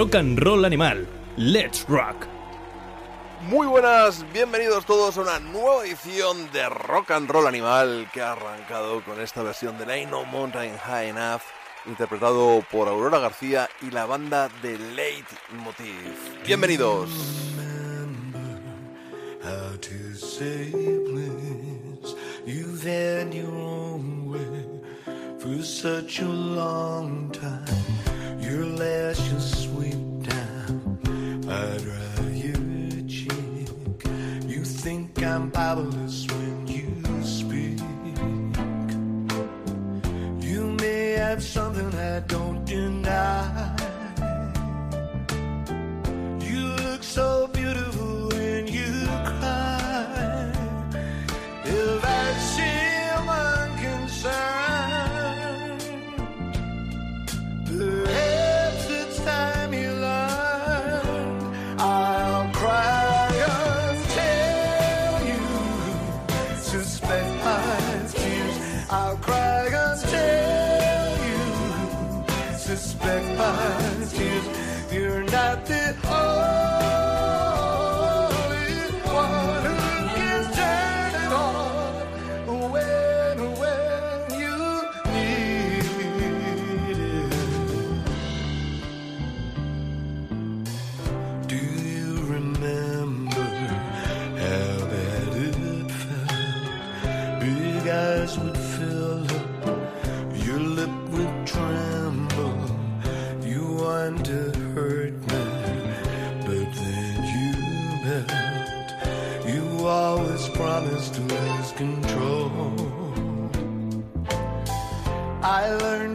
rock and roll animal. Let's rock. Muy buenas, bienvenidos todos a una nueva edición de Rock and Roll Animal que ha arrancado con esta versión de Ain't No Mountain High Enough, interpretado por Aurora García y la banda de Late Bienvenidos. For such a long time. your lashes sweep down. I dry your cheek. You think I'm powerless when you speak. You may have something I don't deny. You look so beautiful. trying to hurt me, but then you melt. You always promised to lose control. I learned.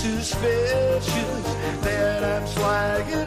Suspicious that I'm swagging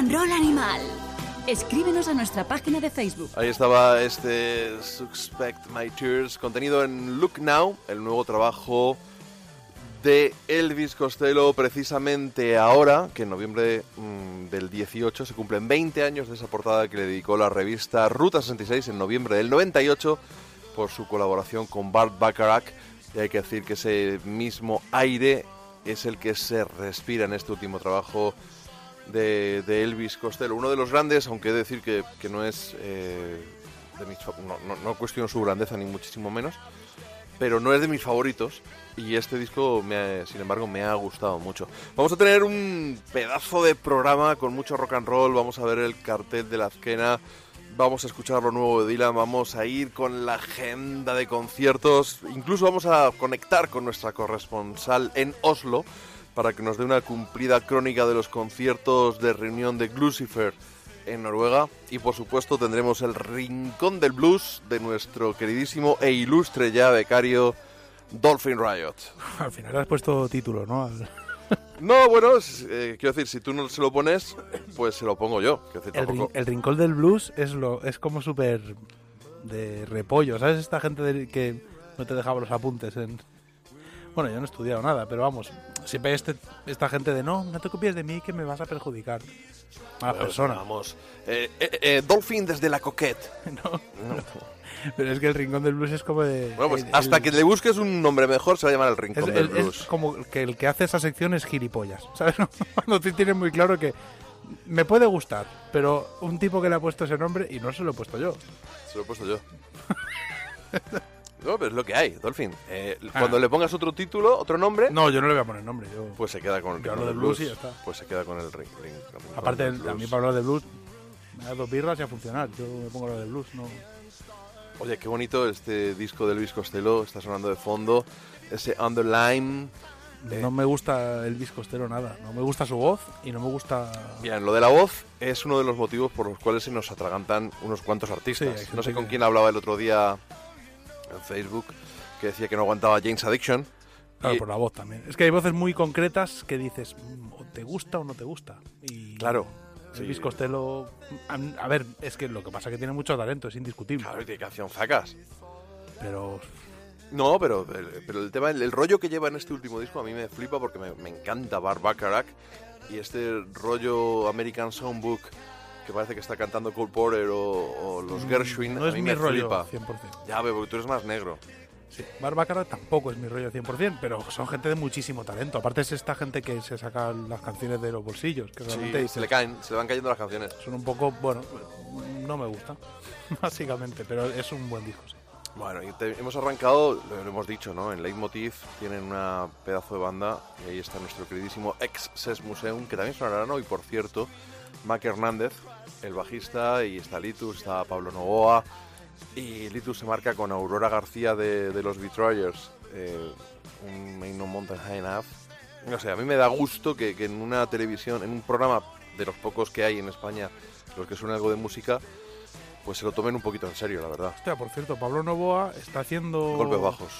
and Roll Animal. Escríbenos a nuestra página de Facebook. Ahí estaba este Suspect My Tears, contenido en Look Now, el nuevo trabajo de Elvis Costello, precisamente ahora, que en noviembre mm, del 18 se cumplen 20 años de esa portada que le dedicó la revista Ruta 66 en noviembre del 98 por su colaboración con Bart Bacharach. Y hay que decir que ese mismo aire es el que se respira en este último trabajo de, Elvis Costello, uno de los grandes, aunque he de decir que, que no es eh, de mis no, no, no cuestiono su grandeza ni muchísimo menos, pero no es de mis favoritos y este disco, sin embargo, me ha gustado mucho. Vamos a tener un pedazo de programa con mucho rock and roll, vamos a ver el cartel de la Azquena, vamos a escuchar lo nuevo de Dylan, vamos a ir con la agenda de conciertos, incluso vamos a conectar con nuestra corresponsal en Oslo para que nos dé una cumplida crónica de los conciertos de reunión de Glucifer en Noruega y por supuesto tendremos el rincón del blues de nuestro queridísimo e ilustre ya becario Dolphin Riot. Al final has puesto título, ¿no? No, bueno, eh, quiero decir, si tú no se lo pones, pues se lo pongo yo. Quiero decir, El, rin- tampoco- el rincón del blues es lo es como súper de repollo, ¿sabes? Esta gente de- que no te dejaba los apuntes en... Bueno, yo no he estudiado nada, pero vamos, siempre este, esta gente de no, no te copies de mí que me vas a perjudicar. Mala Bueno, persona. Vamos. Eh, eh, eh, Dolphin desde la coquette. ¿no? Pero es que el rincón del blues es como de... Bueno, pues el- hasta el- que le busques un nombre mejor se va a llamar el Es, rincón del el- es blues. como que el que hace esa sección es gilipollas, ¿sabes? Cuando tú tienes muy claro que me puede gustar, pero un tipo que le ha puesto ese nombre y no se lo he puesto yo. Se lo he puesto yo. No, pero es lo que hay, Dolphin. Eh, Ah. Cuando le pongas otro título, otro nombre, No, yo no le voy a poner nombre. Yo... pues se queda con el del de blues blues. y ya está. Pues se queda con el ring. ring- rincón Aparte, del a mí para hablar de blues, Me da dos birras y a funcionar. Yo me pongo la de blues, no. Oye, qué bonito este disco de Luis Costello, está sonando de fondo. Ese Underline. Eh. No me gusta el Costero nada. No me gusta su voz y no me gusta. Bien, lo de la voz es uno de los motivos por los cuales se nos atragantan unos cuantos artistas. Sí, no sé con quién hablaba el otro día en Facebook que decía que no aguantaba James Addiction. Claro, Y- por la voz también. Es que hay voces muy concretas que dices, mm, te gusta o no te gusta. Y Claro, Elvis sí. Costello. A, ver, es que lo que pasa es que tiene mucho talento, es indiscutible. Claro, y tiene canción sacas. Pero No, pero, el- pero el tema, el, el rollo que lleva en este último disco a mí me flipa porque me, me encanta Bar Bacharach y este rollo American Songbook que parece que está cantando Cole Porter o, o los Gershwin, Mm, no a es mi me rollo flipa. 100%. Ya, pero porque tú eres más negro. Sí. Barbácara tampoco es mi rollo 100%, pero son gente de muchísimo talento. Aparte es esta gente que se saca las canciones de los bolsillos, que realmente Sí, dices, se le caen, se le van cayendo las canciones. son un poco, bueno, no me gusta, básicamente, pero es un buen disco. sí. Bueno, y te- hemos arrancado, lo, lo hemos dicho, ¿no? En Leitmotiv tienen una pedazo de banda y ahí está nuestro queridísimo ex Ses Museum, que también sonarán hoy, por cierto, Mac Hernández, el bajista, y está Litus, está Pablo Novoa, y Litus se marca con Aurora García de, de los Betrayers, eh, un No Mountain High Enough. No sé, a mí me da gusto que, que en una televisión, en un programa de los pocos que hay en España, los que suena algo de música, pues se lo tomen un poquito en serio, la verdad. Hostia, por cierto, Pablo Novoa está haciendo Golpes bajos.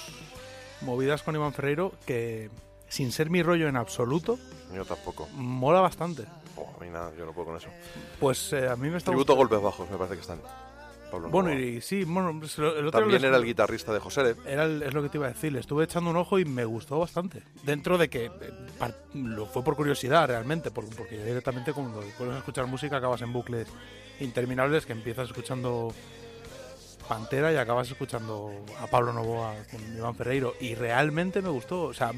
movidas con Iván Ferreiro que, sin ser mi rollo en absoluto, Yo tampoco. mola bastante. Oh, a mí nada, yo no puedo con eso. Pues eh, a mí me está Tributo a golpes bajos, me parece que están. Pablo Bueno, y sí, bueno, pues, el otro También era el guitarrista de José. Era el- es lo que te iba a decir. Le estuve echando un ojo y me gustó bastante. Dentro de que eh, par- lo fue por curiosidad realmente, por- porque directamente cuando puedes escuchar música acabas en bucles interminables que empiezas escuchando Pantera y acabas escuchando a Pablo Novoa con Iván Ferreiro. Y realmente me gustó. O sea,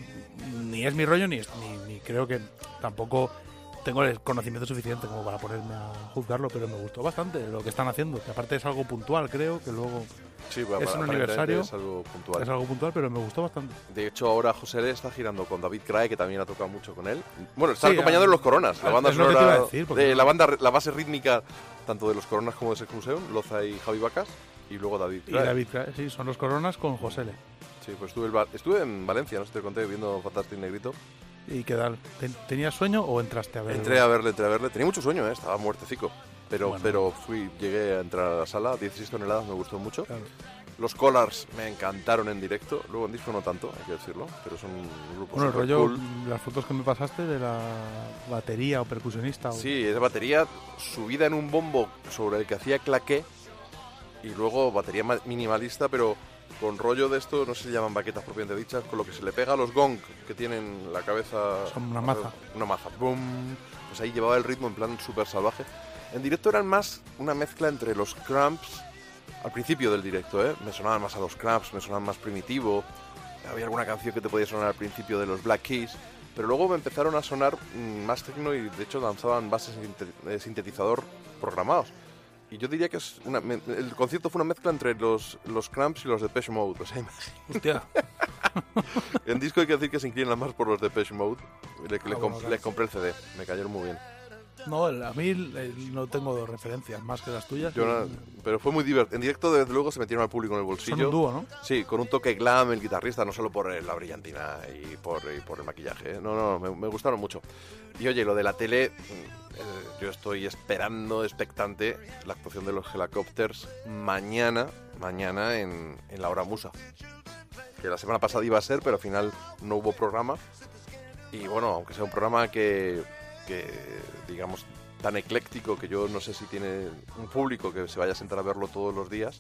ni es mi rollo ni, es- ni, ni creo que tampoco tengo el conocimiento suficiente como para ponerme a juzgarlo, pero me gustó bastante lo que están haciendo. Que aparte es algo puntual, creo, que luego Sí, bueno, Es un aniversario. Es algo puntual. es algo puntual, pero me gustó bastante. De hecho, ahora José Le está girando con David Crae, que también ha tocado mucho con él. Bueno, está Sí, acompañado de los Coronas, la banda sonora decir, de no- la banda, la base rítmica tanto de los Coronas como de Sex Museum, Loza y Javi Vacas, y luego David Y Crae. David, Crae, sí, son los coronas con José Le. Sí, pues estuve, el estuve en Valencia, no sé si te conté, viendo Fantastic Negrito. ¿Y? ¿Ten- ¿Tenías sueño o entraste a ver? Entré a verle, entré a verle. Tenía mucho sueño, ¿eh? estaba muertecico. Pero, Bueno. pero fui, llegué a entrar a la sala, 16 toneladas, me gustó mucho. Claro. Los Collars me encantaron en directo, luego en disco no tanto, hay que decirlo, pero son un grupo Bueno, el rollo, cool. las fotos que me pasaste de la batería o percusionista. o- Sí, es batería subida en un bombo sobre el que hacía claqué y luego batería ma- minimalista, pero con rollo de esto, no se llaman baquetas propiamente dichas, con lo que se le pega a los gong que tienen la cabeza. Son una maza. Una maza. ¡Bum! Pues ahí llevaba el ritmo en plan súper salvaje. En directo eran más una mezcla entre los cramps, al principio del directo, ¿eh? Me sonaban más a los cramps, me sonaban más primitivo. Había alguna canción que te podía sonar al principio de los Black Keys. Pero luego me empezaron a sonar mm, más tecno y de hecho lanzaban bases de sintetizador programados. Y yo diría que es una, el concierto fue una mezcla entre los, los Cramps y los Depeche Mode. O sea, Hostia, en disco hay que decir que se inclinan más por los Depeche Mode. Le, le Ah, bueno, comp- claro. les compré el CD, me cayeron muy bien. no, a mí no tengo referencias más que las tuyas. Yo no- pero fue muy divertido. En directo, desde luego, se metieron al público en el Son bolsillo. un dúo, ¿no? Sí, con un toque glam el guitarrista, no solo por eh, la brillantina y por, y por el maquillaje. ¿eh? No, no, me, me gustaron mucho. Y oye, lo de la tele, yo estoy esperando, expectante, la actuación de los Helicopters mañana, mañana en, en la hora musa. Que la semana pasada iba a ser, pero al final no hubo programa. Y bueno, aunque sea un programa que, que digamos, tan ecléctico que yo no sé si tiene un público que se vaya a sentar a verlo todos los días,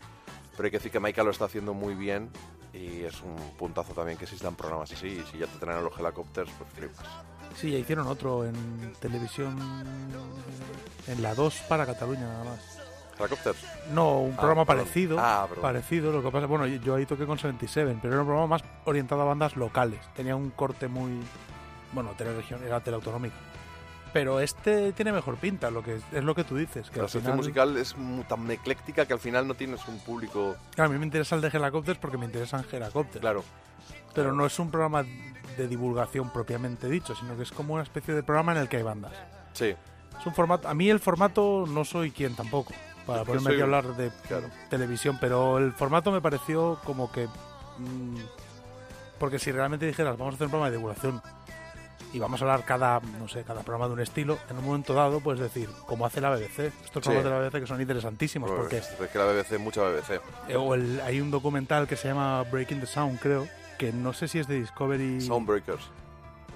pero hay que decir que Maika lo está haciendo muy bien y es un puntazo también que existan programas así. Y si ya te traen los helicópteros, pues flipas. Sí, ya hicieron otro en televisión en la 2 para Cataluña nada más. ¿Helicópteros? No, un Ah, programa perdón. parecido. Ah, parecido, lo que pasa, bueno, yo- ahí toqué con 77, pero era un programa más orientado a bandas locales. Tenía un corte muy, bueno, teleregión, era teleautonómico. Pero este tiene mejor pinta, lo que es, es lo que tú dices. Que La sección final, musical es tan ecléctica que al final no tienes un público... Claro, a mí me interesa el de Helicopters porque me interesan Helicopters. Claro, Pero no es un programa de divulgación propiamente dicho, sino que es como una especie de programa en el que hay bandas. sí. Es un formato. A mí el formato no soy quien tampoco para Es ponerme soy aquí a hablar de claro. televisión, pero el formato me pareció como que. mm, porque si realmente dijeras, vamos a hacer un programa de divulgación y vamos a hablar cada, no sé, cada programa de un estilo, en un momento dado puedes decir, como hace la BBC, estos programas de la BBC que son interesantísimos, Bueno, porque es que la BBC, mucha BBC. eh, o el- hay un documental que se llama Breaking the Sound, creo, que no sé si es de Discovery. Soundbreakers.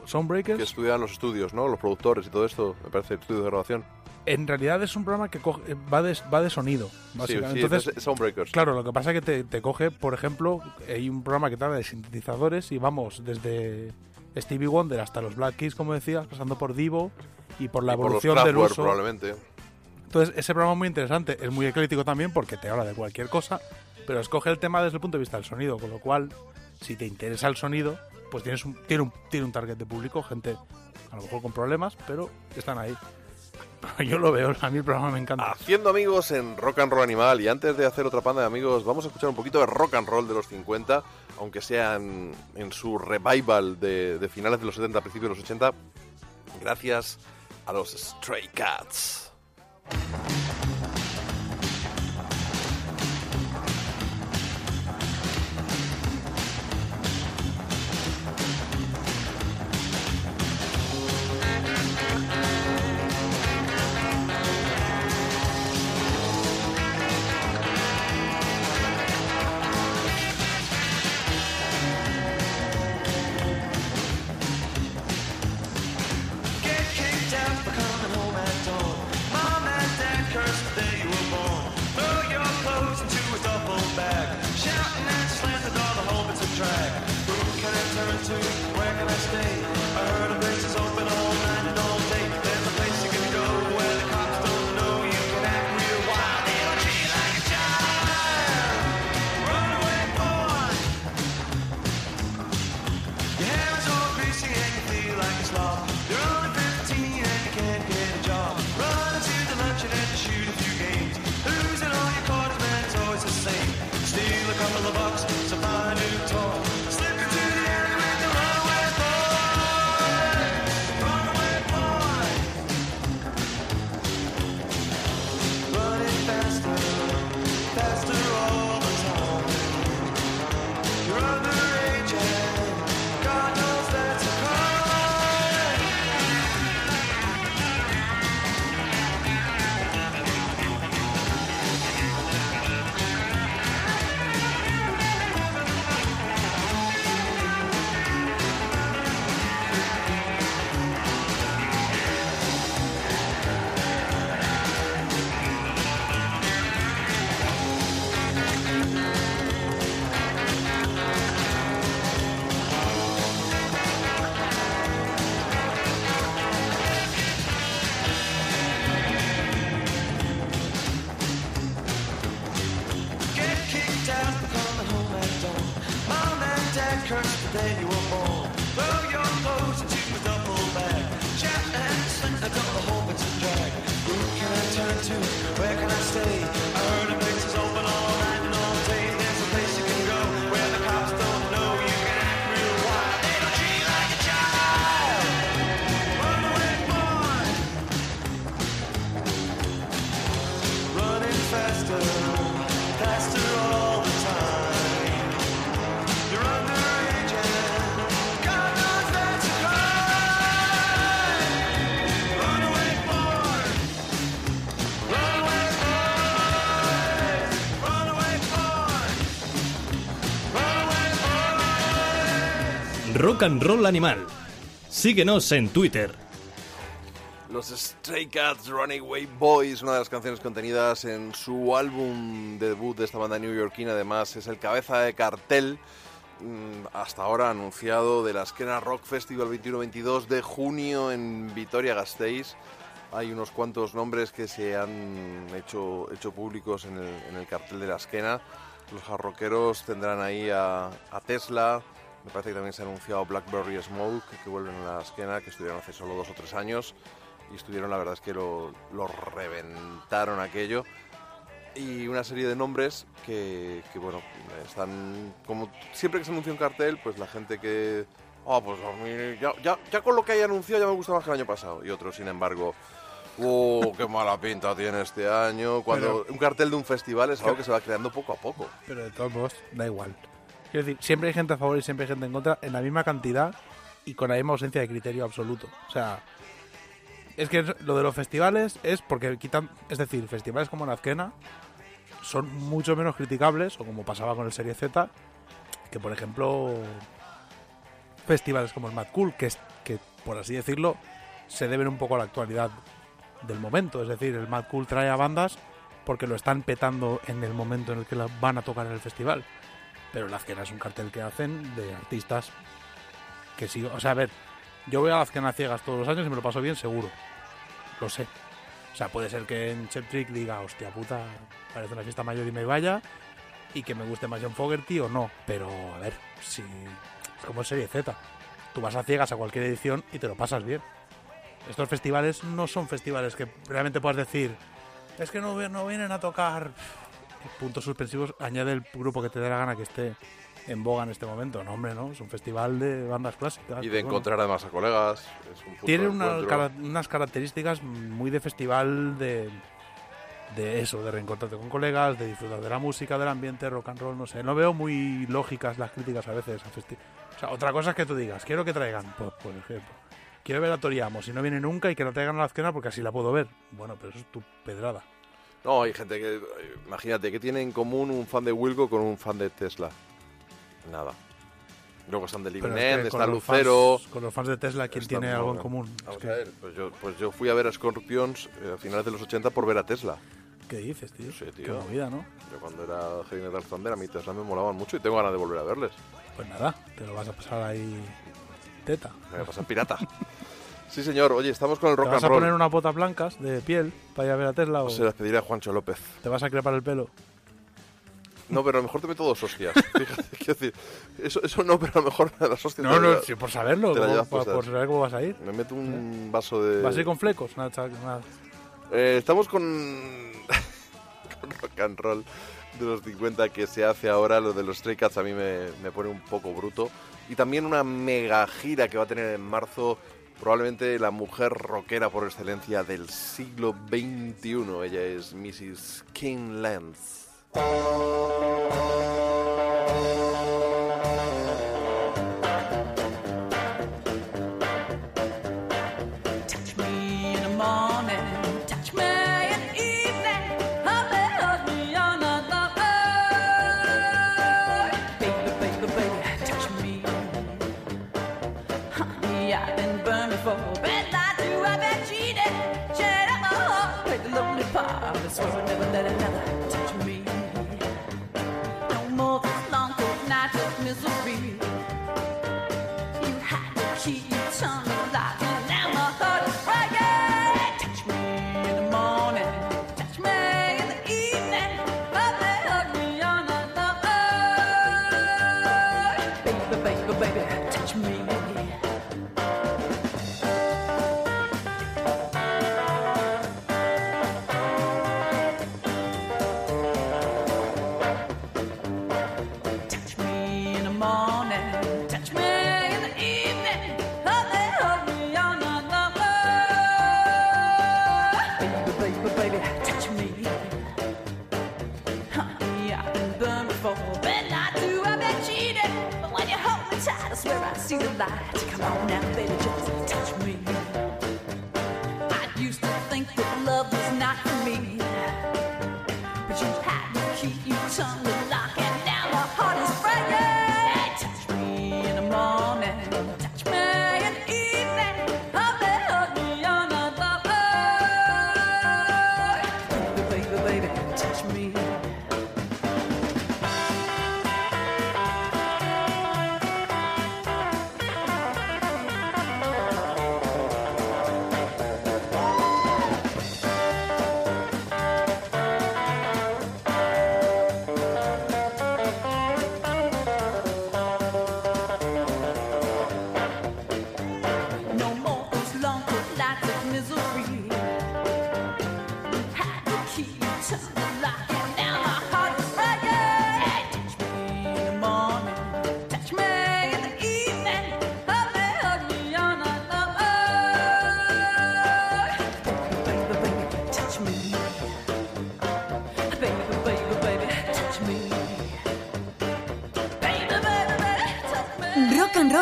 Soundbreakers. Que estudian los estudios, ¿no? Los productores y todo esto, me parece, estudios de grabación. En realidad es un programa que coge- va, de, va de sonido, Sí, básicamente. sí, Entonces, es- es Soundbreakers. Claro, lo que pasa es que te, te coge, por ejemplo, hay un programa que trata de sintetizadores y vamos desde Stevie Wonder hasta los Black Keys, como decías, pasando por Divo y por la Y por los evolución del uso. probablemente. Entonces, ese programa es muy interesante, es muy ecléctico también porque te habla de cualquier cosa, pero escoge el tema desde el punto de vista del sonido, con lo cual, si te interesa el sonido, pues tienes un, tiene, un, tiene un target de público, gente a lo mejor con problemas, pero están ahí. Yo lo veo, a mí el programa me encanta. Haciendo amigos en Rock and Roll Animal y antes de hacer otra panda de amigos vamos a escuchar un poquito de rock and roll de los 50, aunque sea en, su revival de, de finales de los 70, principios de los 80, gracias a los Stray Cats. Get and Animal. Síguenos en Twitter. Los Stray Cats Runaway Boys, una de las canciones contenidas en su álbum de debut de esta banda newyorkina, además es el cabeza de cartel mm, hasta ahora anunciado de la Esquena Rock Festival 21-22 de junio en Vitoria-Gasteiz. Hay unos cuantos nombres que se han hecho, hecho públicos en el, cartel de la Esquena. Los jarroqueros tendrán ahí a Tesla, me parece que también se ha anunciado Blackberry Smoke, que vuelven a la Esquena, que estuvieron hace solo dos o tres años y estuvieron, la verdad es que lo, lo reventaron aquello. Y una serie de nombres que, que, bueno, están, como siempre que se anuncia un cartel, pues la gente que, ah, pues a mí ya, ya, ya con lo que hay anunciado ya me gusta más que el año pasado. Y otros, sin embargo, ¡Oh, qué mala pinta tiene este año! Cuando un cartel de un festival es algo que se va creando poco a poco. Pero de todos modos, da igual. Quiero decir, siempre hay gente a favor y siempre hay gente en contra, en la misma cantidad y con la misma ausencia de criterio absoluto. O sea, es que lo de los festivales es porque quitan, es decir, festivales como Nazquena son mucho menos criticables, o como pasaba con el Serie Z, que por ejemplo festivales como el Mad Cool, que, es, que por así decirlo, se deben un poco a la actualidad del momento. Es decir, el Mad Cool trae a bandas porque lo están petando en el momento en el que la van a tocar en el festival. Pero la Azquena es un cartel que hacen de artistas que sí. O sea, a ver, yo voy a la Azquena ciegas todos los años y me lo paso bien, seguro. Lo sé. O sea, puede ser que en Chep Trick diga, hostia puta, parece una fiesta mayor y me vaya. Y que me guste más John Fogerty o no. Pero, a ver, si. Es como Serie Z. Tú vas a ciegas a cualquier edición y te lo pasas bien. Estos festivales no son festivales que realmente puedas decir, es que no vienen a tocar puntos suspensivos, añade el grupo que te dé la gana que esté en boga en este momento. No, hombre, no, es un festival de bandas clásicas. Y de Bueno, encontrar además a colegas. Es un Tiene de una cara- unas características muy de festival de, de eso, de reencontrarte con colegas, de disfrutar de la música, del ambiente, rock and roll, no sé. No veo muy lógicas las críticas a veces a festi- O sea, otra cosa es que tú digas, quiero que traigan, pues, por ejemplo, quiero ver a Toriamo, si no viene nunca y que la traigan a la esquena porque así la puedo ver. Bueno, pero eso es tu pedrada. No, hay gente que. Imagínate, ¿qué tiene en común un fan de Wilco con un fan de Tesla? Nada. Luego están de Pero es que está con los Lucero. fans- con los fans de Tesla, ¿quién tiene algo en común? Vamos que- a ver, pues yo, pues yo fui a ver a Scorpions eh, a finales de los 80 por ver a Tesla. ¿Qué dices, tío? Sí, Qué tío. movida, ¿no? Yo cuando era Heavy Metal Thunder a mí Tesla me molaban mucho y tengo ganas de volver a verles. Pues nada, te lo vas a pasar ahí teta. Me voy a pasar pirata. sí, señor. Oye, estamos con el ¿Te rock vas and a roll. poner unas botas blancas de piel para ir a ver a Tesla o Se las pediré a Juancho López. te vas a crepar el pelo? No, pero a lo mejor te meto dos hostias. Fíjate, quiero decir, eso, eso no, pero a lo mejor las hostias. No, te no, las- sí, por saberlo, te la llevas por, saber cómo vas a ir. Me meto un vaso de. ¿Vas a ir con flecos? Cha- una- Eh, estamos con... con rock and roll de los 50 que se hace ahora. Lo de los Stray Cats a mí me, me pone un poco bruto. Y también una mega gira que va a tener en marzo. Probablemente la mujer rockera por excelencia del siglo XXI. Ella es Mrs. King Lance. See the light. Come on now, baby, just touch me.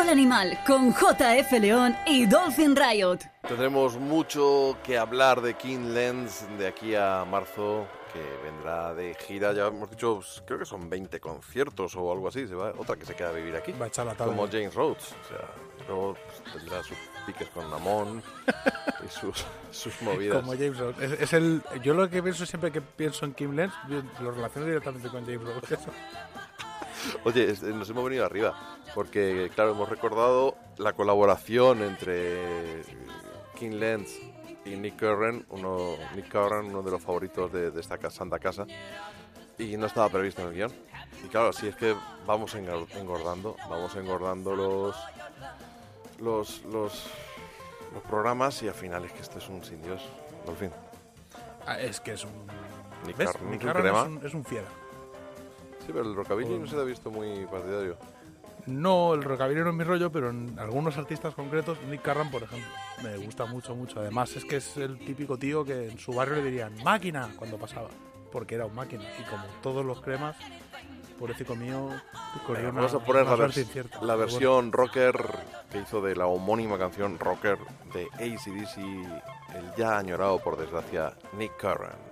Roll Animal con JF León y Dolphin Riot. Tendremos mucho que hablar de King Lens de aquí a marzo, que vendrá de gira. Ya hemos dicho, pues, creo que son 20 conciertos o algo así. Se va, otra que se queda a vivir aquí. Va a echar la tabla. Como James Rhodes. O sea, luego pues, tendrá sus piques con Namón y sus, sus movidas. Como James Rhodes. Es, es el, yo lo que pienso siempre que pienso en Kim Lenz, yo lo relaciono directamente con James Rhodes. Oye, nos hemos venido arriba, porque claro, hemos recordado la colaboración entre King Lenz y Nick Curran, uno, Nick Curran, uno de los favoritos de, de esta santa casa, y no estaba previsto en el guion. Y claro, si es que vamos engor- engordando, vamos engordando los, los, los, los programas y al final es que esto es un sin Dios, por fin. Ah, es que es un... Nick Nick es un Curran es un, es un fiera. Sí, pero el rockabilly no se le ha visto muy partidario. No, el rockabilly no es mi rollo, pero en algunos artistas concretos, Nick Carran, por ejemplo, me gusta mucho, mucho. Además, es que es el típico tío que en su barrio le dirían máquina cuando pasaba, porque era un máquina. Y como todos los cremas, pobrecito mío, corrió Venga, una, vamos a poner la, vers- incierta. la bueno, versión rocker que hizo de la homónima canción Rocker de ACDC, el ya añorado por desgracia Nick Curran.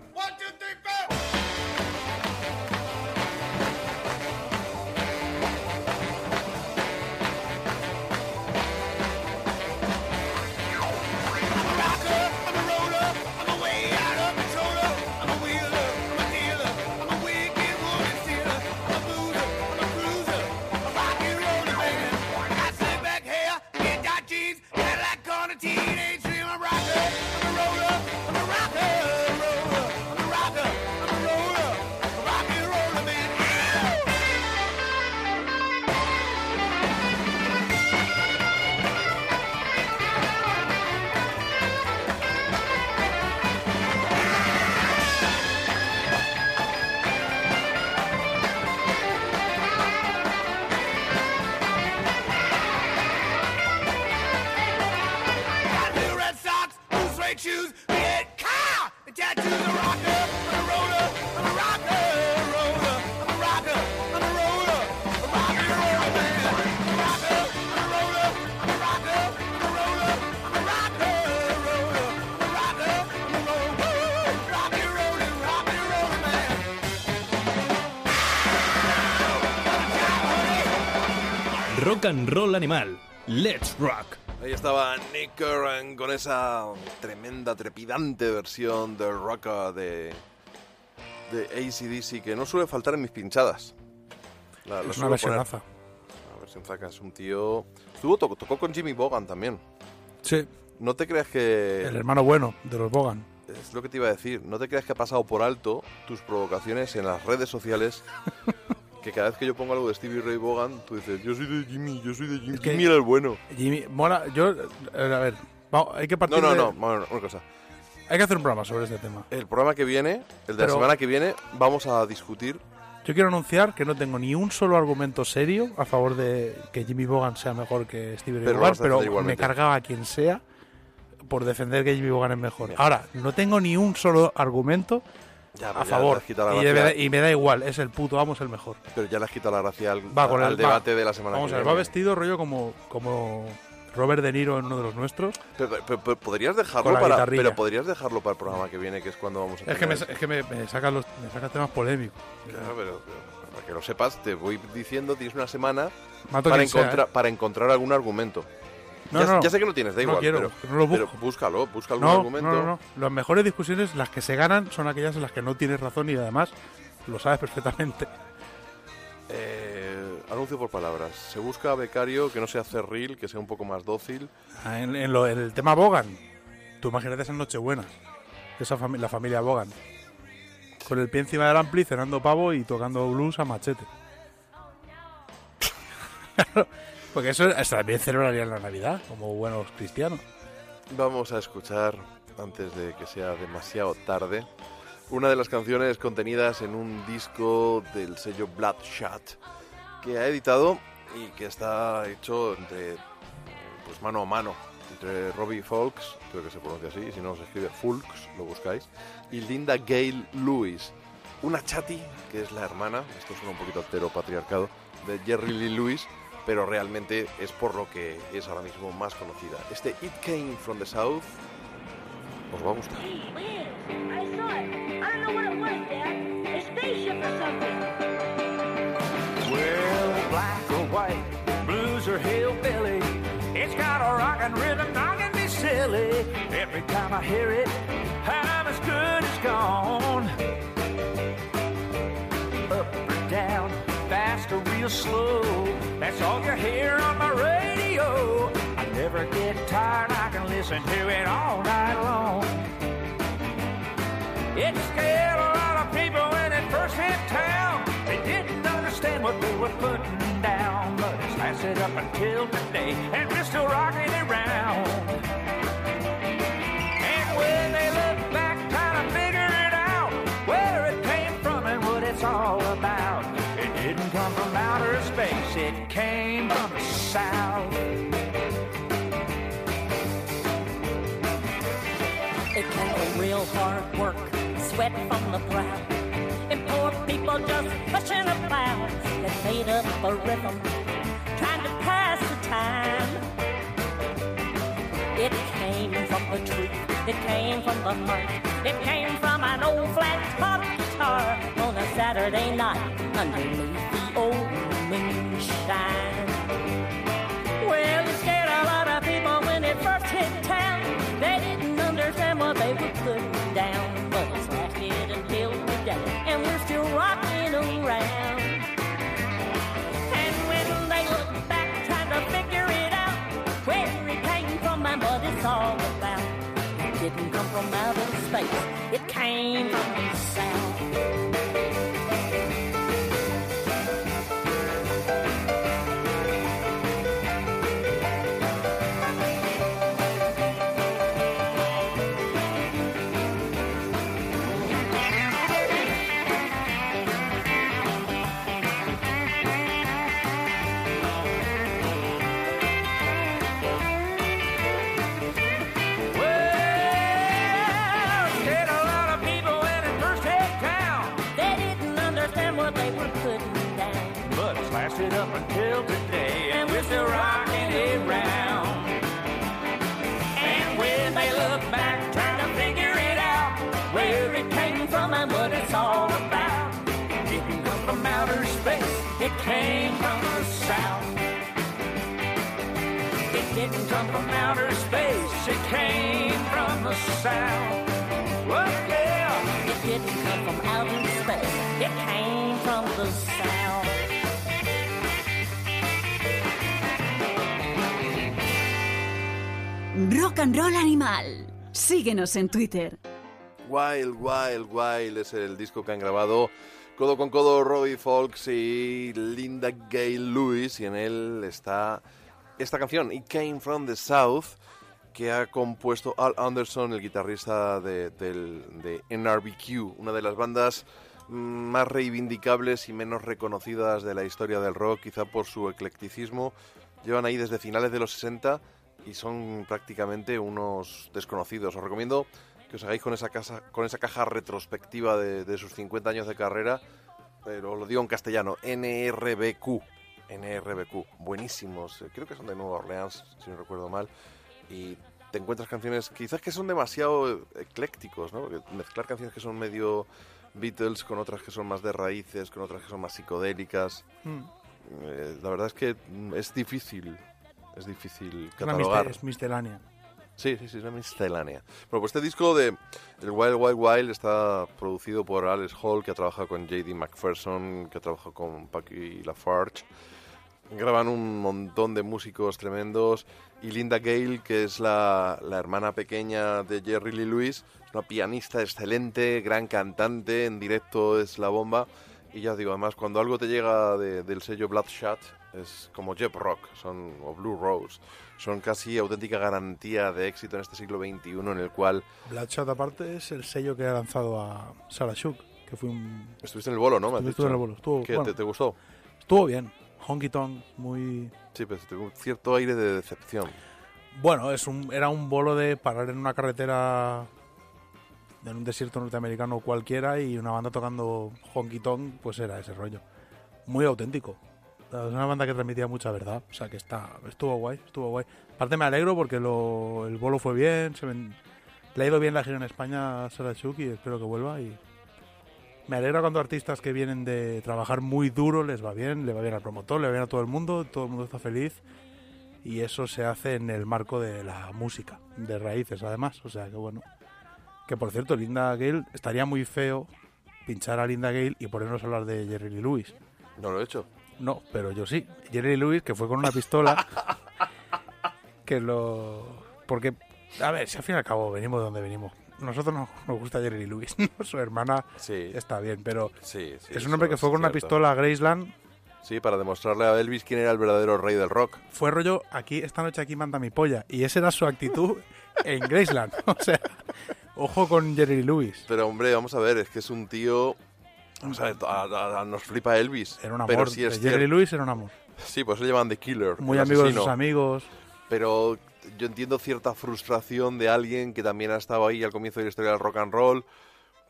Rock and Roll Animal. Let's Rock. Ahí estaba Nick Curran con esa tremenda, trepidante versión de Rocker de, de ACDC que no suele faltar en mis pinchadas. La, la es una versionaza. La versión zaca es un tío... Estuvo, tocó, tocó con Jimmy Bogan también. Sí, No te creas que... el hermano bueno de los Bogan. Es lo que te iba a decir. No te creas que ha pasado por alto tus provocaciones en las redes sociales. Que cada vez que yo pongo algo de Stevie Ray Vaughan, tú dices, yo soy de Jimmy, yo soy de Jimmy. Es que- Jimmy era el bueno. Jimmy, mola, yo, eh, a ver, vamos, hay que partir No, no, de- no. Bueno, una cosa. Hay que hacer un programa sobre este tema. El programa que viene, el de la Pero- semana que viene, vamos a discutir. Yo quiero anunciar que no tengo ni un solo argumento serio a favor de que Jimmy Bogan sea mejor que Stevie Ray Pero Vaughan, pero defender me cargaba a quien sea por defender que Jimmy Bogan es mejor. Ahora, no tengo ni un solo argumento Ya, a ya favor. Y, me da- gracia, y me da igual, es el puto, vamos, el mejor. pero ya le has quitado la gracia al, Va con al el, debate va. de la semana Vamos que a ver, viene. va vestido rollo como, como Robert De Niro en uno de los nuestros. Pero, pero- pero podrías dejarlo para, pero podrías dejarlo para el programa que viene, que es cuando vamos a Es que me, es que me, me sacan los, me sacan temas polémicos. Claro, pero, pero para que lo sepas, te voy diciendo, tienes una semana Mato para sea, encontrar, ¿eh? para encontrar algún argumento. No, ya, no, no. ya sé que no tienes, da No igual, quiero, pero, no lo pero busco. búscalo, busca algún argumento. no, no, no. Las mejores discusiones, las que se ganan, son aquellas en las que no tienes razón y además lo sabes perfectamente. Eh, anuncio por palabras. Se busca becario que no sea cerril, que sea un poco más dócil. Ah, En, en lo- en el tema Bogan, tú imagínate esas Nochebuenas, esa fami- la familia Bogan, con el pie encima del ampli, cenando pavo y tocando blues a machete. Porque eso también celebrarían la Navidad, como buenos cristianos. Vamos a escuchar, antes de que sea demasiado tarde, una de las canciones contenidas en un disco del sello Bloodshot que ha editado y que está hecho entre pues mano a mano entre Robbie Folks, creo que se pronuncia así, si no se escribe Fulks, lo buscáis, y Linda Gale Lewis, una chati que es la hermana, esto suena un poquito altero patriarcado, de Jerry Lee Lewis, pero realmente es por lo que es ahora mismo más conocida. Este It Came from the South os va a gustar. Well, black or white, blues or hillbilly, it's got a rockin' rhythm silly. Every time I hear it, I'm as good as gone. Real slow, that's all you hear on my radio. I never get tired, I can listen to it all night long. It scared a lot of people when it first hit town. They didn't understand what we were putting down, but it's lasted up until today, and we're still rocking it the heart, it came from an old flat top guitar on a Saturday night outer from the south. Well, yeah. It didn't come from outer space. It came from the south. Rock and Roll Animal. Síguenos en Twitter. Wild, Wild, Wild es el disco que han grabado codo con codo Robbie Fox y Linda Gay Lewis y en él está esta canción, It Came From The South, que ha compuesto Al Anderson, el guitarrista de, NRBQ, una de las bandas más reivindicables y menos reconocidas de la historia del rock, quizá por su eclecticismo. Llevan ahí desde finales de los 60 y son prácticamente unos desconocidos. Os recomiendo que os hagáis con esa, caja retrospectiva de, de sus 50 años de carrera, pero lo digo en castellano, NRBQ. NRBQ, buenísimos. Creo que son de Nueva Orleans, si no recuerdo mal. Y te encuentras canciones quizás que son demasiado eclécticos, ¿no? Porque mezclar canciones que son medio Beatles con otras que son más de raíces, con otras que son más psicodélicas. Mm. Eh, la verdad es que es difícil. Es difícil catalogar. es miscelánea. Sí, sí, sí, es una miscelánea. Bueno, pues este disco de El Wild Wild Wild está producido por Alex Hall, que ha trabajado con J.D. McPherson, que ha trabajado con Packy Lafarge. Graban un montón de músicos tremendos. Y Linda Gale, que es la, la hermana pequeña de Jerry Lee Lewis, es una pianista excelente, gran cantante, en directo es la bomba. Y ya os digo, además, cuando algo te llega de- del sello Bloodshot, es como Jeb Rock son, o Blue Rose. Son casi auténtica garantía de éxito en este siglo XXI en el cual Bloodshot, aparte, es el sello que ha lanzado a Sarah Shook, que fue un... estuviste en el bolo, ¿no? Me Estuve en el bolo, estuvo- ¿Qué, bueno. te, te gustó? Estuvo bien. Honky Tonk, muy... Sí, pero un cierto aire de decepción. Bueno, es un, era un bolo de parar en una carretera en un desierto norteamericano cualquiera y una banda tocando honky tonk, pues era ese rollo. Muy auténtico. Es una banda que transmitía mucha verdad. O sea que está, estuvo guay, estuvo guay. Aparte me alegro porque lo, el bolo fue bien. Se ven- le ha ido bien la gira en España a y espero que vuelva. Y me alegra cuando artistas que vienen de trabajar muy duro les va bien, le va bien al promotor, le va bien a todo el mundo, todo el mundo está feliz. Y eso se hace en el marco de la música, de raíces además. O sea que bueno. Que por cierto, Linda Gale estaría muy feo pinchar a Linda Gale y ponernos a hablar de Jerry Lee Lewis. No lo he hecho. No, pero yo sí. Jerry Lee Lewis, que fue con una pistola. que lo. Porque, a ver, si al fin y al cabo venimos de donde venimos. Nosotros no nos gusta Jerry Lewis. Su hermana Sí. está bien, pero Sí, sí, es un hombre que fue con una pistola a Graceland. Sí, para demostrarle a Elvis quién era el verdadero rey del rock. Fue rollo, aquí, esta noche aquí manda mi polla. Y esa era su actitud en Graceland. O sea, ojo con Jerry Lewis. Pero hombre, vamos a ver, es que es un tío... Vamos a ver, a- a- a- nos flipa Elvis. Era un amor. Pero es Jerry cierto. Lewis era un amor. Sí, pues se llaman The Killer. Muy amigo de sus amigos. Pero yo entiendo cierta frustración de alguien que también ha estado ahí al comienzo de la historia del rock and roll,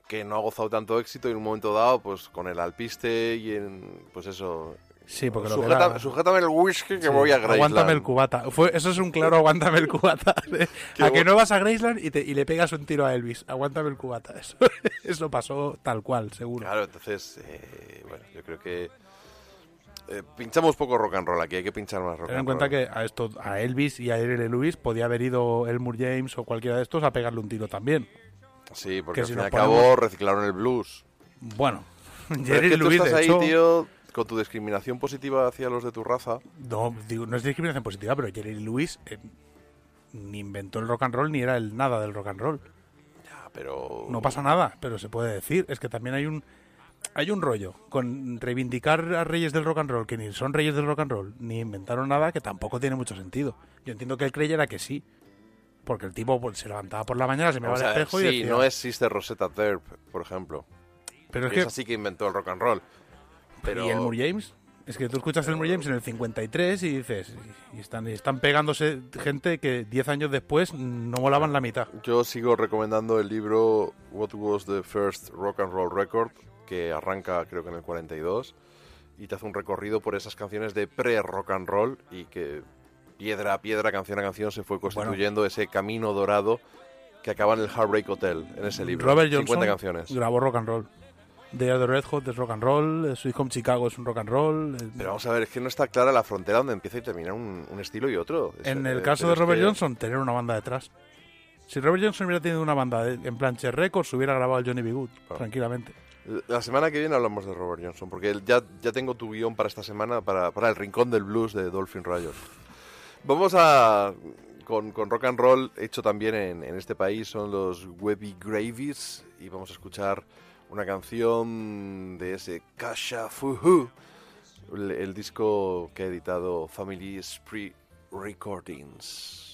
que no ha gozado tanto éxito y en un momento dado, pues con el alpiste y en... Pues eso... Sí, porque lo que Sujeta- era- Sujétame el whisky que Sí, voy a Graceland. Aguántame el cubata. Fue, eso es un claro aguántame el cubata. A que no vas a Graceland y, te- y le pegas un tiro a Elvis. Aguántame el cubata. Eso, eso pasó tal cual, seguro. Claro, entonces, eh, bueno, yo creo que eh, pinchamos poco rock and roll aquí, hay que pinchar más rock Ten en cuenta roll. que a esto, a Elvis y a Jerry Lee Lewis podía haber ido Elmore James o cualquiera de estos a pegarle un tiro también. Sí, porque que al si fin y al cabo reciclaron el blues. Bueno, es Jerry que Lee tú Lewis, estás de ahí, tío, con tu discriminación positiva hacia los de tu raza. no, digo, no es discriminación positiva, pero Jerry Lewis eh, ni inventó el rock and roll ni era el nada del rock and roll. Ya, pero... No pasa nada, pero se puede decir. Es que también hay un hay un rollo con reivindicar a reyes del rock and roll que ni son reyes del rock and roll ni inventaron nada que tampoco tiene mucho sentido. Yo entiendo que él creyera que sí. Porque el tipo pues, se levantaba por la mañana, se miraba al espejo y sí, decía... no es Sister Rosetta Tharpe, por ejemplo. pero es Es que... así que inventó el rock and roll. Pero... ¿Y Elmore James? Es que tú escuchas Elmore James en el 53 y dices... Y están, y están pegándose gente que 10 años después no molaban la mitad. Yo sigo recomendando el libro What Was the First Rock and Roll Record, que arranca creo que en el 42, y te hace un recorrido por esas canciones de pre-rock and roll y que piedra a piedra, canción a canción se fue constituyendo ese camino dorado que acaba en el Heartbreak Hotel, en ese libro. Robert 50 Johnson canciones. grabó rock and roll. The Red Hot es rock and roll, eh, Sweet Home Chicago es un rock and roll. eh, Pero vamos a ver, es que no está clara la frontera donde empieza y termina un, un estilo y otro. Es- En eh, el caso pero de Robert que- Johnson, tener una banda detrás. Si Robert Johnson hubiera tenido una banda en Planche Records, hubiera grabado el Johnny B. Good, tranquilamente. La semana que viene hablamos de Robert Johnson, porque ya, ya tengo tu guion para esta semana, para, para el Rincón del Blues de Dolphin Riot. Vamos a... Con, con rock and roll hecho también en, en este país son los Webby Gravies y vamos a escuchar una canción de ese Kasha Fuhu, el, el disco que ha editado Family Spree Recordings.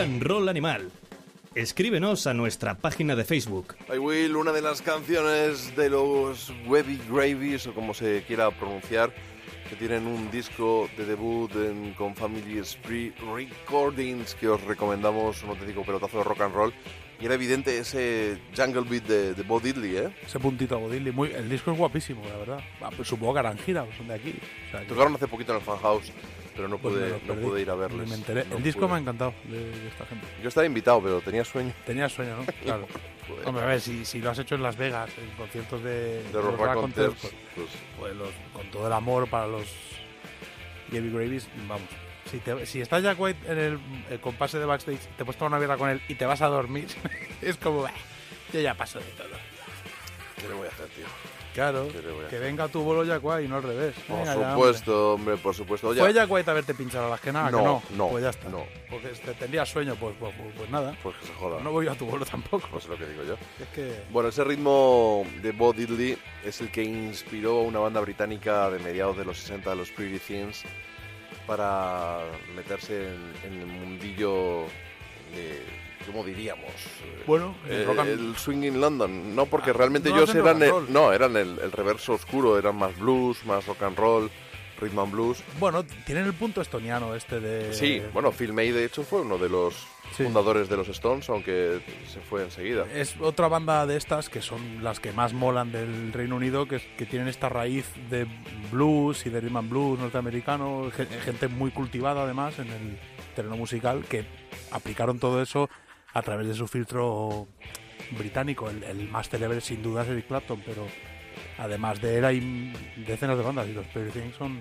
And Roll Animal. Escríbenos a nuestra página de Facebook. I Will, una de las canciones de los Webby Gravies, o como se quiera pronunciar, que tienen un disco de debut en- con Family Spree Recordings que os recomendamos, un auténtico pelotazo de rock and roll. Y era evidente ese Jungle Beat de, de Bo Diddley, ¿eh? Ese puntito a Bodilly. Muy, el disco es guapísimo, la verdad. Ah, pues supongo que harán gira, pues son de aquí. O sea, Tocaron hace poquito en el Fan House, pero no pues pude, no pude ir a verles. me enteré. No el disco pude. me ha encantado de, de esta gente. Yo estaba invitado, pero tenía sueño. Tenía sueño, ¿no? Claro. Joder. Hombre, a ver, si, si lo has hecho en Las Vegas, en conciertos de, de los los Raconteurs, Raconteurs, pues, pues, pues los- con todo el amor para los Heavy Gravies, vamos. Si, te- si estás Jack White en el, el compase de backstage, te puedes tomar una birra con él y te vas a dormir, es como, "Bah, yo ya paso de todo. ¿qué le voy a hacer, tío? Claro, ¿Qué le voy a que venga tu bolo White y no al revés. Por Venga ya, supuesto, hombre, por supuesto. Oye, ¿Fue Jack White a verte pinchar a las que nada? No, que no, no, Pues ya está. no. Porque te tendría sueño, pues, pues, pues- pues nada. pues que se joda. No voy a tu bolo tampoco. Pues es lo que digo yo. Es que... Bueno, ese ritmo de Bo Diddley es el que inspiró a una banda británica de mediados de los 60, los Pretty Things, para meterse en, en el mundillo de, ¿cómo diríamos? Bueno, el Eh, rock and- el swing in London, no porque Ah, realmente no ellos eran el, no eran el, el reverso oscuro, eran más blues, más rock and roll, rhythm and blues. Bueno, tienen el punto estoniano este de... Sí, bueno, Phil May de hecho fue uno de los Sí. fundadores de los Stones, aunque se fue enseguida. Es otra banda de estas que son las que más molan del Reino Unido, que, que tienen esta raíz de blues y de rhythm and blues norteamericano, ge- gente muy cultivada además en el terreno musical, que aplicaron todo eso a través de su filtro británico. El, más célebre sin duda es Eric Clapton, pero además de él hay decenas de bandas y los Pretty Things son,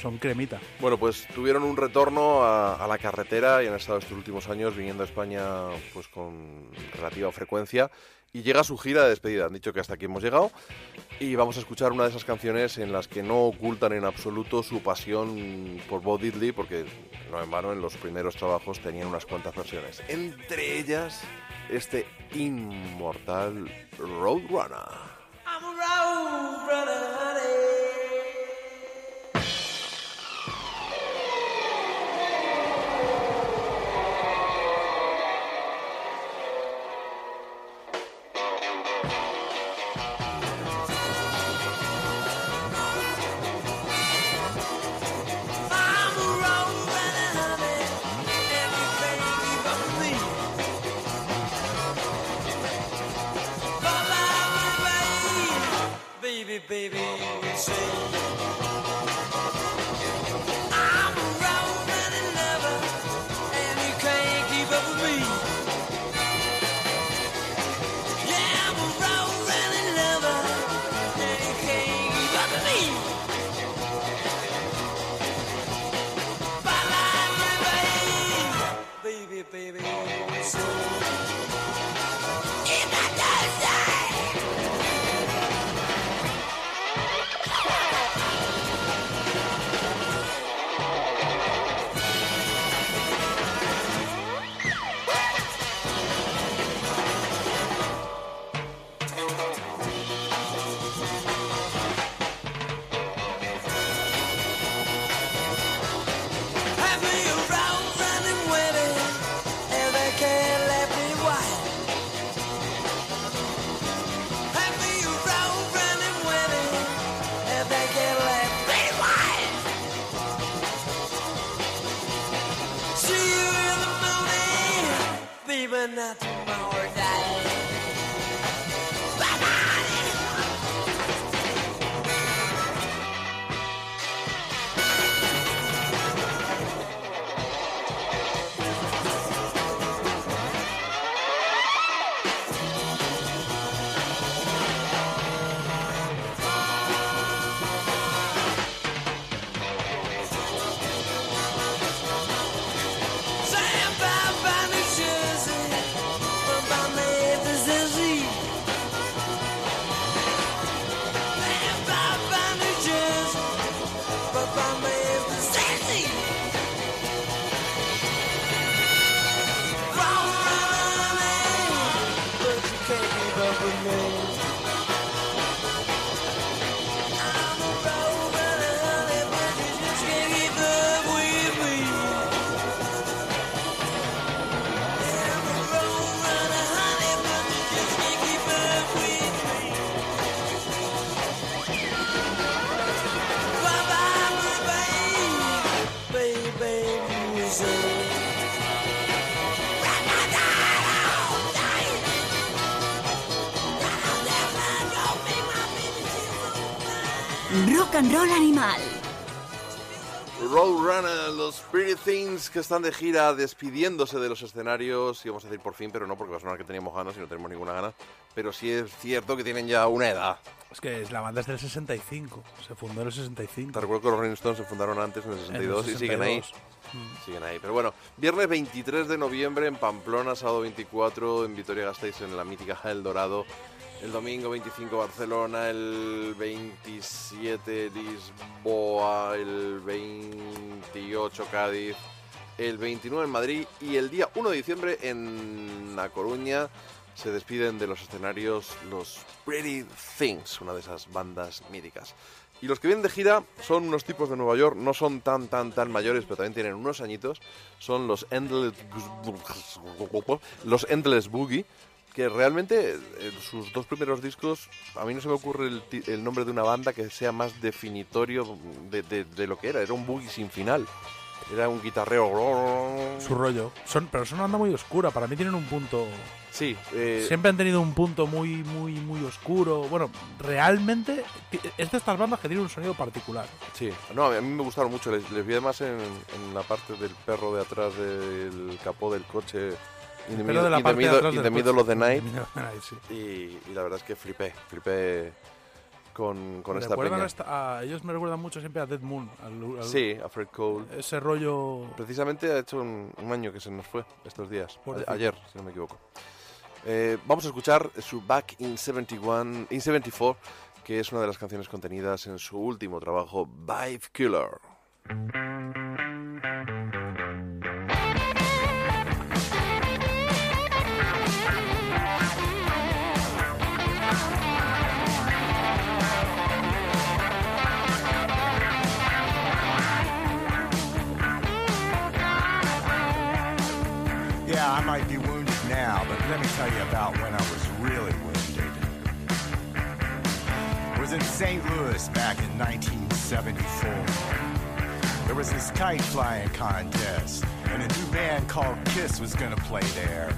son cremita. Bueno, pues tuvieron un retorno a, a la carretera y han estado estos últimos años viniendo a España pues con relativa frecuencia y llega su gira de despedida. Han dicho que hasta aquí hemos llegado y vamos a escuchar una de esas canciones en las que no ocultan en absoluto su pasión por Bo Diddley porque no en vano en los primeros trabajos tenían unas cuantas versiones. Entre ellas este inmortal Roadrunner. Spirit Things que están de gira despidiéndose de los escenarios, y vamos a decir por fin, pero no porque va a sonar que teníamos ganas y no tenemos ninguna gana, pero sí es cierto que tienen ya una edad. Es que la banda es del 65. Se fundó en el 65. Te recuerdo que los Rolling Stones se fundaron antes en el 62 y siguen ahí. 62. Siguen ahí. Pero bueno, viernes 23 de noviembre en Pamplona, sábado 24 en Vitoria-Gasteiz en la mítica El Dorado. El domingo 25 Barcelona, el 27 Lisboa, el 28 Cádiz, el 29 en Madrid y el día 1 de diciembre en La Coruña se despiden de los escenarios los Pretty Things, una de esas bandas míticas. Y los que vienen de gira son unos tipos de Nueva York, no son tan, tan, tan mayores, pero también tienen unos añitos. Son los Endless, los Endless Boogie, que realmente eh, sus dos primeros discos, a mí no se me ocurre el, nombre de una banda que sea más definitorio de, de- de lo que era. Era un boogie sin final. Era un guitarreo. Su rollo. Son, pero son una banda muy oscura. Para mí tienen un punto. Sí, eh, Siempre han tenido un punto muy, muy, muy oscuro. Bueno, realmente es de estas bandas que tienen un sonido particular. Sí, no, a mí me gustaron mucho. Les, les vi además en, en la parte del perro de atrás del capó del coche. The Pero de la the parte de middle- atrás del of the night. The sí. Y, y la verdad es que flipé, flipé con, con esta peña. esta- a- ellos me recuerdan mucho siempre a Dead Moon. al- al- Sí, a Fred Cole. Ese rollo. Precisamente ha hecho un, un año que se nos fue estos días. A- ayer, si no me equivoco. Eh, vamos a escuchar su Back in 71, in 74, que es una de las canciones contenidas en su último trabajo, Vibe Killer. Tell you about when I was really wounded. Was in St. Louis back in 1974. There was this kite flying contest, and a new band called Kiss was gonna play there.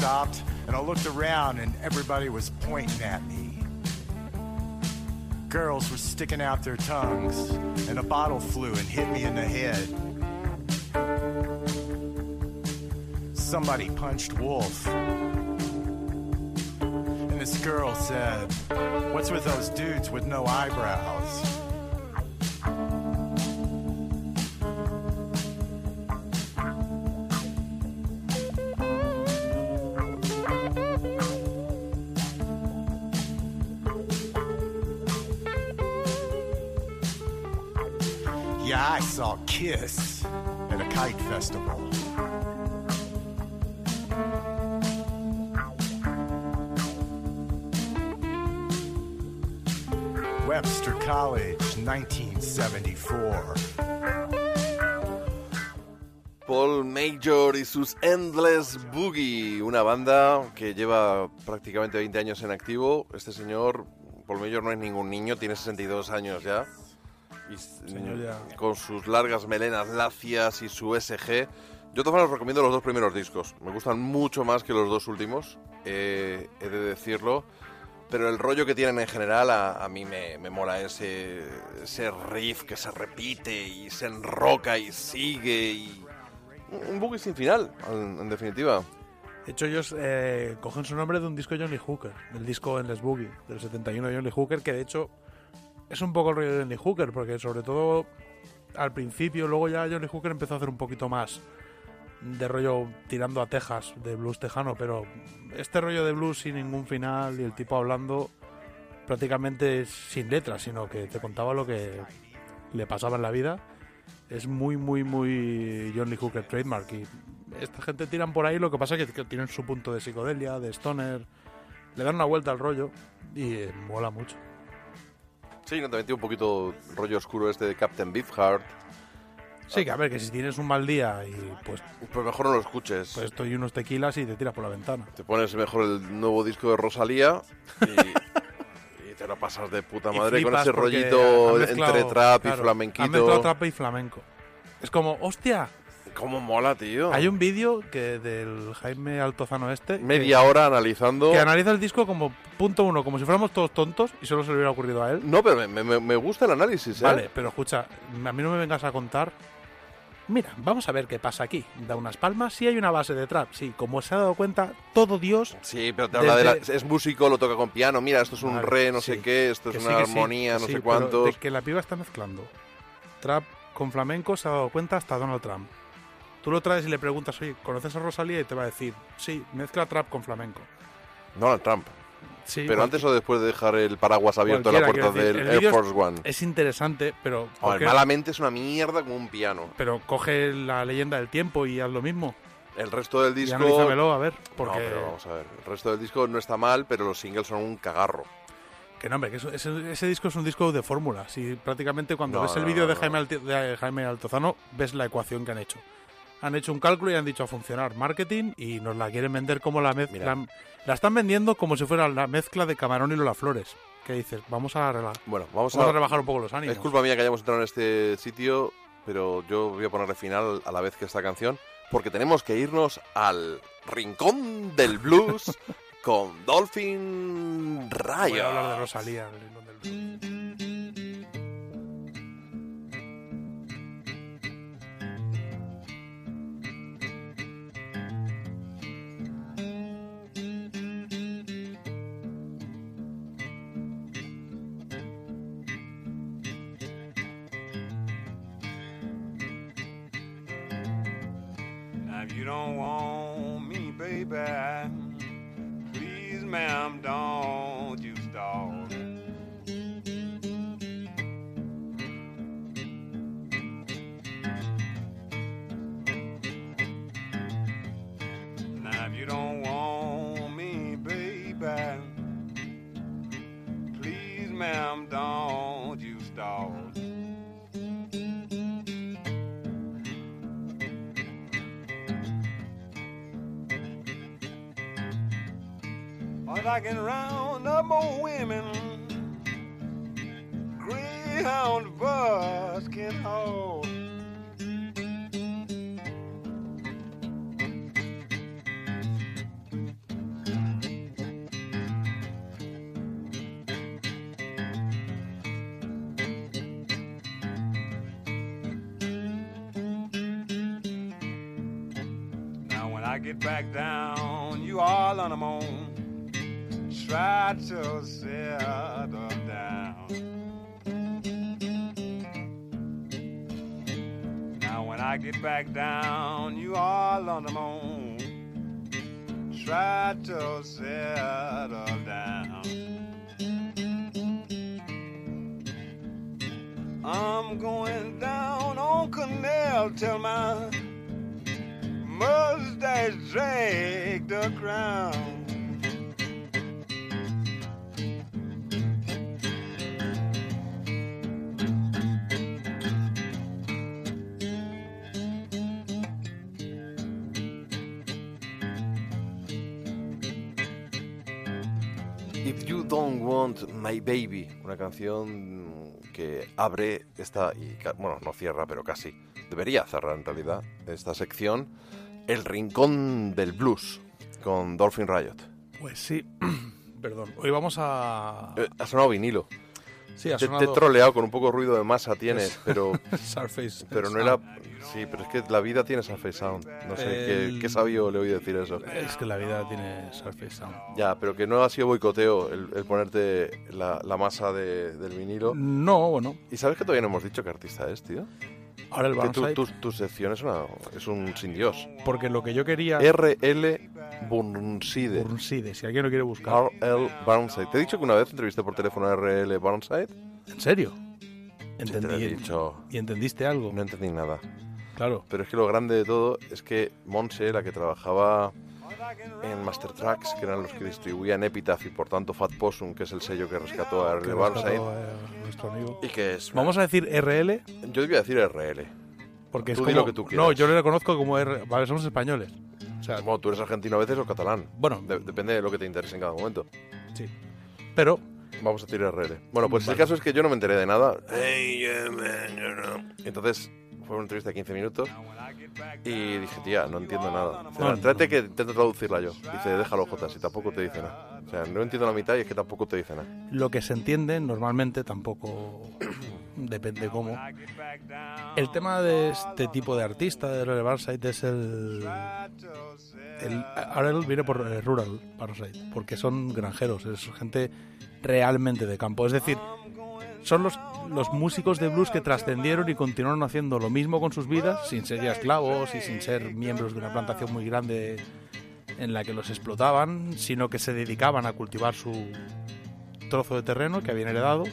Stopped, and I looked around, and everybody was pointing at me. Girls were sticking out their tongues, and a bottle flew and hit me in the head. Somebody punched Wolf. And this girl said, What's with those dudes with no eyebrows? I saw Kiss at a kite festival. Webster College, 1974. Paul Major y sus Endless Boogie, una banda que lleva prácticamente 20 años en activo. Este señor, Paul Major, no es ningún niño, tiene 62 años ya. Y ya. con sus largas melenas lacias y su SG. Yo todos os recomiendo los dos primeros discos. Me gustan mucho más que los dos últimos, eh, he de decirlo. Pero el rollo que tienen en general a, a mí me, me mola ese, ese riff que se repite y se enroca y sigue y... Un boogie sin final, en, en definitiva. De hecho, ellos eh, cogen su nombre de un disco de Johnny Hooker, del disco Endless Boogie, del 71 de Johnny Hooker, que de hecho es un poco el rollo de Johnny Hooker, porque sobre todo al principio, luego ya Johnny Hooker empezó a hacer un poquito más de rollo tirando a Texas, de blues tejano, pero este rollo de blues sin ningún final y el tipo hablando prácticamente sin letras, sino que te contaba lo que le pasaba en la vida. Es muy, muy, muy Johnny Hooker trademark. Y esta gente tiran por ahí, lo que pasa es que, tienen su punto de psicodelia, de stoner, le dan una vuelta al rollo y mola mucho. Sí, no te metí un poquito rollo oscuro este de Captain Beefheart. Sí, que a ver, que si tienes un mal día y pues, Pues mejor no lo escuches. pues estoy unos tequilas y te tiras por la ventana. Te pones mejor el nuevo disco de Rosalía y, y te lo pasas de puta madre con ese rollito han mezclado- entre trap claro, y Han flamenquito. mezclado trap y flamenco. Es como, hostia, ¿Cómo mola, tío? hay un vídeo que del Jaime Altozano este. que- Media hora analizando. Que analiza el disco como punto uno, como si fuéramos todos tontos y solo se le hubiera ocurrido a él. No, pero me, me- me gusta el análisis, ¿eh? Vale, pero escucha, a mí no me vengas a contar. Mira, vamos a ver qué pasa aquí. Da unas palmas, sí hay una base de trap. Sí, como se ha dado cuenta, todo Dios. Sí, pero te habla de la- es músico, lo toca con piano. Mira, esto es un Vale, re, no sí, sé qué, esto es una sí, armonía, no sé pero cuántos. De que la piba está mezclando trap con flamenco se ha dado cuenta hasta Donald Trump. Tú lo traes y le preguntas, oye, ¿conoces a Rosalía? Y te va a decir, sí, mezcla trap con flamenco. Donald Trump. Sí, pero antes o después de dejar el paraguas abierto en la puerta del Air Force One. Es interesante, pero. Joder, ¿por qué? malamente es una mierda como un piano. Pero coge la leyenda del tiempo y haz lo mismo. El resto del Y disco. analízamelo, a ver. Porque. No, pero vamos a ver. El resto del disco no está mal, pero los singles son un cagarro. Que no, hombre, que eso- ese, ese disco es un disco de fórmula. Si prácticamente cuando No, ves el no, vídeo de Jaime Altozano, ves la ecuación que han hecho. Han hecho un cálculo y han dicho a funcionar marketing y nos la quieren vender como la mezcla. La, están vendiendo como si fuera la mezcla de Camarón y Lola Flores. ¿Qué dices? Vamos a, Bueno, vamos, vamos a a, rebajar un poco los ánimos. Es culpa mía que hayamos entrado en este sitio, pero yo voy a ponerle final a la vez que esta canción, porque tenemos que irnos al rincón del blues con Dolphin Riot. Voy a hablar de Rosalía. el Rincón del Blues. Baby, una canción que abre esta, y bueno, no cierra, pero casi, debería cerrar en realidad, esta sección, El Rincón del Blues, con Dolphin Riot. Pues sí, perdón. Hoy vamos a... Eh, ha sonado vinilo. Sí, ha te, te he troleado con un poco de ruido de masa tienes, pero... Surface pero no era... Sí, pero es que la vida tiene Surface Sound. No sé, ¿qué, El- qué sabio le oí decir eso? Es que la vida tiene Surface Sound. Ya, pero que no ha sido boicoteo el, el ponerte la, la masa de- del vinilo. No, bueno. ¿Y sabes que todavía no hemos dicho qué artista es, tío? Ahora el Que tu, tu, tu sección es, una, es un sin Dios. Porque lo que yo quería... R.L. Burnside. Burnside, si alguien lo quiere buscar. R.L. Burnside. ¿Te he dicho que una vez entrevisté por teléfono a R.L. Burnside? ¿En serio? Sí, te lo he Entendí. dicho. ¿Y entendiste algo? No entendí nada. Claro. Pero es que lo grande de todo es que Monse, la que trabajaba en Master Tracks, que eran los que distribuían Epitaph y por tanto Fat Possum, que es el sello que rescató a R.L. Burnside. nuestro amigo. Y que es... Vamos a decir RL Yo debía decir R.L. porque Tú es como... lo que tú quieras. no, yo le reconozco como R... Vale, somos españoles. Sea, Bueno, tú eres argentino a veces o catalán. Bueno. De- depende de lo que te interese en cada momento. sí. Pero Vamos a tirar RL. Bueno, pues el caso es que yo no me enteré de nada. Entonces fue una entrevista de 15 minutos y dije, tía, no entiendo nada. Dice, No, Trate que intento traducirla yo. Dice, déjalo, Jota, si tampoco te dice nada. O sea, no entiendo la mitad y es que tampoco te dice nada. lo que se entiende normalmente tampoco depende cómo. El tema de este tipo de artista, de RL Burnside, es el... el RL viene por eh, Rural Burnside, porque son granjeros, es gente realmente de campo. Es decir, son los, los músicos de blues que trascendieron y continuaron haciendo lo mismo con sus vidas, sin ser ya esclavos y sin ser miembros de una plantación muy grande en la que los explotaban, sino que se dedicaban a cultivar su trozo de terreno que habían heredado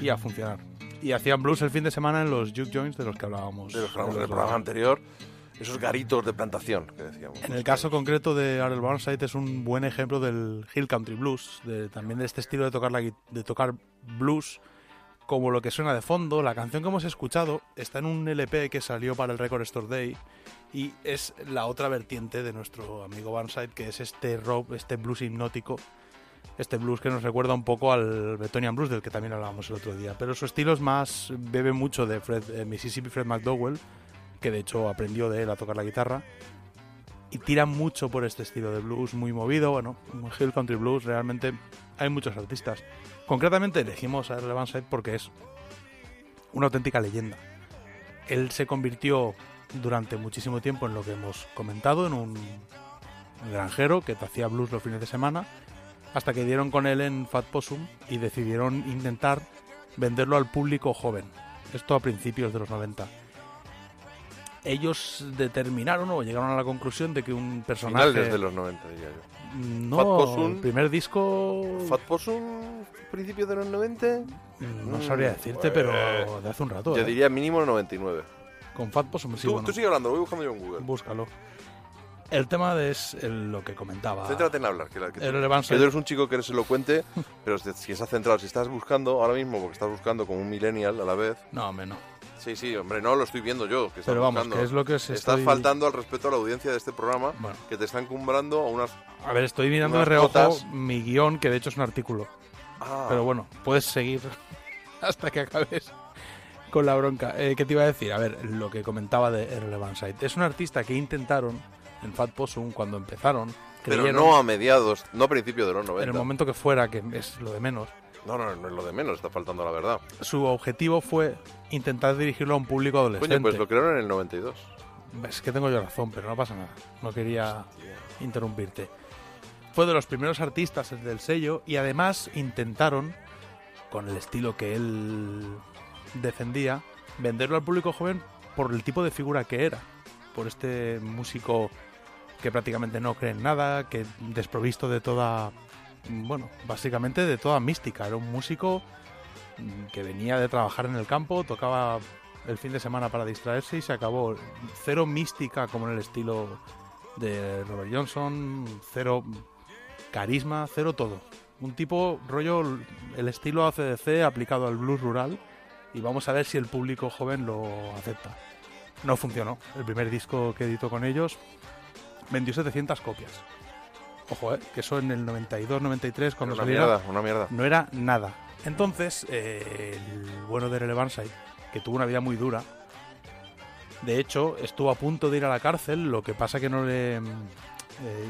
y a funcionar. Y hacían blues el fin de semana en los juke joints de los que hablábamos. De los que hablamos en el programa anterior, esos garitos de plantación que decíamos. en el caso concreto de Arel Burnside es un buen ejemplo del Hill Country Blues, de, también de este estilo de tocar, la, de tocar blues como lo que suena de fondo. La canción que hemos escuchado está en un LP que salió para el Record Store Day y es la otra vertiente de nuestro amigo Burnside, que es este rock, este blues hipnótico, este blues que nos recuerda un poco al Bretonian Blues del que también hablábamos el otro día. Pero su estilo es más, bebe mucho de Fred, eh, Mississippi Fred McDowell, que de hecho aprendió de él a tocar la guitarra y tira mucho por este estilo de blues muy movido, bueno, Hill Country Blues, realmente hay muchos artistas. Concretamente elegimos a Earl Burnside porque es una auténtica leyenda. Él se convirtió durante muchísimo tiempo en lo que hemos comentado, en un granjero que hacía blues los fines de semana, hasta que dieron con él en Fat Possum y decidieron intentar venderlo al público joven. Esto a principios de los 90 ellos determinaron o llegaron a la conclusión de que un personaje Finales de los 90, diría yo. no Fat Possum. el primer disco ¿Fat Possum, principio de los 90? no sabría decirte Mm, pero de hace un rato Yo ¿eh? diría mínimo 99. con Fat Possum sí tú, bueno, tú sigue hablando, voy buscando yo en Google. búscalo el tema de es el- lo que comentaba Céntrate en hablar, que, la- que, El que tú eres un chico que eres elocuente, pero si estás centrado, si estás buscando ahora mismo, porque estás buscando como un millennial a la vez. no menos Sí, sí, hombre, no lo estoy viendo yo. Que pero vamos buscando. que es lo que os Estás estoy faltando al respeto a la audiencia de este programa, Bueno. que te están cumbrando a unas... a ver estoy mirando de reojo notas. mi guion que de hecho es un artículo Ah, Pero bueno, puedes seguir hasta que acabes con la bronca. Eh, ¿Qué te iba a decir? A ver, lo que comentaba de Earl Burnside. Es un artista que intentaron en Fat Possum cuando empezaron. pero no a mediados, no a principios de los 90. en el momento que fuera, que es lo de menos. No, no, no es lo de menos, está faltando la verdad. Su objetivo fue intentar dirigirlo a un público adolescente. Coño, pues lo crearon en el 92. Es que tengo yo razón, pero no pasa nada. No quería interrumpirte. Fue de los primeros artistas del sello y además intentaron, con el estilo que él defendía, venderlo al público joven por el tipo de figura que era. Por este músico que prácticamente no cree nada, que desprovisto de toda, bueno, básicamente de toda mística. Era un músico mm, que venía de trabajar en el campo, tocaba el fin de semana para distraerse y se acabó. Cero mística como en el estilo de Robert Johnson, cero carisma, cero todo. Un tipo rollo el estilo ACDC aplicado al blues rural y vamos a ver si el público joven lo acepta. No funcionó. El primer disco que editó con ellos vendió 700 copias. Ojo, eh, que eso en el 92-93 cuando Una saliera mierda, una mierda. no era nada. Entonces, eh, el bueno de Relevanside, que tuvo una vida muy dura, de hecho, estuvo a punto de ir a la cárcel, lo que pasa que no le... eh,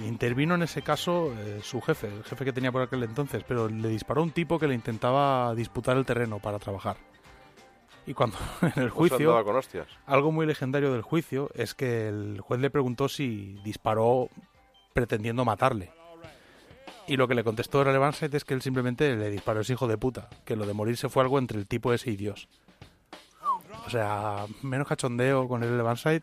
intervino en ese caso eh, su jefe, el jefe que tenía por aquel entonces, pero le disparó un tipo que le intentaba disputar el terreno para trabajar. Y cuando en el sea, juicio... con hostias. Algo muy legendario del juicio es que el juez le preguntó si disparó pretendiendo matarle. Y lo que le contestó Relevanside es que él simplemente le disparó ese hijo de puta, que lo de morirse fue algo entre el tipo ese y Dios. O sea, menos cachondeo con el Relevanside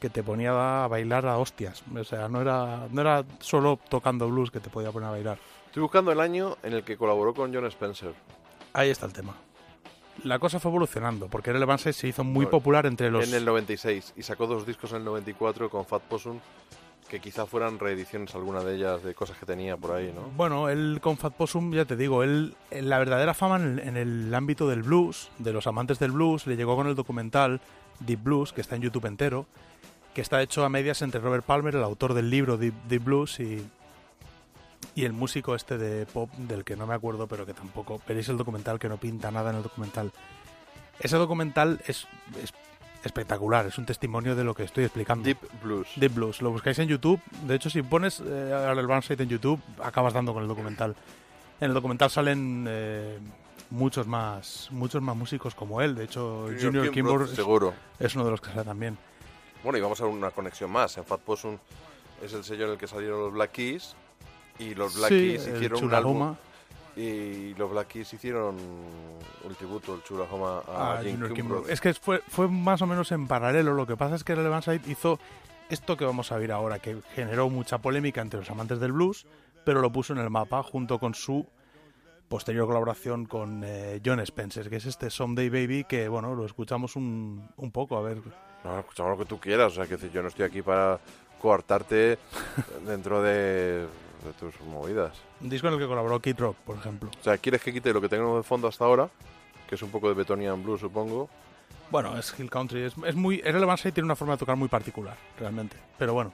que te ponía a bailar a hostias. O sea, no era, no era solo tocando blues que te podía poner a bailar. Estoy buscando el año en el que colaboró con John Spencer. Ahí está el tema. La cosa fue evolucionando, porque Relevanside se hizo muy popular entre los... En el 96 y sacó dos discos en el 94 con Fat Possum que quizá fueran reediciones alguna de ellas de cosas que tenía por ahí, ¿no? Bueno, él con Fat Possum, ya te digo, él, la verdadera fama en el, en el ámbito del blues, de los amantes del blues, le llegó con el documental Deep Blues, que está en YouTube entero, que está hecho a medias entre Robert Palmer, el autor del libro Deep, Deep Blues, y, y el músico este de pop, del que no me acuerdo, pero que tampoco. Veréis el documental que no pinta nada en el documental. Ese documental es, es espectacular, es un testimonio de lo que estoy explicando. Deep Blues. Deep Blues. Lo buscáis en YouTube. De hecho, si pones eh, el Barnside en YouTube, acabas dando con el documental. En el documental salen eh, muchos más muchos más músicos como él. De hecho, Junior Junior Kimbrough, es, seguro. es uno de los que sale también. Bueno, y vamos a ver una conexión más. En Fat Possum es el sello en el que salieron los Black Keys y los Black Keys el hicieron un álbum y los Black Keys hicieron un tributo, el Chulahoma a, a Jim Junior. Es que fue, fue más o menos en paralelo. Lo que pasa es que Relevanside hizo esto que vamos a ver ahora, que generó mucha polémica entre los amantes del blues, pero lo puso en el mapa junto con su posterior colaboración con eh, John Spencer, que es este Someday Baby, que bueno, lo escuchamos un, un poco, a ver. No, escuchamos lo que tú quieras. O sea, que yo no estoy aquí para coartarte dentro de, de tus movidas. Un disco en el que colaboró Kid Rock, por ejemplo. O sea, ¿quieres que quite lo que tenemos de fondo hasta ahora? Que es un poco de Betonian Blues, supongo. Bueno, es Hill Country, es, es muy. Relevanside tiene una forma de tocar muy particular, realmente. Pero bueno,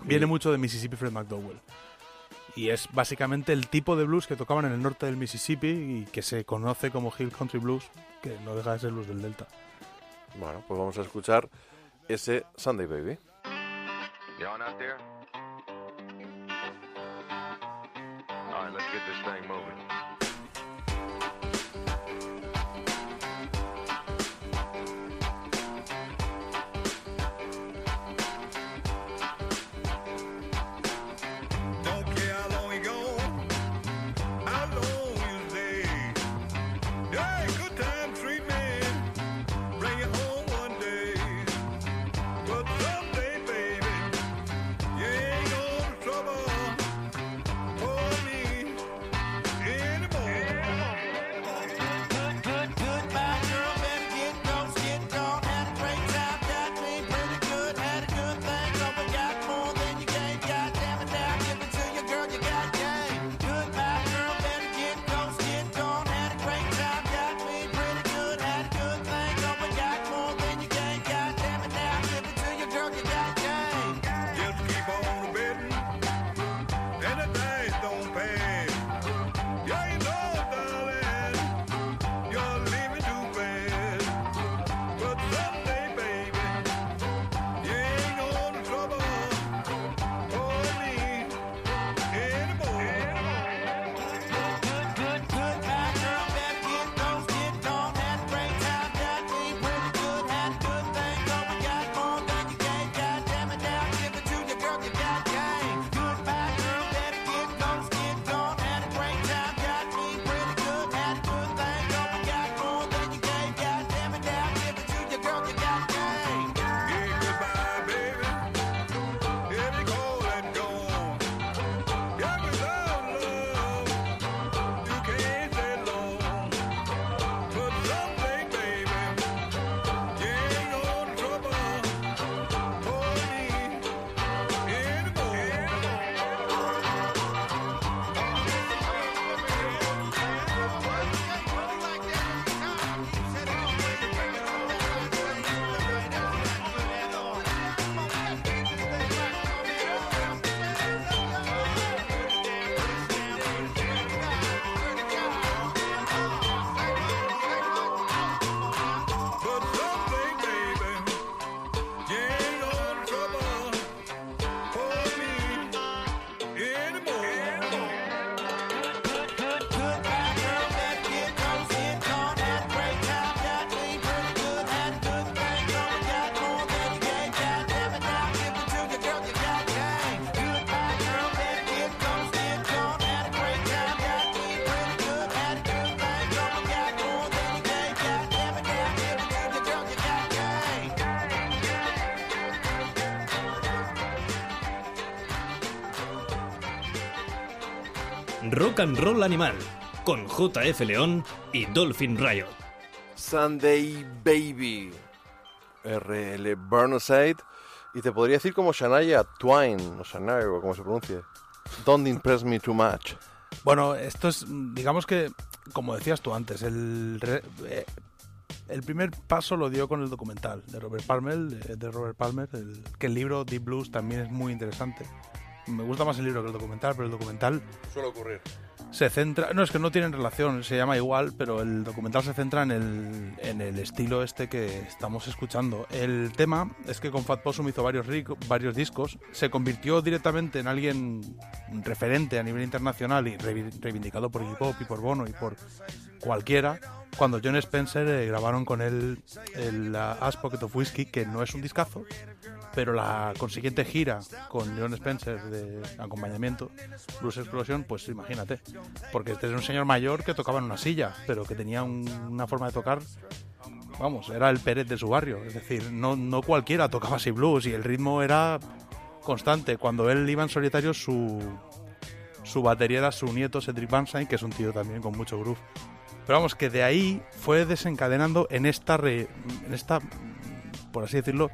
viene Y- mucho de Mississippi Fred McDowell. Y es básicamente el tipo de blues que tocaban en el norte del Mississippi y que se conoce como Hill Country Blues, que no deja de ser blues del Delta. Bueno, pues vamos a escuchar ese Sunday Baby. Right, let's get this thing moving. Rock and Roll Animal, con JF León y Dolphin Riot. Sunday Baby. RL Burnside. Y te podría decir como Shania Twain, o Shania, o como se pronuncie. Don't impress me too much. Bueno, esto es, digamos que, como decías tú antes, el, eh, el primer paso lo dio con el documental de Robert Palmer, de, de Robert Palmer, el- que el libro Deep Blues también es muy interesante. Me gusta más el libro que el documental, pero el documental Suele ocurrir. se centra, no es que no tienen relación, se llama igual, pero el documental se centra en el, en el estilo este que estamos escuchando. El tema es que con Fat Possum hizo varios, rico- varios discos, se convirtió directamente en alguien referente a nivel internacional y reivindicado por Iggy Pop y por Bono y por cualquiera, cuando John Spencer eh, grabaron con él el uh, Ass Pocket of Whiskey, que no es un discazo, pero la consiguiente gira con John Spencer de acompañamiento, Blues Explosion, pues imagínate, porque este es un señor mayor que tocaba en una silla, pero que tenía un- una forma de tocar, vamos, era el Pérez de su barrio, es decir, no, no cualquiera tocaba así blues y el ritmo era constante. Cuando él iba en solitario, su, su batería era su nieto Cedric Banzai, que es un tío también con mucho groove. Pero vamos, que de ahí fue desencadenando en esta, re- en esta por así decirlo,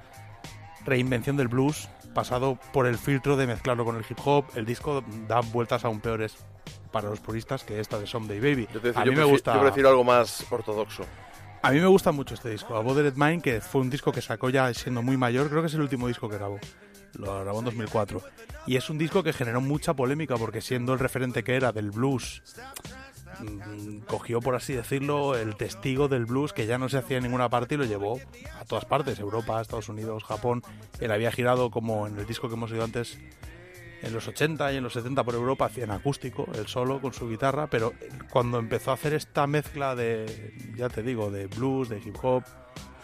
reinvención del blues, pasado por el filtro de mezclarlo con el hip hop. El disco da vueltas aún peores para los puristas que esta de Someday Baby. Yo, te decía, a yo mí me prefi- gusta. yo prefiero algo más ortodoxo. A mí me gusta mucho este disco, A Bothered Mind, que fue un disco que sacó ya siendo muy mayor, creo que es el último disco que grabó. Lo grabó en 2004. Y es un disco que generó mucha polémica porque siendo el referente que era del blues, cogió, por así decirlo, el testigo del blues que ya no se hacía en ninguna parte y lo llevó a todas partes, Europa, Estados Unidos, Japón. Él había girado como en el disco que hemos oído antes en los 80 y en los 70 por Europa hacía en acústico, él solo con su guitarra, pero cuando empezó a hacer esta mezcla de, ya te digo, de blues, de hip hop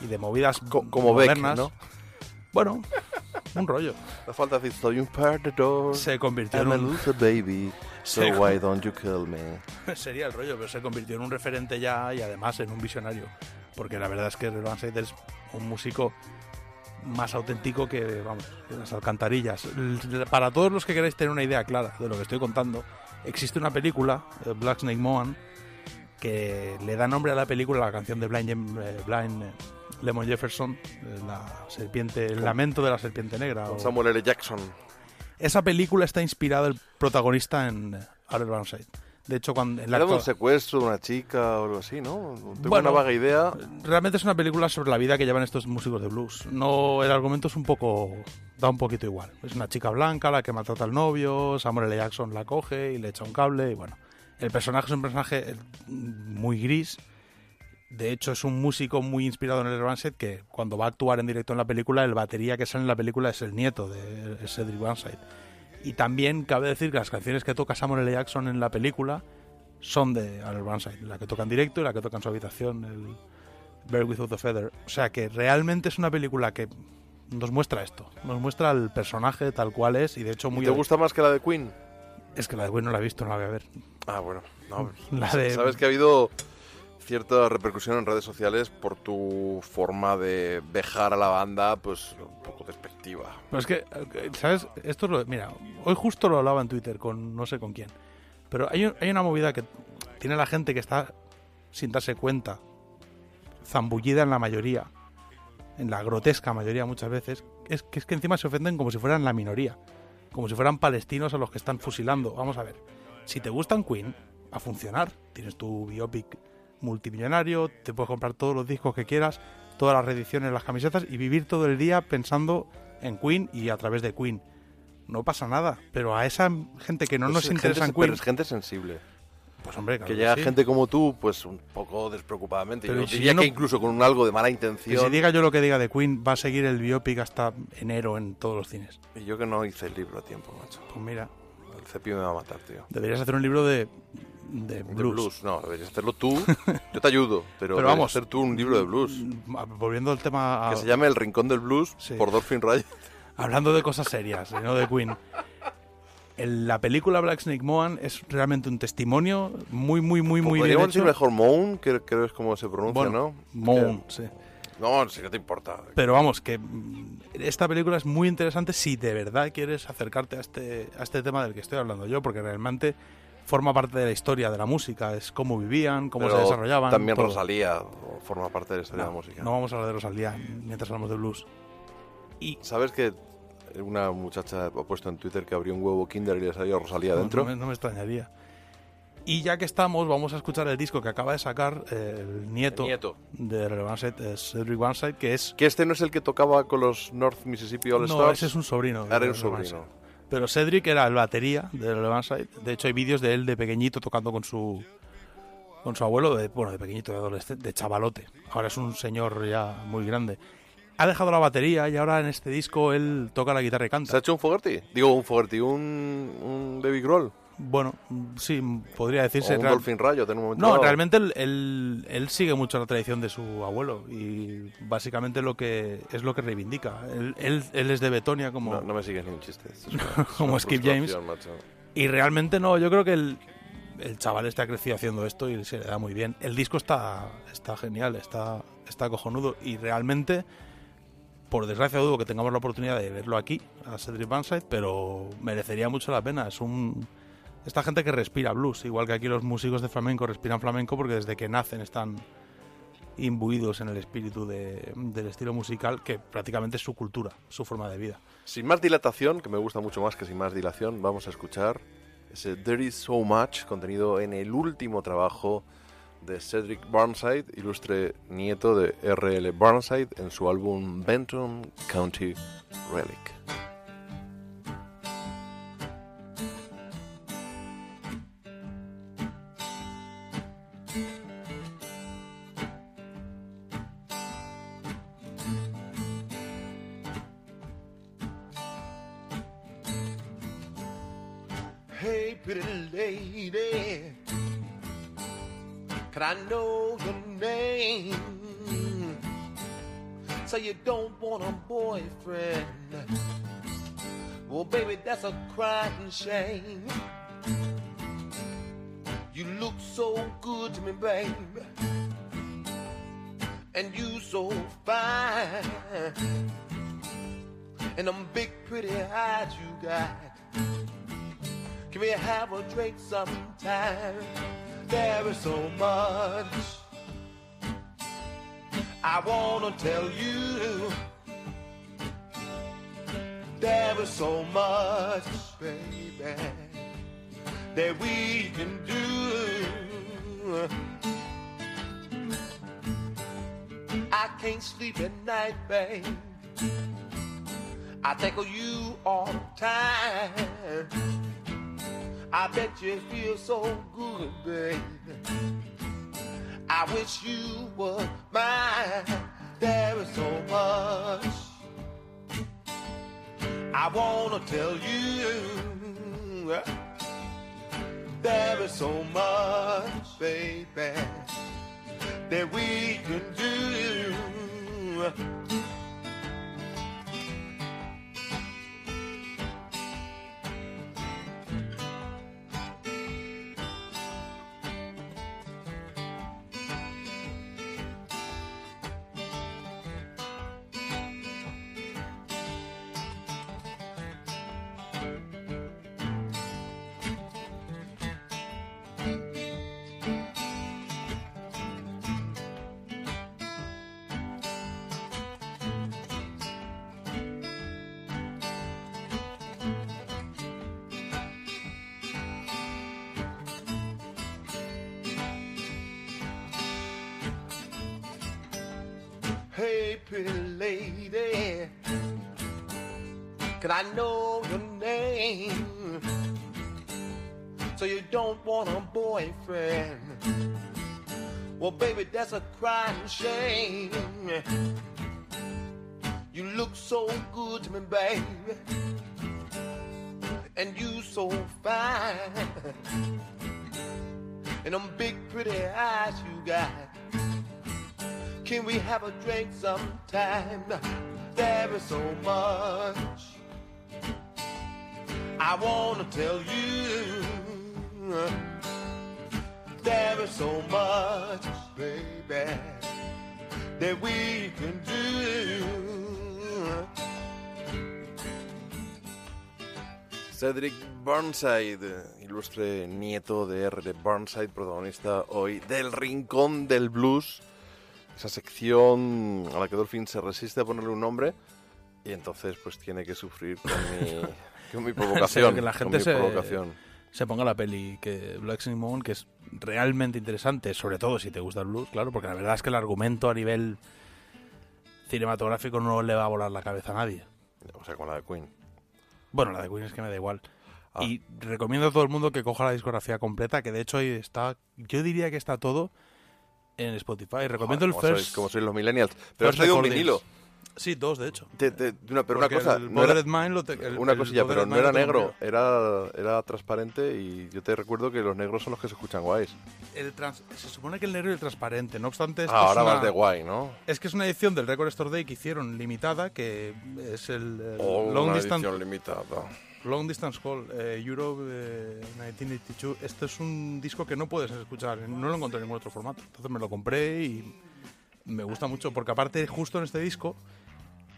y de movidas como Beck, modernas, ¿no? Bueno, un rollo. La falta decir, so you part the door. Se convirtió I'm en un- baby. So Se- why don't you kill me? Sería el rollo, pero se convirtió en un referente ya y además en un visionario. Porque la verdad es que Van Side es un músico más auténtico que, vamos, que las alcantarillas. Para todos los que queráis tener una idea clara de lo que estoy contando, existe una película, eh, Black Snake Moan, que le da nombre a la película la canción de Blind, Jem- eh, Blind eh, Lemon Jefferson, eh, la serpiente, el lamento de la serpiente negra. Con o- Samuel L. Jackson. Esa película está inspirada el protagonista en eh, Red Van Side. De hecho, cuando en la Era de un secuestro de una chica o algo así, ¿no? Tengo Bueno, una vaga idea. Realmente es una película sobre la vida que llevan estos músicos de blues. No, el argumento es un poco. da un poquito igual. Es una chica blanca la que maltrata al novio, Samuel L. Jackson la coge y le echa un cable y bueno. El personaje es un personaje eh, muy gris. De hecho, es un músico muy inspirado en el Rancid que cuando va a actuar en directo en la película, el batería que sale en la película es el nieto de Cedric Banside. Y también cabe decir que las canciones que toca Samuel L. Jackson en la película son de Aaron Burnside, la que toca en directo y la que toca en su habitación, el Bear Without a Feather. O sea que realmente es una película que nos muestra esto, nos muestra el personaje tal cual es y de hecho ¿Y muy... ¿Te gusta más que la de Queen? Es que la de Queen no la he visto, no la voy a ver. Ah, bueno. No, La de- Sabes que ha habido cierta repercusión en redes sociales por tu forma de dejar a la banda, pues un poco despectiva. Es que, eh, ¿sabes? Esto es lo... Mira, hoy justo lo hablaba en Twitter con no sé con quién. Pero hay, hay una movida que tiene la gente que está, sin darse cuenta, zambullida en la mayoría, en la grotesca mayoría muchas veces, es que es que encima se ofenden como si fueran la minoría, como si fueran palestinos a los que están fusilando. Vamos a ver, si te gustan Queen, a funcionar. Tienes tu biopic multimillonario, te puedes comprar todos los discos que quieras, todas las reediciones, las camisetas y vivir todo el día pensando en Queen y a través de Queen. No pasa nada, pero a esa gente que no Pues nos es interesa gente, en Queen, pero es gente sensible. pues hombre, claro que que llega sí. gente como tú, pues un poco despreocupadamente. Pero Yo ¿y si diría no- que incluso con un algo de mala que intención. si diga yo lo que diga de Queen, va a seguir el biopic hasta enero en todos los cines. Y yo que no hice el libro a tiempo, macho. Pues mira, El cepillo me va a matar, tío. deberías hacer un libro de, de De blues. blues. No, deberías hacerlo tú. Yo te ayudo, pero, Pero vamos. hacer tú un libro de blues. Volviendo al tema... a- Que se llame El Rincón del Blues Sí. por Dolphin Ray. Hablando de cosas serias, y no de Queen. El- la película Black Snake Moan es realmente un testimonio muy, muy, muy, muy bien hecho. decir mejor Moan, que creo es como se pronuncia, Bueno, ¿no? Moan, Que- sí. No, si no te importa. Pero vamos, que mm, esta película es muy interesante si de verdad quieres acercarte a este, a este tema del que estoy hablando yo, porque realmente forma parte de la historia de la música, es cómo vivían, cómo Pero se desarrollaban. También todo. Rosalía forma parte de la historia No, de la música. no vamos a hablar de Rosalía mientras hablamos de blues. Y ¿Sabes que una muchacha ha puesto en Twitter que abrió un huevo Kinder y le salió Rosalía no, dentro? no me, no me extrañaría. Y ya que estamos, vamos a escuchar el disco que acaba de sacar eh, el nieto, El nieto. de Relevance Cedric Banside, que es Que este no es el que tocaba con los North Mississippi All No, Stars. ese es un sobrino. Ahora un sobrino. Pero Cedric era el batería de Relevance. De hecho, hay vídeos de él de pequeñito tocando con su con su abuelo, de, bueno, de pequeñito, de adolescente, de chavalote. Ahora es un señor ya muy grande. Ha dejado la batería y ahora en este disco él toca la guitarra y canta. ¿Se ha hecho un Fogerty? Digo, un Fogerty, un, un David Grohl. Bueno, sí, podría decirse. O un real- Dolphin Riot en un momento No, dado. realmente él, él, él sigue mucho la tradición de su abuelo y básicamente lo que es lo que reivindica. Él, él, él es de Betonia como, No, no me sigues ni un chiste. Esto es una- es como Skip James. macho. Y realmente no, yo creo que el, el chaval ha crecido haciendo esto y se le da muy bien. El disco está, está genial, está, está cojonudo y realmente, por desgracia dudo que tengamos la oportunidad de verlo aquí, a Cedric Banside, pero merecería mucho la pena. Es un... Esta gente que respira blues, igual que aquí los músicos de flamenco respiran flamenco porque desde que nacen están imbuidos en el espíritu de- del estilo musical que prácticamente es su cultura, su forma de vida. Sin más dilatación, que me gusta mucho más que sin más dilación, vamos a escuchar ese There is so much contenido en el último trabajo de Cedric Burnside, ilustre nieto de R.L. Burnside, en su álbum Benton County Relic. Say you don't want a boyfriend. Well, baby, that's a crying shame. You look so good to me, babe. And you so fine. And them big pretty eyes you got. Can we have a drink sometime? There is so much I wanna tell you. There is so much, baby, that we can do. I can't sleep at night, babe. I think of you all the time. I bet you feel so good, babe. I wish you were mine. There is so much I wanna tell you. There is so much, baby, that we can do. Well, baby, that's a crying shame. You look so good to me, baby, and you so fine, and them big pretty eyes you got. Can we have a drink sometime? There is so much I wanna tell you. There is so much, baby, that we can do. Cedric Burnside, ilustre nieto de R. de Burnside, protagonista hoy del Rincón del Blues, esa sección a la que Dolphin se resiste a ponerle un nombre y entonces pues tiene que sufrir con mi, con mi provocación. que la gente mi se, provocación. se ponga la peli que Black Moon, que es realmente interesante, sobre todo si te gusta el blues, claro, porque la verdad es que el argumento a nivel cinematográfico no le va a volar la cabeza a nadie. O sea, con la de Queen. Bueno, la de Queen es que me da igual. Ah. Y recomiendo a todo el mundo que coja la discografía completa, que de hecho ahí está, yo diría que está todo en Spotify. Recomiendo Joder, el First. sois- como sois los millennials. Pero has traído un vinilo. Sí, dos de hecho. Te- te- una- pero una cosa, el no era- Bothered Mind lo te- el- una el cosilla, pero no era negro, era, era transparente y yo te recuerdo que los negros son los que se escuchan guays. El trans- se supone que el negro y el transparente. No obstante, esto Ah, es ahora una- vas de guay, ¿no? Es que es una edición del Record Store Day que hicieron limitada, que es el, el Oh, Long, una Distance, edición limitada. Long Distance Call, eh, Europe eh, 1982. Esto es un disco que no puedes escuchar, no lo encontré en ningún otro formato. Entonces me lo compré y me gusta mucho, porque aparte justo en este disco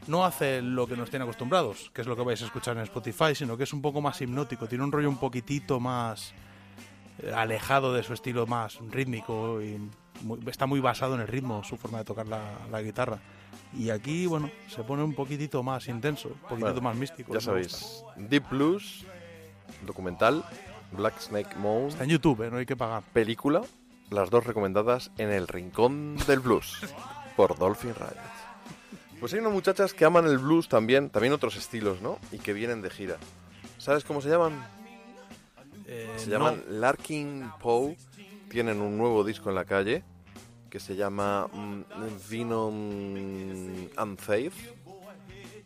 no hace lo que nos tiene acostumbrados, que es lo que vais a escuchar en Spotify, sino que es un poco más hipnótico, tiene un rollo un poquitito más eh, alejado de su estilo más rítmico y muy- está muy basado en el ritmo, su forma de tocar la, la guitarra. Y aquí, bueno, se pone un poquitito más intenso, un poquitito Bueno, más místico. Ya sabéis, Deep Blues, documental, Black Snake Moan. Está en YouTube, ¿eh? no hay que pagar. Película, las dos recomendadas en el Rincón del Blues, por Dolphin Riot. Pues hay unas muchachas que aman el blues también, también otros estilos, ¿no? Y que vienen de gira. ¿Sabes cómo se llaman? Eh, Se no. llaman Larkin Poe. Tienen un nuevo disco en la calle que se llama mm, Venom Unsafe.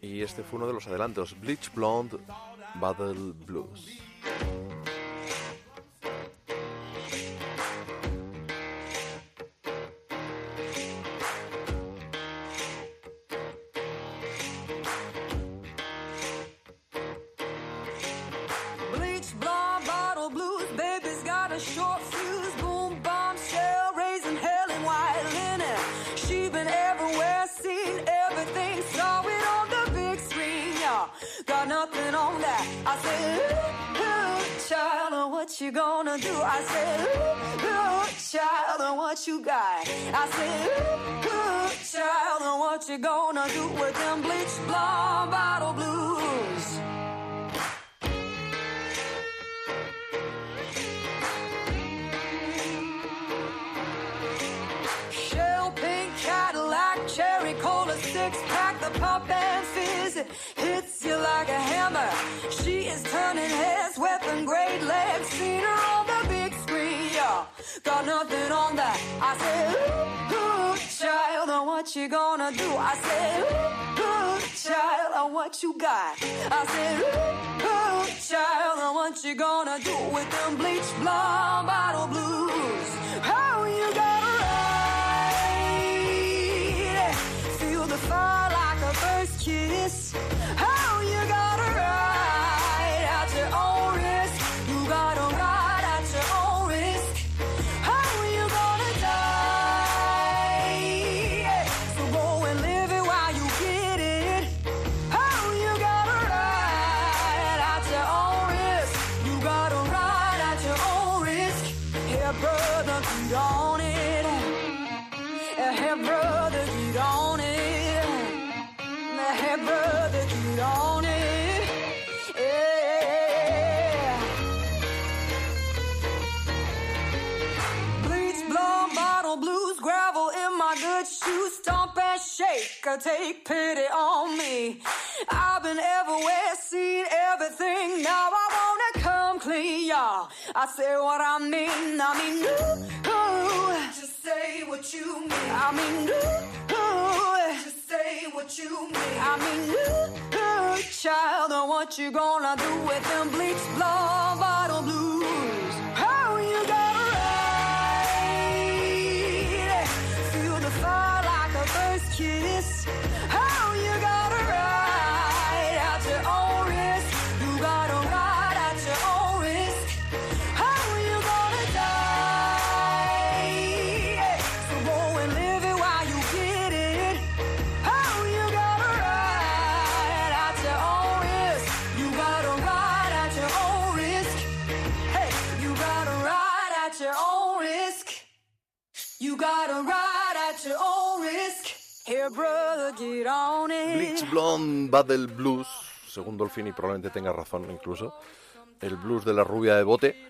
Y este fue uno de los adelantos, Bleach Blonde Battle Blues. What you got? I said, ooh, ooh, child, uh, what you gonna do with them bleach blonde bottle blues? Shell pink Cadillac, cherry cola six pack, the pop and fizz hits you like a hammer. She is turning heads, weapon grade legs, Got nothing on that. I said, ooh, ooh, child, uh, what you gonna do? I said, ooh, ooh, child, uh, what you got? I said, ooh, ooh, child, uh, what you gonna do with them bleach blonde bottle blues? How you gonna stomp shake, or take pity on me. I've been everywhere, seen everything, now I wanna come clean, y'all. I say what I mean, I mean, ooh, ooh. Just say what you mean. I mean, ooh, ooh. Just say what you mean. I mean, ooh, ooh. Child, what you gonna do with them bleach blonde Bleach Blonde Battle Blues, según Dolphini probablemente tenga razón incluso, el blues de la rubia de bote.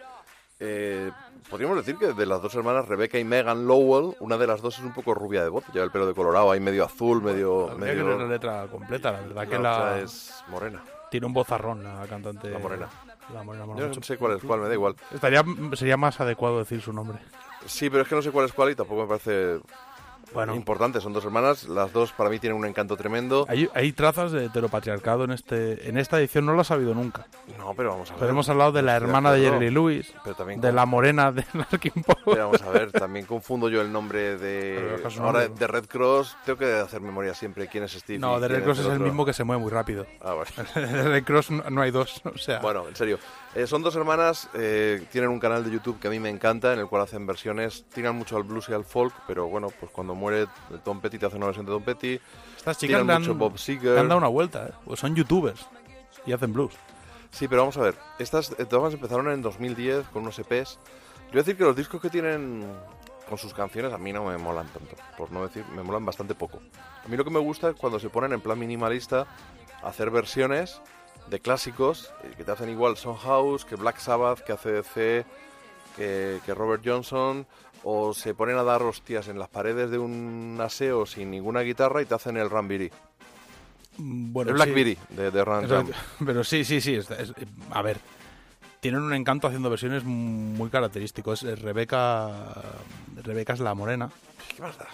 Eh, podríamos decir que de las dos hermanas, Rebecca y Megan Lowell, una de las dos es un poco rubia de bote, lleva el pelo de colorado, ahí medio azul, medio... Habría que medio leer la letra completa, la verdad que la es morena. Tiene un vozarrón la cantante. La morena. La morena mola Yo mucho. no sé cuál es cuál, me da igual. Estaría, sería más adecuado decir su nombre. Sí, pero es que no sé cuál es cuál y tampoco me parece Bueno. importante. Son dos hermanas, las dos para mí tienen un encanto tremendo. Hay, hay trazas de heteropatriarcado en este en esta edición, no lo has sabido nunca. No, pero vamos a ver. Pero hemos hablado de la hermana de. Jerry Lewis, Pero también de la morena de Larkin Poe. Pero vamos a ver, también confundo yo el nombre de. Ahora, de Red Cross, tengo que hacer memoria siempre quién es Steve. No, de Red Cross es el mismo que se mueve muy rápido. Ah, bueno. de Red Cross no, no hay dos, o sea... Bueno, en serio. Eh, son dos hermanas, eh, tienen un canal de YouTube que a mí me encanta, en el cual hacen versiones, tiran mucho al blues y al folk, pero bueno, pues cuando muere Tom Petty te hace una versión de Tom Petty. Estas chicas tiran han, mucho Bob Seger. han dado una vuelta, ¿eh? Pues son youtubers y hacen blues. Sí, pero vamos a ver. Estas eh, todas empezaron en 2010 con unos EPs. Yo voy a decir que los discos que tienen con sus canciones a mí no me molan tanto. Por no decir, me molan bastante poco. A mí lo que me gusta es cuando se ponen en plan minimalista a hacer versiones de clásicos eh, que te hacen igual House, que Black Sabbath, que ACDC, que, que Robert Johnson. O se ponen a dar hostias en las paredes de un aseo sin ninguna guitarra y te hacen el Rambiri. Mm, Bueno, el Black sí. De, de Ram. Pero sí, sí, sí. es- es- a ver, tienen un encanto haciendo versiones muy característicos. Es Rebeca, Rebeca es la morena. ¿Qué más da?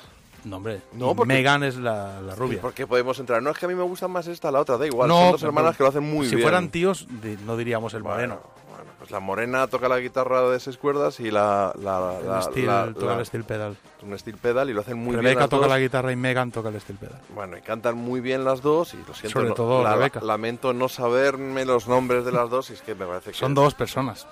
No, hombre. No, porque- Megan es la, la rubia. Porque podemos entrar. No es que a mí me gusta más esta, la otra, da igual. no, Son dos hermanas que lo hacen muy si bien. fueran tíos, no diríamos el moreno. Bueno, pues la morena toca la guitarra de seis cuerdas y la. la, El la- steel- la- toca el steel pedal. Un steel pedal y lo hacen muy bien. Rebeca toca dos. la guitarra y Megan toca el steel pedal. Bueno, y cantan muy bien las dos y lo siento. Sobre todo la- Rebeca. Lamento no saberme los nombres de las dos y es que me parece que. Son dos personas.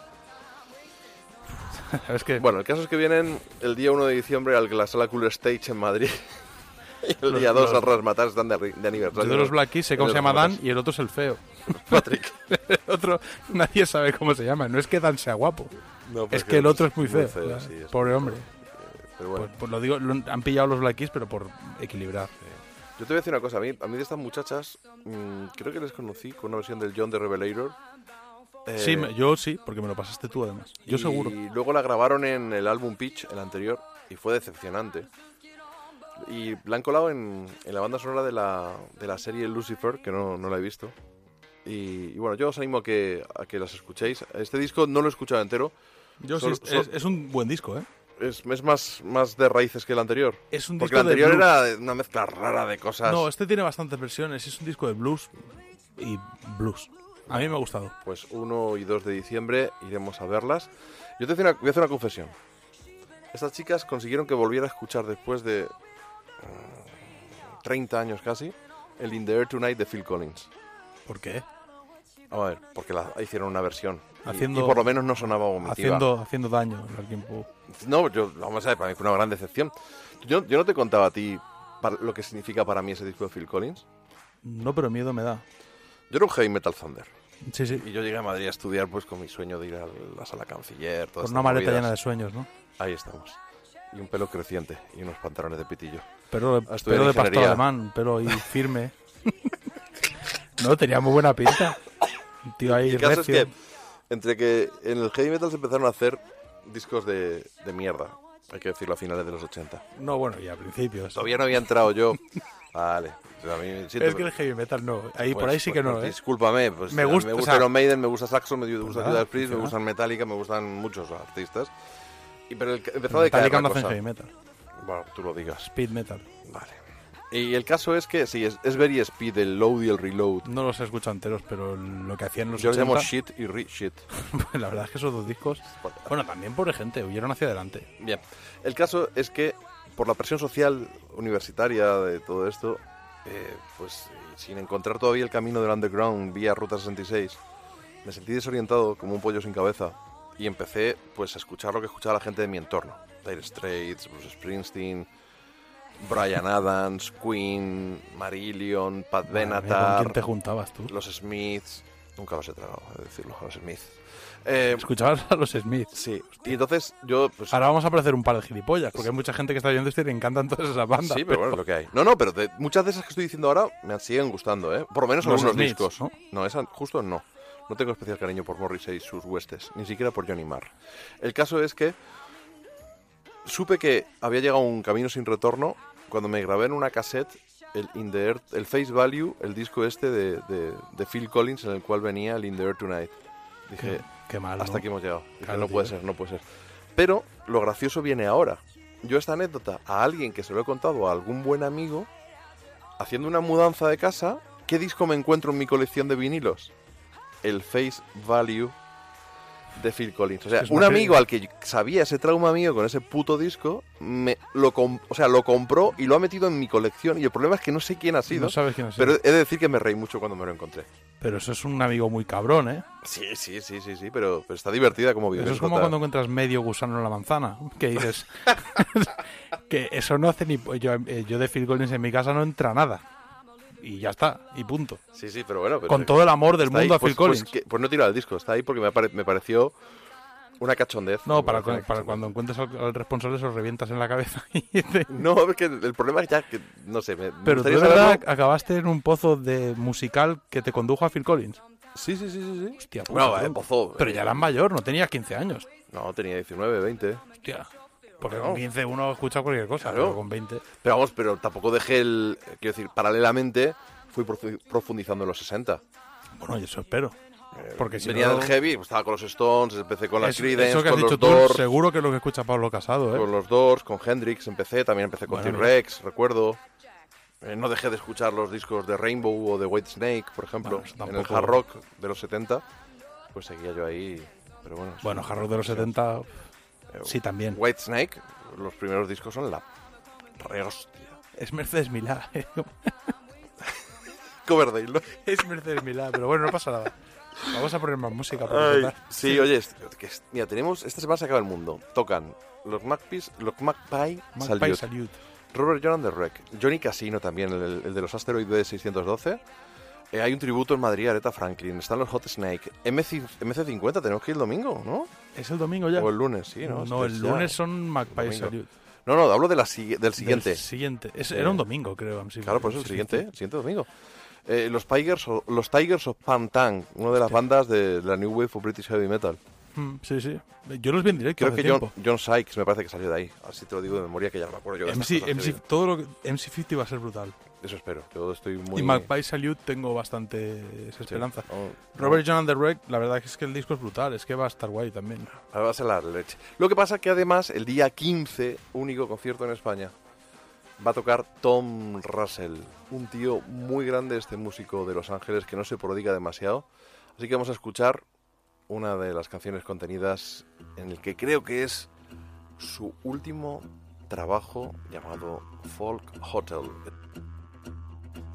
es que Bueno, el caso es que vienen el día 1 de diciembre al Sala Cool Stage en Madrid. y el Los- día 2 los- al Rasmatar están de, de aniversario. de los Black Keys sé cómo se llama Dan Rasmatas. y el otro es el feo. Patrick. el otro nadie sabe cómo se llama. No es que Dan sea guapo. No, es que el otro es muy muy feo. feo, claro. sí, es Pobre muy hombre. Pero bueno. Pues, pues lo digo, lo- han pillado los Black Keys, pero por equilibrar. Yo te voy a decir una cosa, a mí, a mí de estas muchachas, mm, creo que les conocí con una versión del John de Revelator. Eh, Sí, me- yo sí, porque me lo pasaste tú además. Yo y seguro. luego la grabaron en el álbum Pitch, el anterior, y fue decepcionante. Y la han colado en, en la banda sonora de la, de la serie Lucifer, que no, no la he visto. Y, y bueno, yo os animo a que, a que las escuchéis. Este disco no lo he escuchado entero. Yo sí, es, un buen disco, ¿eh? es, es más, más de raíces que el anterior. Es un Porque disco el de anterior blues. era una mezcla rara de cosas. No, este tiene bastantes versiones. Es un disco de blues y blues. A mí me ha gustado. Pues 1 y 2 de diciembre iremos a verlas. Yo te voy a hacer una, voy a hacer una confesión. Estas chicas consiguieron que volviera a escuchar después de mm, 30 años casi el In the Air Tonight de Phil Collins. ¿Por qué? A ver, porque la hicieron una versión. Y- Haciendo- y, por lo menos no sonaba vomitiva. Haciendo, haciendo daño. Larkin Poe. No, yo, vamos a ver, para mí fue una gran decepción. Yo, yo no te contaba a ti para- lo que significa para mí ese disco de Phil Collins. No, pero miedo me da. Yo era un heavy metal thunder. Sí, sí. Y yo llegué a Madrid a estudiar pues con mi sueño de ir a la sala canciller. todas Con una maleta movidas. llena de sueños, ¿no? Ahí estamos. Y un pelo creciente y unos pantalones de pitillo. Pero, pero de pastor alemán, pero ahí firme. no, tenía muy buena pinta. Un tío ahí el caso es que entre que en el heavy metal se empezaron a hacer discos de, de mierda, hay que decirlo, a finales de los 80. No, bueno, y a principios. Todavía no había entrado yo. Vale. pero a mí siento- Es que el heavy metal no. Ahí, por Pues- ahí sí pues- que no, pues ¿eh? Discúlpame, pues Me me gusta- me o gusta sea- Iron Maiden, me gusta Saxon, me gusta Judas Priest, me gustan Metallica, me gustan muchos artistas. Y pero el, empezó a decaer Metallica no hacen heavy metal. Bueno, tú lo digas. Speed metal. Vale. Y el caso es que sí, es, es very speed, el load y el reload. No los he escuchado enteros, pero lo que hacían los Yo los llamo 80, shit y re shit. pues la verdad es que esos dos discos... Bueno, también pobre gente, huyeron hacia adelante. Bien, el caso es que por la presión social universitaria de todo esto, eh, pues sin encontrar todavía el camino del underground vía Ruta 66, me sentí desorientado como un pollo sin cabeza y empecé pues a escuchar lo que escuchaba la gente de mi entorno. Dire Straits, Bruce Springsteen, Brian Adams, Queen, Marillion, Pat Madre mía, ¿Con Benatar, quién te juntabas tú? los Smiths, Nunca los he tragado, he de decirlo, los Smith. Eh, Escuchabas a los Smith. sí, y entonces yo... Pues, Ahora vamos a parecer un par de gilipollas, porque hay mucha gente que está viendo esto y le encantan todas esas bandas. Sí, pero bueno, es lo que hay. No, no, pero de- muchas de esas que estoy diciendo ahora me siguen gustando, ¿eh? Por lo menos Los algunos Smiths, discos. ¿no? No, esa justo no. No tengo especial cariño por Morrissey y sus huestes, ni siquiera por Johnny Marr. El caso es que supe que había llegado un camino sin retorno cuando me grabé en una cassette el, In the Earth- el Face Value, el disco este de, de- de Phil Collins en el cual venía el In the Air Tonight. Dije, Qué, qué mal, hasta ¿no? aquí hemos llegado. Dije, Claro, no puede ser, no puede ser. Pero lo gracioso viene ahora. Yo esta anécdota a alguien que se lo he contado a algún buen amigo, haciendo una mudanza de casa, ¿qué disco me encuentro en mi colección de vinilos? El Face Value de Phil Collins. O sea, un amigo al que sabía ese trauma mío con ese puto disco, me lo com- o sea, lo compró y lo ha metido en mi colección. Y el problema es que no sé quién ha sido. No sabes quién ha sido. Pero he de decir que me reí mucho cuando me lo encontré. Pero eso es un amigo muy cabrón, ¿eh? Sí, sí, sí, sí, sí, pero, pero está divertida como video. Eso es como cuando encuentras medio gusano en la manzana, que dices que eso no hace ni... Yo, eh, yo de Phil Collins en mi casa no entra nada. Y ya está, y punto. Sí, sí, pero bueno. pero- Con todo el amor del mundo ahí, a Phil pues, pues Collins. que- Pues, no he tirado el disco, está ahí porque me, pare- me pareció una cachondez. No, para, para cuando encuentres al, al responsable se lo revientas en la cabeza. y te- No, es que el problema es ya que, no sé, me, Pero tú de verdad acabaste en un pozo de musical que te condujo a Phil Collins. Sí, sí, sí, sí. sí. Hostia, puta, Bueno, eh, pozo. Pero eh, ya eras mayor, no tenías 15 años. No, tenía 19, 20. Hostia. Porque con 15 uno escucha cualquier cosa, Claro. pero con 20... Pero vamos, pero tampoco dejé el. Quiero decir, paralelamente fui profu- profundizando en los 60. Bueno, yo eso espero. Porque si Venía no- del heavy, pues estaba con los Stones, empecé con las Creedence, eso que has con dicho los tú, Doors. seguro que es lo que escucha Pablo Casado, ¿eh? Con los Doors, con Hendrix empecé, también empecé con Bueno, T-Rex, recuerdo. Eh, no dejé de escuchar los discos de Rainbow o de White Snake, por ejemplo, Bueno, en el hard rock de los 70. Pues seguía yo ahí, pero bueno. Bueno, Hard Rock de los sí. 70, Eh, sí, también. White Snake, los primeros discos son la re hostia. Es Mercedes Milá. ¿eh? Coverdale, ¿no? es Mercedes Milá, pero bueno, no pasa nada. Vamos a poner más música para Ay, empezar. sí, oye, que mira, tenemos, esta semana se acaba el mundo. Tocan los Magpies, los Magpie, Magpie Salute, Salute. Robert John and the Wreck, Johnny Casino también, el, el de los asteroides 612. Eh, hay un tributo en Madrid a Aretha Franklin, están los Hot Snake, MC, MC50, tenemos que ir el domingo, ¿no? ¿Es el domingo ya? O el lunes, sí, ¿no? No, el ya. lunes son Magpie Domingo. Salute. No, no, hablo de la, del siguiente. Del siguiente. Es- Eh, era un domingo, creo. Claro, por eso el siguiente, el siguiente domingo. Eh, los, Tigers, o- los Tigers of Pantang, una de las bandas de la New Wave of British Heavy Metal. Mm, sí, sí. Yo los vi en directo Creo hace que John, Sykes me parece que salió de ahí. Así te lo digo de memoria que ya no me acuerdo yo de MC, MC, todo lo que, MC50 va a ser brutal. Eso espero. Yo estoy muy... Y Magpie Salute tengo bastante esperanza. Oh, Robert John and the Wreck, la verdad es que el disco es brutal, es que va a estar guay también. Ahora va a ser la leche. Lo que pasa que además el día 15, único concierto en España, va a tocar Tom Russell, un tío muy grande, este músico de Los Ángeles que no se prodiga demasiado. Así que vamos a escuchar una de las canciones contenidas en el que creo que es su último trabajo llamado Folk Hotel.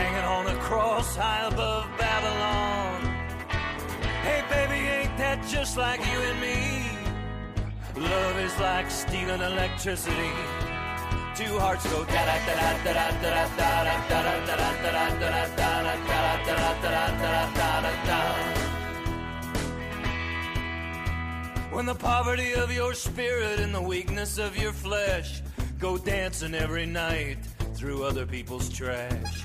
hanging on a cross high above Babylon. Hey, baby, ain't that just like you and me? Love is like stealing electricity. Two hearts go da da da da da da da da da da da da da da da da da da da. When the poverty of your spirit and the weakness of your flesh go dancing every night through other people's trash.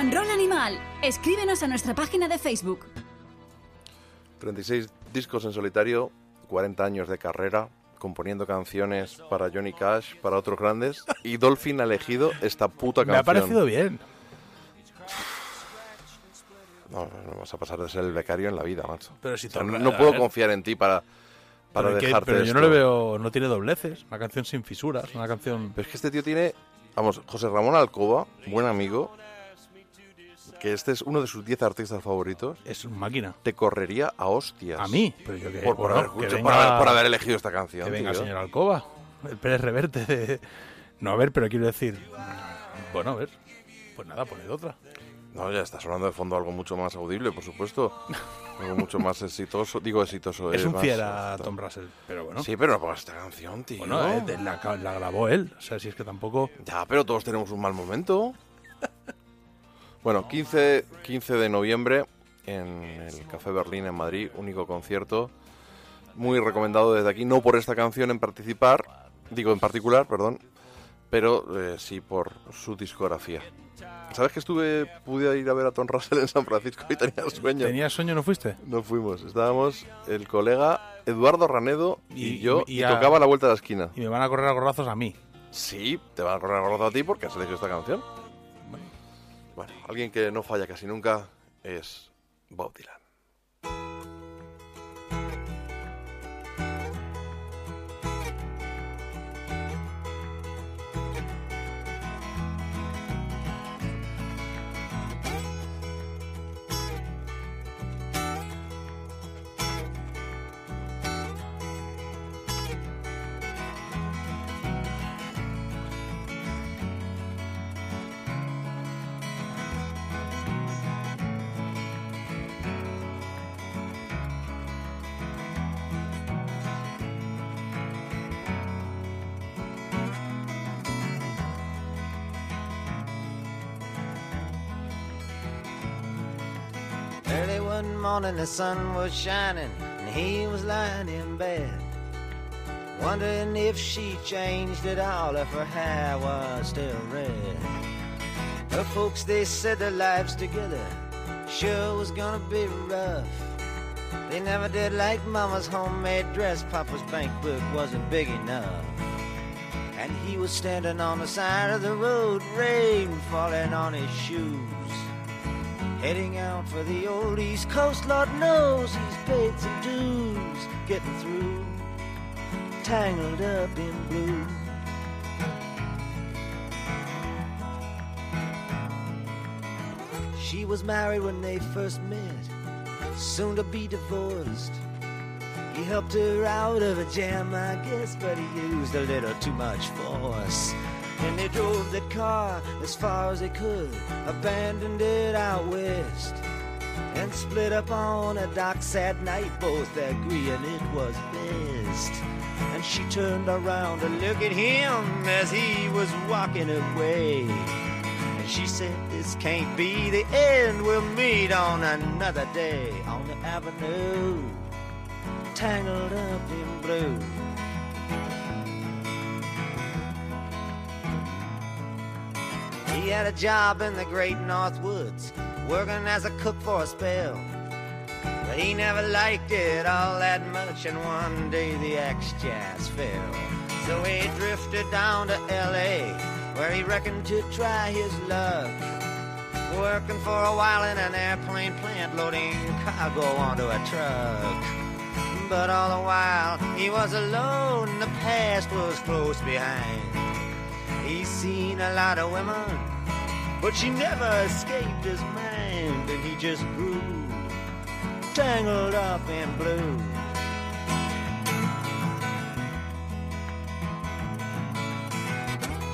and Roll Animal. Escríbenos a nuestra página de Facebook. 36 discos en solitario, 40 años de carrera, componiendo canciones para Johnny Cash, para otros grandes, y Dolphin ha elegido esta puta Me canción. ha parecido bien. No, no vas a pasar de ser el becario en la vida, macho. Pero si O sea, no puedo confiar en ti para, para pero que- dejarte pero yo no esto. le veo, no tiene dobleces. Una canción sin fisuras, una canción. Pero es que este tío tiene, vamos, José Ramón Alcoba, buen amigo, que este es uno de sus 10 artistas favoritos. Es una máquina. Te correría a hostias. A mí, pero yo que Por, por bueno, haber, que escuchado- venga- por haber- por haber elegido esta canción. Que venga, tío. señor Alcoba. El Pérez Reverte. de- No, a ver, pero quiero decir. Bueno, a ver. Pues nada, poned otra. No, ya está sonando de fondo algo mucho más audible, por supuesto. algo mucho más exitoso. Digo exitoso. Es eh, un más- fiera Tom Russell, pero bueno. Sí, pero no pongas esta canción, tío. Bueno, eh, la, la grabó él. O sea, si es que tampoco. Ya, pero todos tenemos un mal momento. bueno, 15, 15 de noviembre en el Café Berlín en Madrid, único concierto. Muy recomendado desde aquí, no por esta canción en participar, digo en particular, perdón, pero eh, sí por su discografía. ¿Sabes que estuve, pude ir a ver a Tom Russell en San Francisco y tenía sueño? ¿Tenías sueño no fuiste? No fuimos, estábamos el colega Eduardo Ranedo y, Y- yo y y, a- tocaba a la vuelta de la esquina. Y me van a correr a gorrazos a mí. Sí, te van a correr a gordo a ti porque has elegido esta canción. Bueno, alguien que no falla casi nunca es Bob Dylan. The sun was shining and he was lying in bed. Wondering if she changed at all, if her hair was still red. Her folks, they said their lives together sure was gonna be rough. They never did like Mama's homemade dress, Papa's bank book wasn't big enough. And he was standing on the side of the road, rain falling on his shoes. Heading out for the old East Coast, Lord knows he's paid some dues. Getting through, tangled up in blue. She was married when they first met, soon to be divorced. He helped her out of a jam, I guess, but he used a little too much force. And they drove that car as far as they could, abandoned it out west, and split up on a dock sad night, both agreeing it was best. And she turned around to look at him as he was walking away. And she said, This can't be the end, we'll meet on another day on the avenue, tangled up in blue. He had a job in the great North Woods, working as a cook for a spell. But he never liked it all that much, and one day the axe just fell. So he drifted down to L.A., where he reckoned to try his luck. Working for a while in an airplane plant, loading cargo onto a truck. But all the while he was alone, the past was close behind. He's seen a lot of women, but she never escaped his mind, and he just grew tangled up in blue.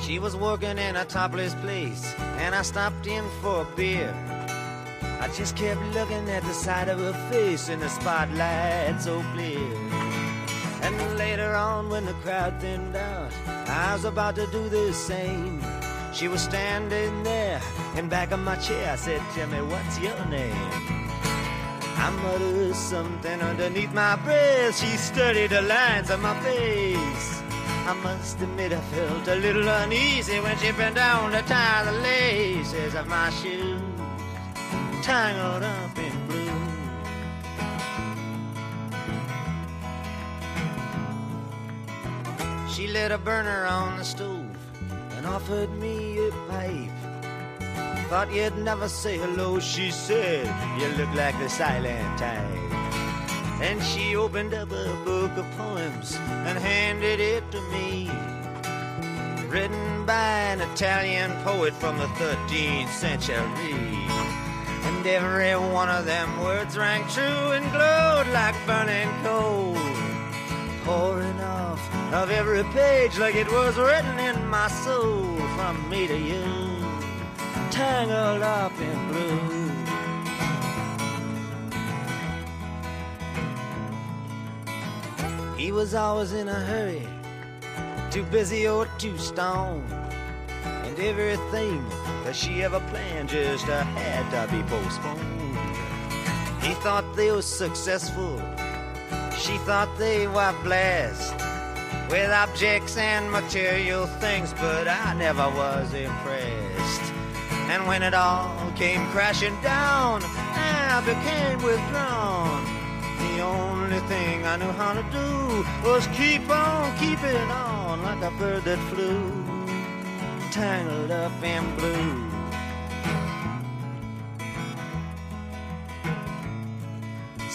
She was working in a topless place, and I stopped in for a beer. I just kept looking at the side of her face in the spotlight so clear. And later on, when the crowd thinned out, I was about to do the same. She was standing there in back of my chair. I said, me, what's your name? I muttered something underneath my breath. She studied the lines of my face. I must admit I felt a little uneasy when she bent down to tie the laces of my shoes, tangled up in She lit a burner on the stove and offered me a pipe. Thought you'd never say hello, she said. You look like the silent type. And she opened up a book of poems and handed it to me. Written by an Italian poet from the 13th century. And every one of them words rang true and glowed like burning coal. Pouring off of every page like it was written in my soul from me to you. Tangled up in blue. He was always in a hurry, too busy or too stoned. And everything that she ever planned just had to be postponed. He thought they were successful, she thought they were blessed with objects and material things, but I never was impressed. And when it all came crashing down, I became withdrawn. The only thing I knew how to do was keep on keeping on like a bird that flew, tangled up in blue.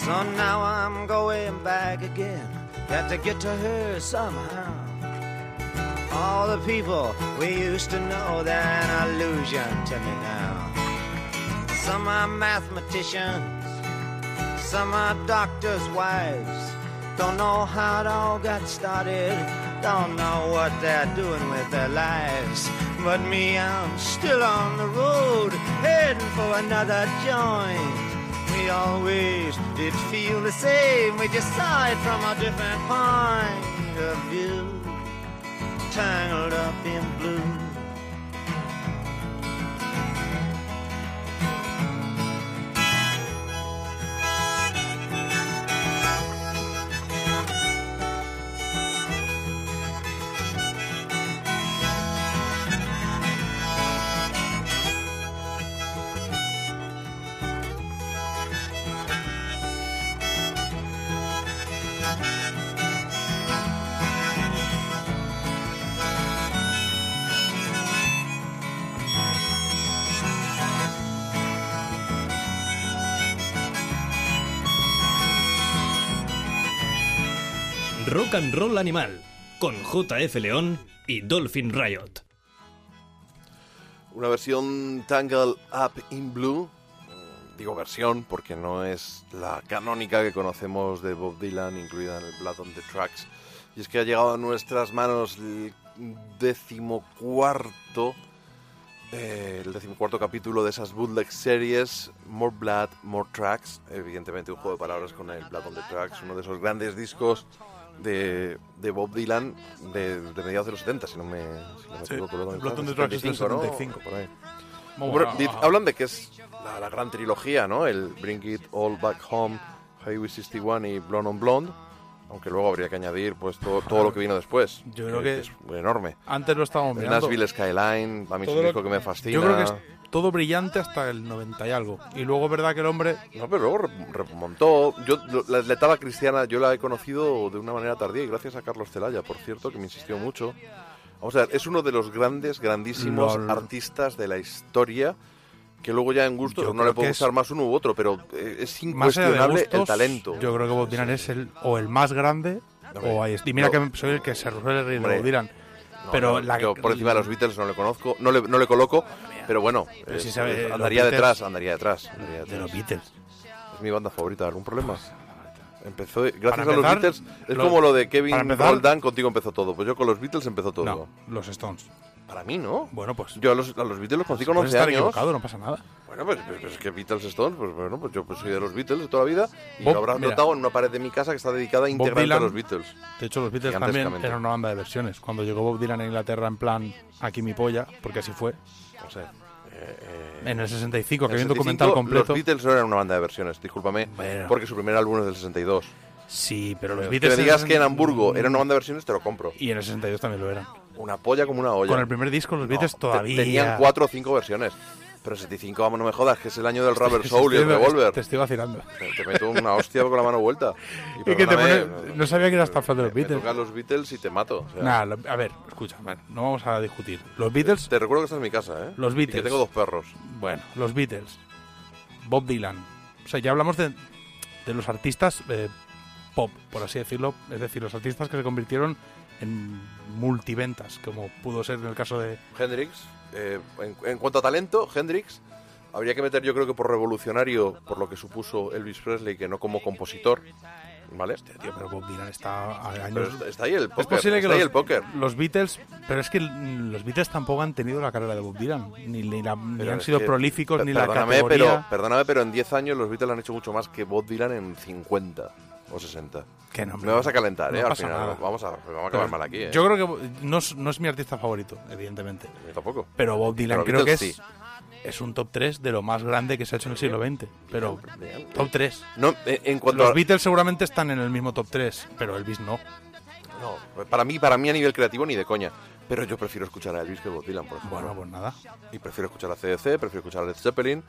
So now I'm going back again. Got to get to her somehow. All the people we used to know, they're an illusion to me now. Some are mathematicians, some are doctors' wives. Don't know how it all got started, don't know what they're doing with their lives. But me, I'm still on the road, heading for another joint. We always did feel the same, we just saw it from a different point of view. Tangled up in blue. Rock Roll Animal, con JF León y Dolphin Riot. Una versión Tangle Up in Blue. mm, Digo versión porque no es la canónica que conocemos de Bob Dylan, incluida en el Blood on the Tracks. Y es que ha llegado a nuestras manos el decimocuarto, eh, el decimocuarto capítulo de esas bootleg series, More Blood, More Tracks. Evidentemente un juego de palabras con el Blood on the Tracks, uno de esos grandes discos de, de Bob Dylan de, de mediados de los 70, si no me, si no me Sí, equivoco. Blood on the Blood on the Tracks, es del 75, ¿no? 75. Por ahí. Bueno, bueno. di- hablan de que es la, la gran trilogía, ¿no? El Bring It All Back Home, Highway 61 y Blonde on Blonde. Aunque luego habría que añadir pues todo, todo lo que vino después. Yo creo que- es enorme. Antes lo estábamos mirando. Nashville Skyline, a mí es un disco que me fascina. Yo creo que es todo brillante hasta el 90 y algo. Y luego verdad que el hombre... No, pero luego re- remontó. Yo, lo- la letada cristiana, yo la he conocido de una manera tardía y gracias a Carlos Celaya, por cierto, que me insistió mucho. Vamos a ver, es uno de los grandes, grandísimos artistas de la historia. Que luego ya en gusto Yo no le puede gustar más uno u otro, pero eh, es incuestionable el talento. Yo creo que Bob Dylan es el o el más grande o ahí Y mira no. que soy el que se reír de Bob Dylan. No, pero no, la, yo por encima de los Beatles no le conozco, no le, no le coloco, pero bueno, Pero si es- sabe, es- los andaría Beatles- detrás, andaría detrás, andaría de los Beatles. Es mi banda favorita, ¿algún problema? Empezó, gracias a los Beatles, es lo- como lo de Kevin empezar- contigo empezó todo. Pues yo con los Beatles empezó todo. Los Stones. Para mí, ¿no? Bueno, pues. Yo a los, a los Beatles los conocí con puedes 11 estar años. equivocado, no pasa nada. Bueno, pues, pues, pues es que Beatles Stones, pues bueno, pues yo pues soy de los Beatles de toda la vida y Bob- lo habrás mira. notado en una pared de mi casa que está dedicada íntegramente a los Beatles. De hecho, los Beatles también eran una banda de versiones. Cuando llegó Bob Dylan a Inglaterra en plan aquí mi polla, porque así fue. No sé. eh, eh, En el 65, que había un 65, documental completo. Los Beatles no eran una banda de versiones, discúlpame, Bueno. porque su primer álbum es del 62. Sí, pero los Que Beatles. me digas en- que en Hamburgo era una banda de versiones, te lo compro. Y en el 62 también lo eran. Una polla como una olla. Con el primer disco, los Beatles todavía. Tenían cuatro o cinco versiones. Pero 75, vamos, no me jodas, que es el año del Rubber Soul y el Revolver. Te estoy vacilando. Te, te meto una hostia con la mano vuelta. Y Es que te pone- no sabía que eras tan fan de los me Beatles. los Beatles y te mato. o sea, Nah, lo- a ver, escucha, no vamos a discutir. Los Beatles, Te recuerdo que estás en mi casa, ¿eh? Los Y Beatles. que tengo dos perros. bueno, los Beatles, Bob Dylan. O sea, ya hablamos de, de los artistas eh, pop, por así decirlo. Es decir, los artistas que se convirtieron en multiventas, como pudo ser en el caso de. Hendrix, eh, en, en cuanto a talento, Hendrix, habría que meter yo creo que por revolucionario, por lo que supuso Elvis Presley, que no como compositor, ¿vale? Tío, pero Bob Dylan está a años. Pero está, ahí el póker, es posible que está ahí los, el póker. los Beatles, pero es que los Beatles tampoco han tenido la carrera de Bob Dylan, ni, ni la- ni han sido que- prolíficos, ni la categoría. pero Perdóname, pero en 10 años los Beatles han hecho mucho más que Bob Dylan en 50 o 60. Que no, Me vas a calentar, no ¿eh? Al pasa final. nada. Vamos a, vamos a acabar Pero mal aquí, ¿eh? Yo creo que no es, no es mi artista favorito, evidentemente. Yo tampoco. Pero Bob Dylan Pero creo que es, es un top 3 de lo más grande que se ha hecho en el siglo XX. Pero top 3. No, en, en cuanto Los Beatles seguramente están en el mismo top 3, pero Elvis no. no, para mí, para mí a nivel creativo ni de coña. Pero yo prefiero escuchar a Elvis que Bob Dylan, por ejemplo. Bueno, pues nada. Y prefiero escuchar a CDC, prefiero escuchar a Led Zeppelin,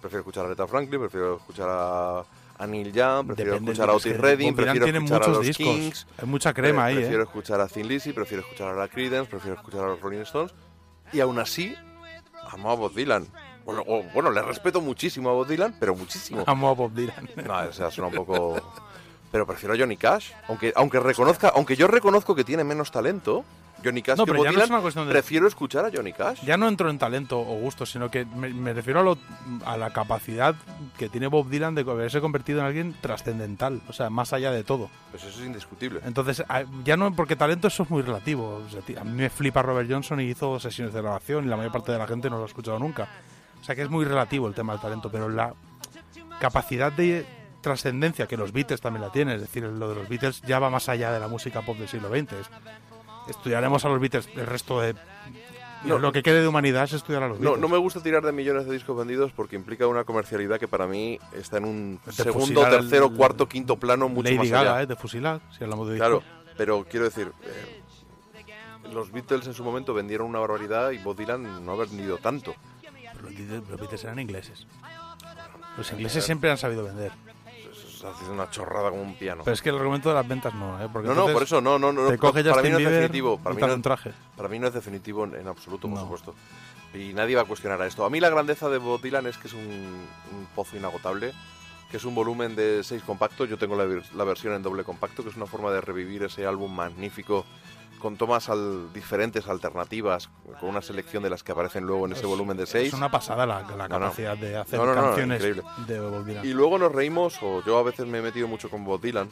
prefiero escuchar a Aretha Franklin, prefiero escuchar a, a Neil Young, prefiero Depende, escuchar a Otis Redding, prefiero escuchar a los discos. Kings. Hay mucha crema pre- ahí, ¿eh? Prefiero escuchar a Thin Lizzy, prefiero escuchar a la Creedence, prefiero escuchar a los Rolling Stones. Y aún así, amo a Bob Dylan. Bueno, o- bueno, le respeto muchísimo a Bob Dylan, pero muchísimo. Amo a Bob Dylan. No, o sea, suena un poco... Pero prefiero a Johnny Cash. Aunque, aunque reconozca, aunque yo reconozco que tiene menos talento, Johnny Cash No, que pero ya no es una cuestión de- prefiero escuchar a Johnny Cash. Ya no entro en talento o gusto, sino que me, me refiero a, lo- a la capacidad que tiene Bob Dylan de haberse convertido en alguien trascendental, o sea, más allá de todo. Pues eso es indiscutible. Entonces, ya no, porque talento eso es muy relativo. O sea, ti- a mí me flipa Robert Johnson y hizo sesiones de grabación y la mayor parte de la gente no lo ha escuchado nunca. O sea que es muy relativo el tema del talento, pero la capacidad de trascendencia que los Beatles también la tienen, es decir, lo de los Beatles ya va más allá de la música pop del siglo XX. Es- estudiaremos a los Beatles el resto de... No. lo que quede de humanidad es estudiar a los No, Beatles. no me gusta tirar de millones de discos vendidos porque implica una comercialidad que para mí está en un De segundo, tercero, cuarto, quinto plano mucho Lady más Gaga, allá. ¿eh? de fusilar, si hablamos de Claro, discos. pero quiero decir, eh, los Beatles en su momento vendieron una barbaridad y Bob Dylan no ha vendido tanto. Pero los Beatles eran ingleses. Los ingleses siempre han sabido vender. Es haciendo una chorrada como un piano. Pero es que el argumento de las ventas no, ¿eh? Porque no, no, por eso, no, no, no. Te no, coge para mí no es definitivo. Para mí no, un traje. para mí no es definitivo en, en absoluto, por No. supuesto. Y nadie va a cuestionar a esto. A mí la grandeza de Bob Dylan es que es un, un pozo inagotable, que es un volumen de seis compactos. Yo tengo la, la versión en doble compacto, que es una forma de revivir ese álbum magnífico con tomas al- diferentes, alternativas, con una selección de las que aparecen luego en ese volumen de seis. Es una pasada la, la No, no. capacidad de hacer No, no, no, canciones de Bob Dylan. Y luego nos reímos, o yo a veces me he metido mucho con Bob Dylan,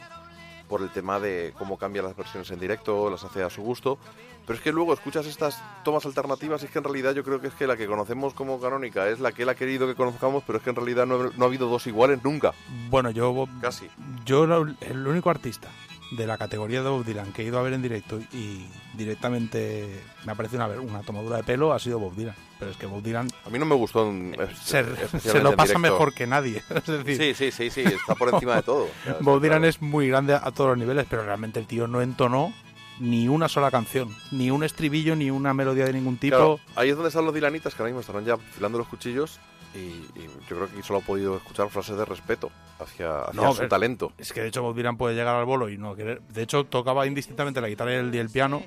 por el tema de cómo cambia las versiones en directo, las hace a su gusto. Pero es que luego escuchas estas tomas alternativas y es que en realidad yo creo que es que la que conocemos como canónica es la que él ha querido que conozcamos, pero es que en realidad no, ha- no ha habido dos iguales nunca. Bueno, yo, Casi. yo el único artista de la categoría de Bob Dylan que he ido a ver en directo y directamente me ha parecido una, una tomadura de pelo ha sido Bob Dylan. Pero es que Bob Dylan A mí no me gustó en- se, se lo pasa mejor que nadie. Es decir, Sí, sí, sí, sí, está por encima de todo. Bob Dylan claro. es muy grande a todos los niveles, pero realmente el tío no entonó ni una sola canción, ni un estribillo, ni una melodía de ningún tipo. Claro, ahí es donde están los dilanitas que ahora mismo estarán ya afilando los cuchillos y, y yo creo que solo ha podido escuchar frases de respeto hacia, hacia No, su talento. Es que de hecho Bob Dylan puede llegar al bolo y no querer. De hecho, tocaba indistintamente la guitarra y el, y el piano.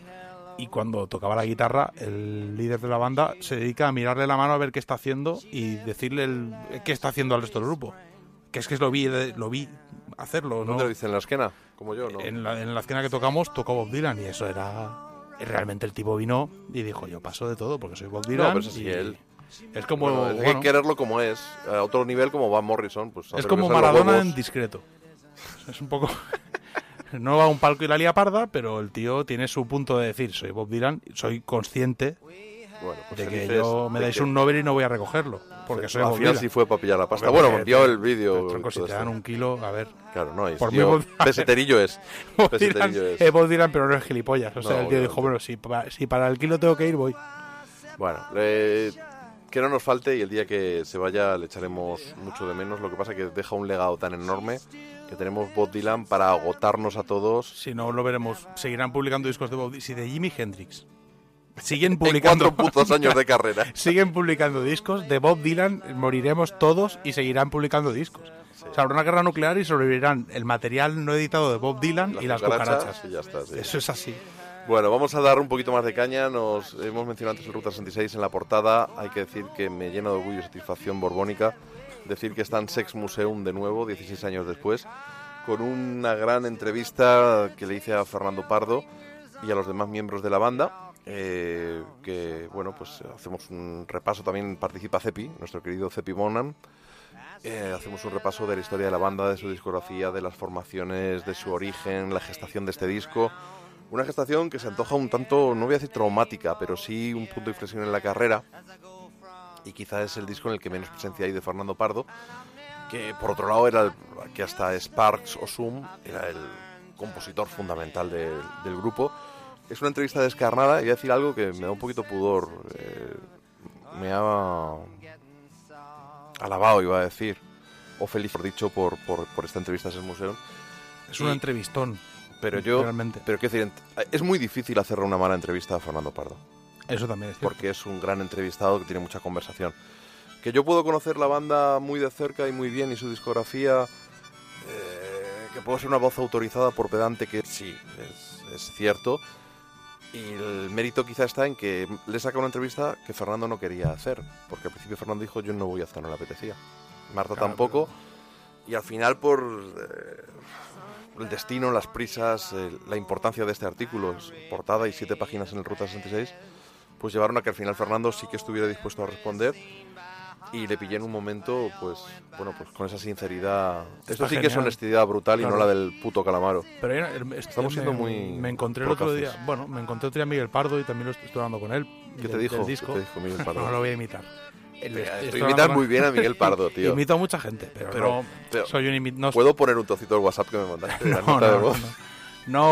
Y cuando tocaba la guitarra, el líder de la banda se dedica a mirarle la mano a ver qué está haciendo y decirle el- qué está haciendo al resto del grupo. Que es que lo vi, lo vi hacerlo. ¿no? ¿Dónde lo dice? ¿En la esquena? Como yo, ¿no? En la, en la que tocamos tocó Bob Dylan y eso era... Realmente el tipo vino y dijo, yo paso de todo porque soy Bob Dylan. No, pero eso sí, y él. Es como... Bueno, es hay bueno, que quererlo como es. A otro nivel como Van Morrison. Pues, es como Maradona en discreto. Es un poco... no va a un palco y la lía parda, pero el tío tiene su punto de decir, soy Bob Dylan, soy consciente Bueno, pues de que yo me dais que- un Nobel y no voy a recogerlo. Porque soy al Bob final Dylan. sí fue para pillar la pasta. Bueno, porque envió te- el vídeo. si te dan un kilo, a ver. Claro, no, y Por tío, peseterillo es. Bob Peseterillo Dylan, es. eh, Bob Dylan, pero no es gilipollas. O sea, No, el tío dijo, obviamente. bueno, si, si para el kilo tengo que ir, voy. Bueno, eh, que no nos falte y el día que se vaya le echaremos mucho de menos. Lo que pasa que deja un legado tan enorme que tenemos Bob Dylan para agotarnos a todos. Si no lo veremos, seguirán publicando discos de Bob Dylan. Si de Jimi Hendrix. Siguen En publicando. cuatro putos años de carrera. siguen publicando discos. De Bob Dylan moriremos todos y seguirán publicando discos. O sea, habrá una guerra nuclear y sobrevivirán el material no editado de Bob Dylan y las cucarachas. y ya está, sí. Eso es así. Bueno, vamos a dar un poquito más de caña. Nos hemos mencionado antes el Ruta 66 en la portada. Hay que decir que me llena de orgullo y satisfacción borbónica decir que está en Sex Museum de nuevo, 16 años después, con una gran entrevista que le hice a Fernando Pardo y a los demás miembros de la banda. eh, que bueno, pues hacemos un repaso. También participa Cepi, nuestro querido Cepi Bonan. Eh, hacemos un repaso de la historia de la banda, de su discografía, de las formaciones, de su origen, la gestación de este disco. Una gestación que se antoja un tanto, no voy a decir traumática, pero sí un punto de inflexión en la carrera. Y quizá es el disco en el que menos presencia hay de Fernando Pardo, que por otro lado era el, que hasta Sparks o Zoom era el compositor fundamental del- del grupo. Es una entrevista descarnada y voy a decir algo que me da un poquito pudor. eh, me ha alabado, iba a decir, o feliz por dicho por, por, por esta entrevista a ese museo. Es un entrevistón. Pero yo, Realmente. pero quiero decir, es muy difícil hacerle una mala entrevista a Fernando Pardo. Eso también es cierto. Porque es un gran entrevistado que tiene mucha conversación. Que yo puedo conocer la banda muy de cerca y muy bien y su discografía, eh, que puedo ser una voz autorizada por pedante, que sí, es, es cierto. Y el mérito quizá está en que le saca una entrevista que Fernando no quería hacer. Porque al principio Fernando dijo, yo no voy a hacer, no le apetecía. Marta Claro, tampoco. Y al final por eh, el destino, las prisas, eh, la importancia de este artículo, portada y siete páginas en el Ruta 66, pues llevaron a que al final Fernando sí que estuviera dispuesto a responder y le pillé en un momento, pues, bueno, pues con esa sinceridad. Esto Está sí que es honestidad brutal y no la del puto calamaro. Pero Estamos siendo me- muy Me encontré el otro día. Bueno, me encontré otro día a Miguel Pardo y también lo estoy hablando con él. ¿Qué te dijo? ¿Qué te dijo Miguel Pardo? No lo voy a imitar. Estoy muy bien a Miguel Pardo, tío. Imito a mucha gente, pero, Pero no. pero- soy un imi- no- ¿Puedo poner un trocito del WhatsApp que me mandaste? No, de voz?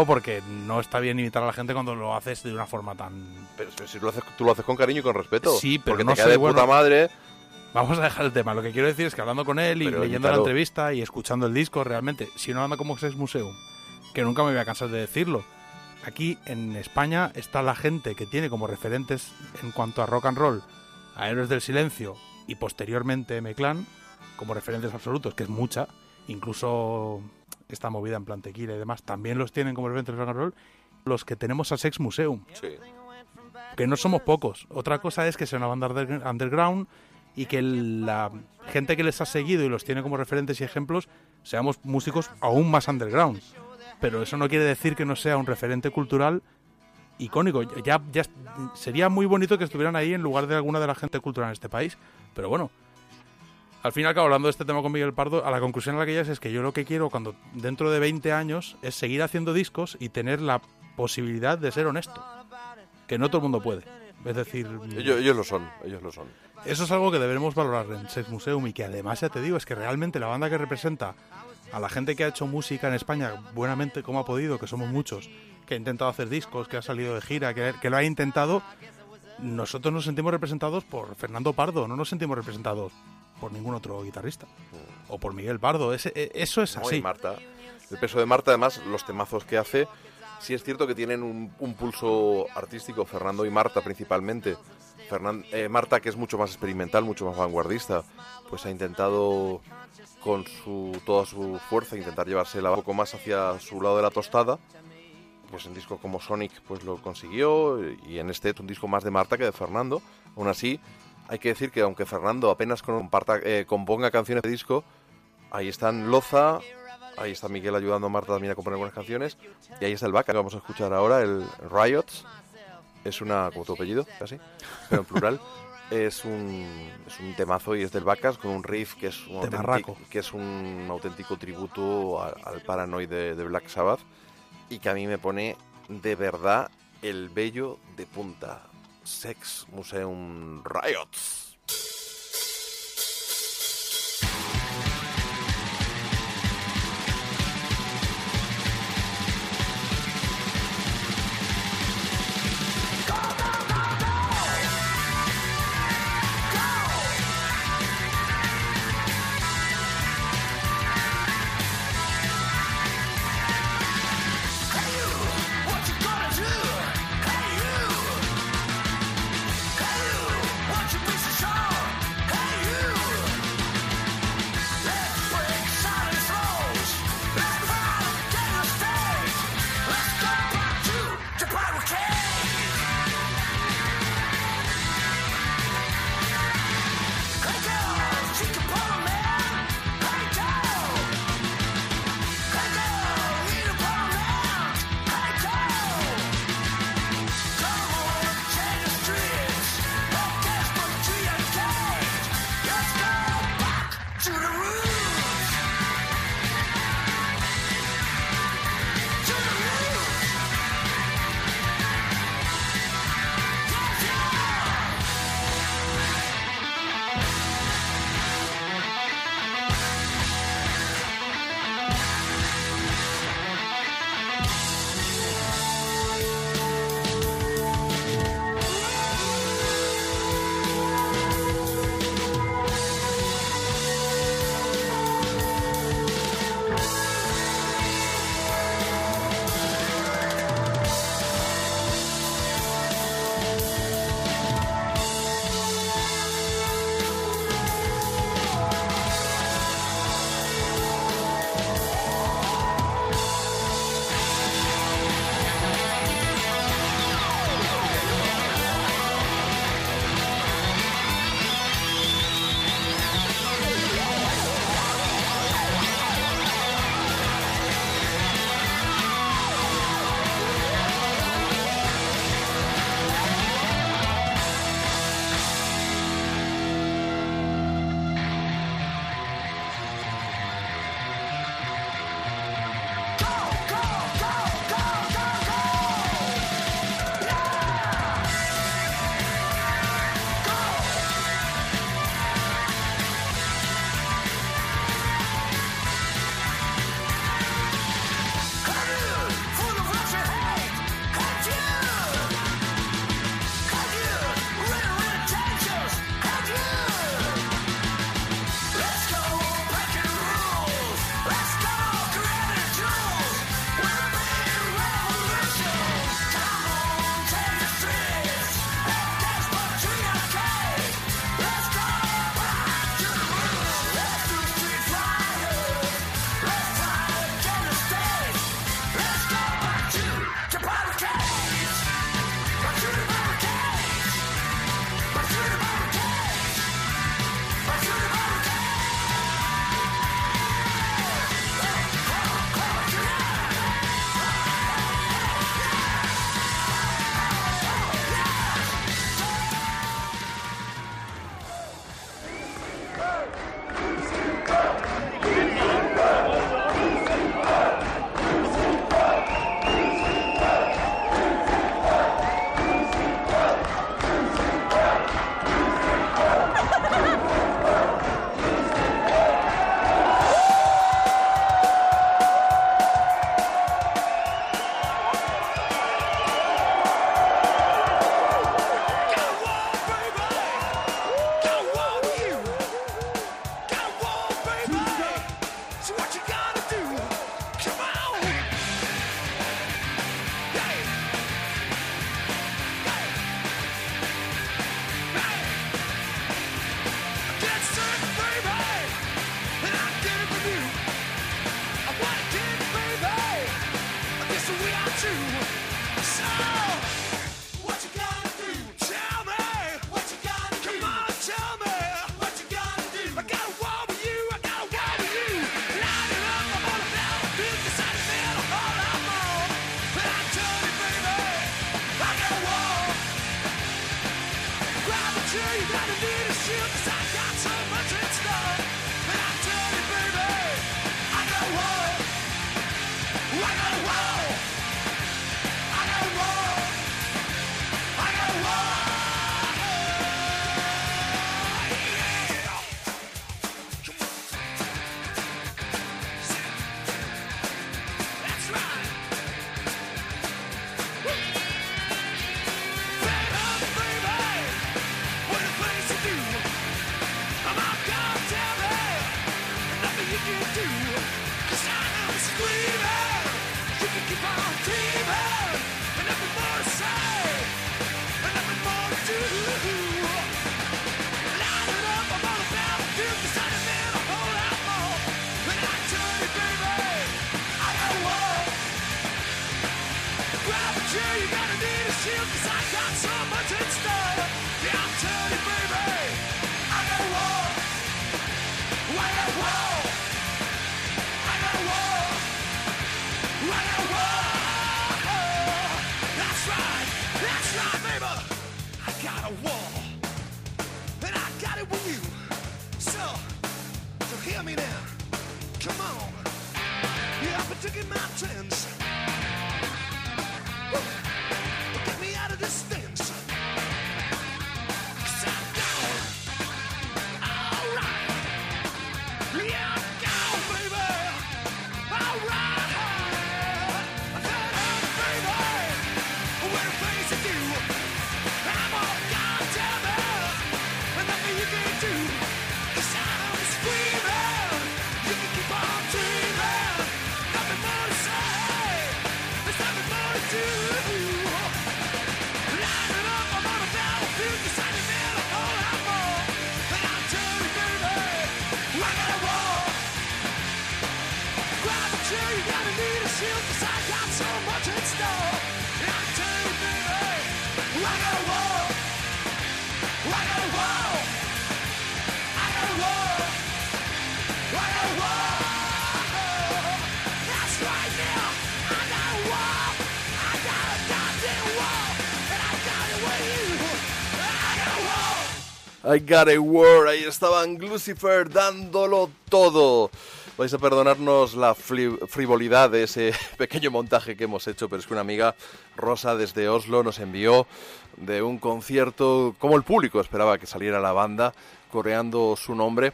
porque no está bien imitar a la gente cuando lo haces de una forma tan. Pero, si lo haces, tú lo haces con cariño y con respeto. Sí, pero porque no te queda de bueno. puta madre. Vamos a dejar el tema. Lo que quiero decir es que hablando con él y Pero leyendo la entrevista y escuchando el disco, realmente, si no anda como Sex Museum, que nunca me voy a cansar de decirlo, aquí en España está la gente que tiene como referentes en cuanto a rock and roll a Héroes del Silencio y posteriormente M-Clan como referentes absolutos, que es mucha, incluso esta movida en plan tequila y demás, también los tienen como referentes de rock and roll, los que tenemos a Sex Museum Sí. que no somos pocos. Otra cosa es que sea una banda under- underground y que la gente que les ha seguido y los tiene como referentes y ejemplos seamos músicos aún más underground. Pero eso no quiere decir que no sea un referente cultural icónico. Ya, ya sería muy bonito que estuvieran ahí en lugar de alguna de la gente cultural en este país. Pero bueno, al fin y al cabo, hablando de este tema con Miguel Pardo, a la conclusión a la que llegas es que yo lo que quiero cuando dentro de 20 años es seguir haciendo discos y tener la posibilidad de ser honesto. Que no todo el mundo puede. Es decir, Ellos, ellos lo son, ellos lo son. eso es algo que deberemos valorar en Sex Museum y que además, ya te digo, es que realmente la banda que representa a la gente que ha hecho música en España buenamente como ha podido, que somos muchos, que ha intentado hacer discos, que ha salido de gira, que, que lo ha intentado, nosotros nos sentimos representados por Fernando Pardo, no nos sentimos representados por ningún otro guitarrista. O por Miguel Pardo, ese- e- eso es No, y así. Marta. El peso de Marta, además, los temazos que hace, sí es cierto que tienen un, un pulso artístico, Fernando y Marta principalmente. Fernan- eh, Marta, que es mucho más experimental, mucho más vanguardista, pues ha intentado con su, toda su fuerza intentar llevársela un poco más hacia su lado de la tostada. Pues en discos como Sonic pues lo consiguió y en este un disco más de Marta que de Fernando. Aún así, hay que decir que aunque Fernando apenas comparta- eh, componga canciones de disco, ahí están Loza, ahí está Miguel ayudando a Marta también a componer algunas canciones y ahí está el Vaca que vamos a escuchar ahora, el Riots. Es una, como tu apellido, casi, pero en plural. Es un, es un temazo y es del Vacas con un riff que es un, auténtico, que es un auténtico tributo al, al Paranoid de, de Black Sabbath y que a mí me pone de verdad el vello de punta. Sex Museum Riots. I got a war. Ahí estaban Lucifer dándolo todo. Vais a perdonarnos la frivolidad de ese pequeño montaje que hemos hecho, pero es que una amiga, Rosa, desde Oslo, nos envió de un concierto, como el público esperaba que saliera la banda, coreando su nombre.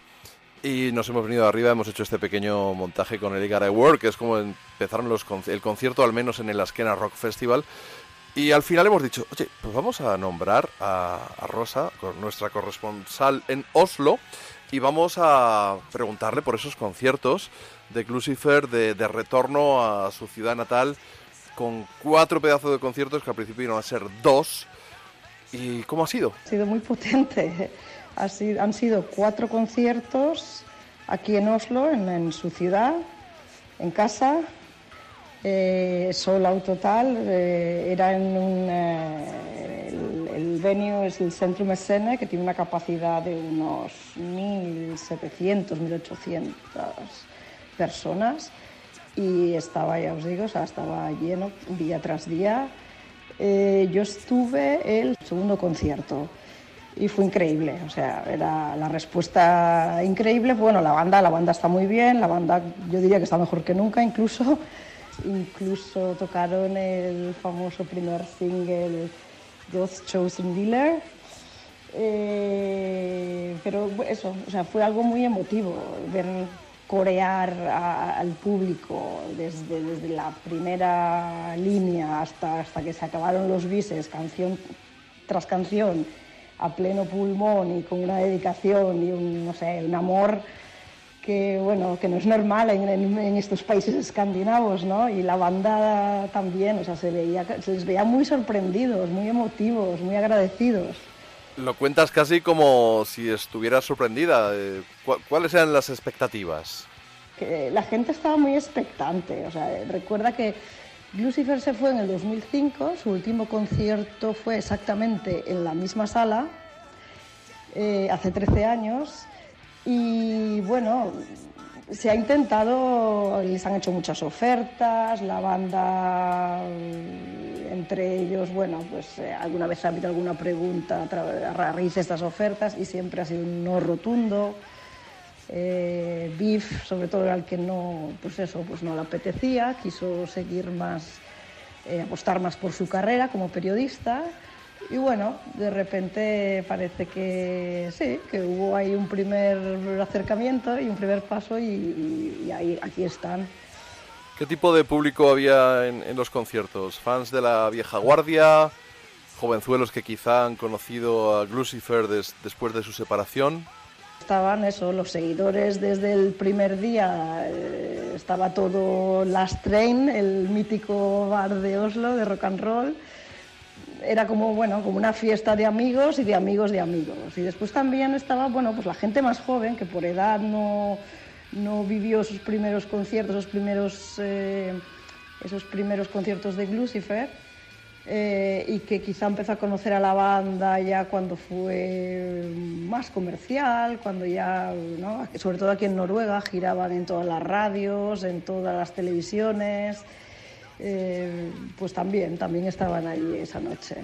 Y nos hemos venido arriba, hemos hecho este pequeño montaje con el I Got a War, que es como empezaron los el concierto, al menos en el Askena Rock Festival. Y al final hemos dicho, oye, pues vamos a nombrar a, Rosa, nuestra corresponsal en Oslo, y vamos a preguntarle por esos conciertos de Lucifer de, retorno a su ciudad natal, con cuatro pedazos de conciertos que al principio iban a ser dos. ¿Y cómo ha sido? Ha sido muy potente. Han sido cuatro conciertos aquí en Oslo, en su ciudad, en casa. Eh, sold total. eh, era en un. eh, el, el venue es el Centrum Escene, que tiene una capacidad de unos 1.700, 1.800 personas. Y estaba, ya os digo, estaba lleno día tras día. Eh, yo estuve el segundo concierto y fue increíble, o sea, era la respuesta increíble. Bueno, la banda, la banda está muy bien, la banda yo diría que está mejor que nunca incluso. Incluso tocaron el famoso primer single God's Chosen Dealer. Eh, pero eso, o sea, fue algo muy emotivo ver corear al público desde, desde la primera línea hasta, hasta que se acabaron los bises, canción tras canción, a pleno pulmón y con una dedicación y un, no sé, un amor que, bueno, que no es normal en, en- en estos países escandinavos, ¿no? Y la banda también, o sea, se, veía, se les veía muy sorprendidos, muy emotivos, muy agradecidos. Lo cuentas casi como si estuvieras sorprendida. eh, ¿cu- ¿Cuáles eran las expectativas? que la gente estaba muy expectante. O sea, recuerda que Lucifer se fue en el 2005, su último concierto fue exactamente en la misma sala, eh, hace 13 años, y bueno, se ha intentado, les han hecho muchas ofertas, la banda, eh, entre ellos, bueno, pues eh, alguna vez ha habido alguna pregunta a raíz de estas ofertas y siempre ha sido un no rotundo. Eh, Biff, sobre todo, el que no, pues eso, pues no le apetecía, quiso seguir más, eh, apostar más por su carrera como periodista. Y bueno, de repente parece que sí, que hubo ahí un primer acercamiento y un primer paso y, y- y ahí, aquí están. ¿Qué tipo de público había en, en los conciertos? ¿Fans de la vieja guardia? ¿Jovenzuelos que quizá han conocido a Lucifer des- después de su separación? Estaban eso, los seguidores desde el primer día, eh, estaba todo Last Train, el mítico bar de Oslo de rock and roll. Era como, bueno, como una fiesta de amigos y de amigos de amigos. Y después también estaba, bueno, pues la gente más joven que por edad no, no vivió sus primeros conciertos, esos primeros, eh, esos primeros conciertos de Lucifer eh, y que quizá empezó a conocer a la banda ya cuando fue más comercial, cuando ya, sobre todo aquí en Noruega, giraban en todas las radios, en todas las televisiones, eh, pues también, también estaban allí esa noche.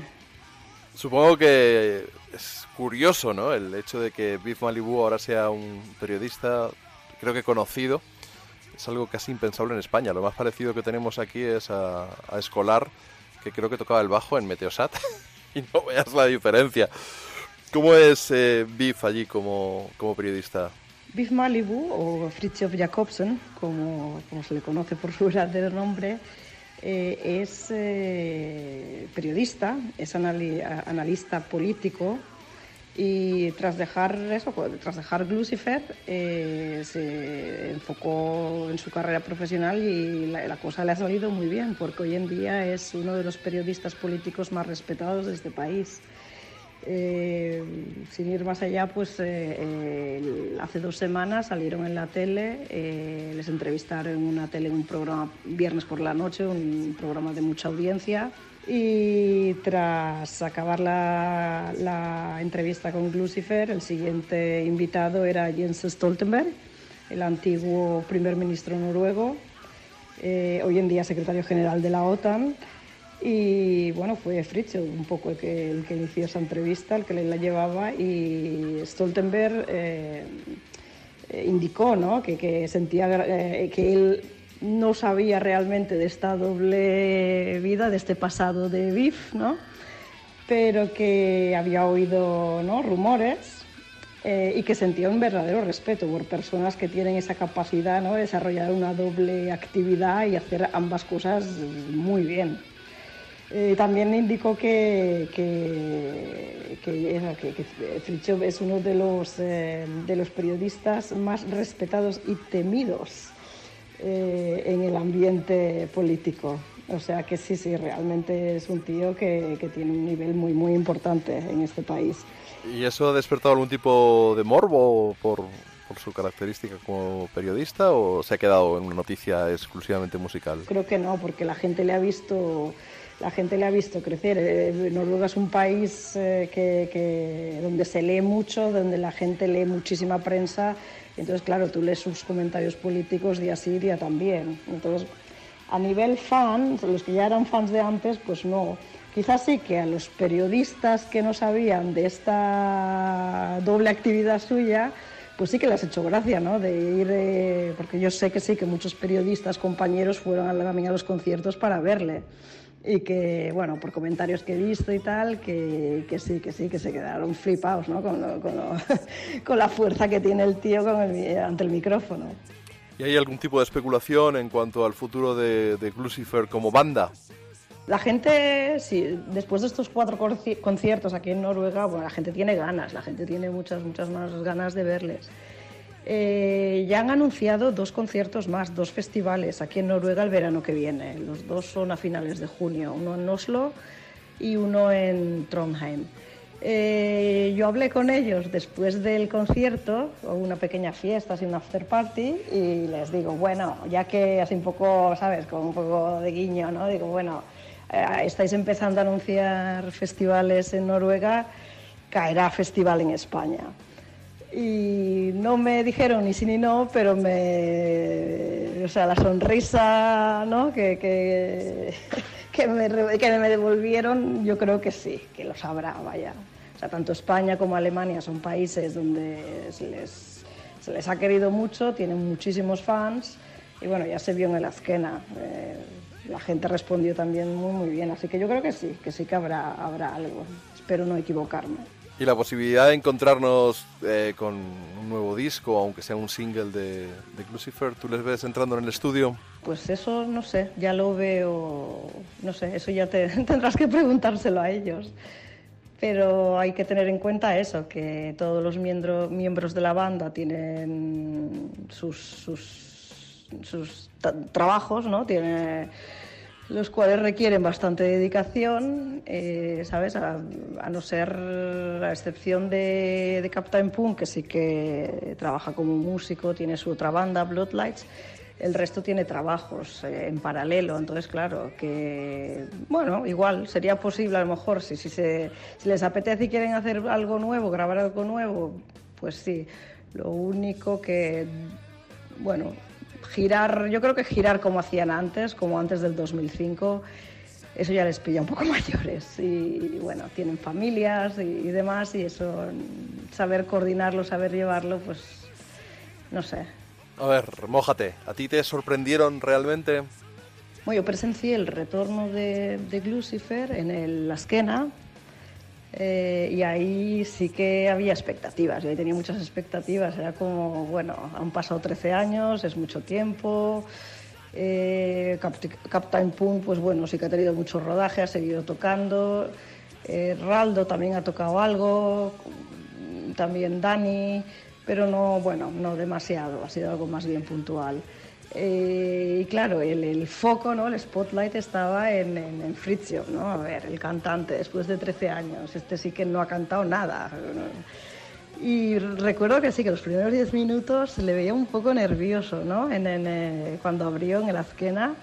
Supongo que es curioso, ¿no? El hecho de que Biff Malibu ahora sea un periodista, creo que conocido. Es algo casi impensable en España. Lo más parecido que tenemos aquí es a, a Escolar, que creo que tocaba el bajo en Meteosat. y no veas la diferencia. ¿Cómo es eh, Biff allí como, como periodista? Biff Malibu, o Fritjof Jacobsen, como, como se le conoce por su verdadero nombre, eh, es eh, periodista, es anali- analista político y tras dejar eso, tras dejar Lucifer, eh, se enfocó en su carrera profesional y la, la cosa le ha salido muy bien, porque hoy en día es uno de los periodistas políticos más respetados de este país. Eh, sin ir más allá, pues eh, hace dos semanas salieron en la tele, eh, les entrevistaron en una tele, en un programa viernes por la noche, un programa de mucha audiencia. Y tras acabar la, la entrevista con Lucifer, el siguiente invitado era Jens Stoltenberg, el antiguo primer ministro noruego, hoy en día secretario general de la OTAN. Y bueno, fue Fritjof un poco el que, el que inició esa entrevista, el que la llevaba y Stoltenberg eh, indicó ¿no? que, sentía eh, que él no sabía realmente de esta doble vida, de este pasado de Biff, ¿no? pero que había oído ¿no? rumores eh, y que sentía un verdadero respeto por personas que tienen esa capacidad ¿no? de desarrollar una doble actividad y hacer ambas cosas muy bien. Eh, también indicó que, que, que, que- es uno de los, eh, de los periodistas más respetados y temidos eh, en el ambiente político. O sea que sí, sí, realmente es un tío que, que tiene un nivel muy, muy importante en este país. ¿Y eso ha despertado algún tipo de morbo por, por su característica como periodista o se ha quedado en una noticia exclusivamente musical? Creo que no, porque la gente le ha visto, la gente le ha visto crecer. Eh, Noruega es un país eh, que, que- donde se lee mucho, donde la gente lee muchísima prensa. Entonces, claro, tú lees sus comentarios políticos día sí, día también. Entonces, a nivel fan, los que ya eran fans de antes, pues no. Quizás sí que a los periodistas que no sabían de esta doble actividad suya, pues sí que les ha hecho gracia, ¿no? De ir, eh, porque yo sé que sí, que muchos periodistas, compañeros, fueron también a los conciertos para verle. Y que, bueno, por comentarios que he visto y tal, que, que sí, que sí, que se quedaron flipados, ¿no? Con, lo- con, lo- con la fuerza que tiene el tío con el mi- ante el micrófono. ¿Y hay algún tipo de especulación en cuanto al futuro de, de Lucifer como banda? La gente, sí, después de estos cuatro conci- conciertos aquí en Noruega, bueno, la gente tiene ganas, la gente tiene muchas, muchas más ganas de verles. Eh, ya han anunciado dos conciertos más, dos festivales aquí en Noruega el verano que viene. Los dos son a finales de junio, uno en Oslo y uno en Trondheim. Eh, yo hablé con ellos después del concierto, una pequeña fiesta, así un after party, y les digo, bueno, ya que así un poco, ¿sabes? Con un poco de guiño, ¿no? Digo, bueno, eh, estáis empezando a anunciar festivales en Noruega, caerá festival en España. Y no me dijeron ni sí ni no, pero me. O sea, la sonrisa ¿no? que, que, que, me, que me devolvieron, yo creo que sí, que lo sabrá, vaya. O sea, tanto España como Alemania son países donde se les, ha querido mucho, tienen muchísimos fans, y bueno, ya se vio en el Azkena. eh, la gente respondió también muy, muy bien, así que yo creo que sí, que sí que habrá, habrá algo. Espero no equivocarme. Y la posibilidad de encontrarnos eh, con un nuevo disco, aunque sea un single de, de Lucifer, ¿tú les ves entrando en el estudio? Pues eso no sé, ya lo veo, no sé, eso ya te, tendrás que preguntárselo a ellos. Pero hay que tener en cuenta eso, que todos los miembro- miembros de la banda tienen sus, sus, sus trabajos, ¿no? Tiene, los cuales requieren bastante dedicación, eh, ¿sabes? A, a no ser, a excepción de, de Captain Punk, que sí que trabaja como músico, tiene su otra banda, Bloodlights, el resto tiene trabajos eh, en paralelo, entonces claro, que bueno, igual sería posible a lo mejor si, si, se, si les apetece y quieren hacer algo nuevo, grabar algo nuevo, pues sí. Lo único que, bueno, girar, yo creo que girar como hacían antes, como antes del 2005, eso ya les pilla un poco mayores y, bueno, tienen familias y, y demás y eso, saber coordinarlo, saber llevarlo, pues no sé, A ver, mójate. ¿A ti te sorprendieron realmente? Bueno, yo presencié el retorno de, de Glucifer en el La Esquena eh, y ahí sí que había expectativas. Yo ahí tenía muchas expectativas. Era como, bueno, han pasado 13 años, es mucho tiempo. Eh, Captain Punk, pues bueno, sí que ha tenido mucho rodaje, ha seguido tocando. Eh, Raldo también ha tocado algo, también Dani, pero no, bueno, no demasiado, ha sido algo más bien puntual. Eh, y claro, el, foco, ¿no? el spotlight estaba en, en, en Fritzio, ¿no? A ver, el cantante, después de 13 años, este sí que no ha cantado nada. Y recuerdo que sí, que los primeros 10 minutos le veía un poco nervioso, ¿no? En, eh, cuando abrió en el Azquena,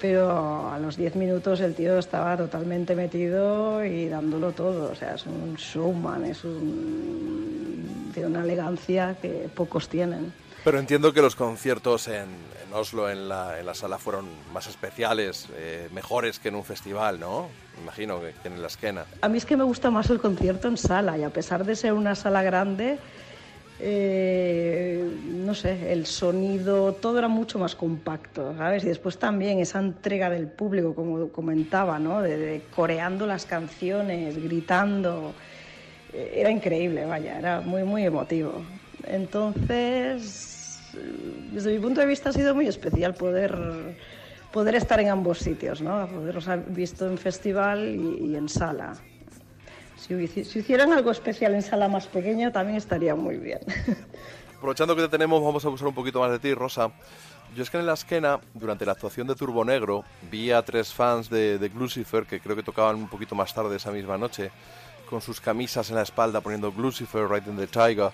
pero a los 10 minutos el tío estaba totalmente metido y dándolo todo. O sea, es un showman, es un, tiene una elegancia que pocos tienen. Pero entiendo que los conciertos en, en Oslo, en la, en la sala, fueron más especiales, eh, mejores que en un festival, ¿no? Imagino que, que en la esquena. A mí es que me gusta más el concierto en sala y a pesar de ser una sala grande, eh, no sé, el sonido, todo era mucho más compacto, ¿sabes? Y después también esa entrega del público, como comentaba, ¿no? De, de coreando las canciones, gritando, eh, era increíble, vaya, era muy, muy emotivo. Entonces, desde mi punto de vista ha sido muy especial poder, poder estar en ambos sitios, ¿no? Poderlos haber visto en festival y, y en sala. Si, si hicieran algo especial en sala más pequeña también estaría muy bien. Aprovechando que te tenemos, vamos a abusar un poquito más de ti, Rosa. Yo es que en la esquena, durante la actuación de Turbo Negro, vi a tres fans de, de Glucifer, que creo que tocaban un poquito más tarde esa misma noche, con sus camisas en la espalda poniendo Glucifer, Riding the Tiger.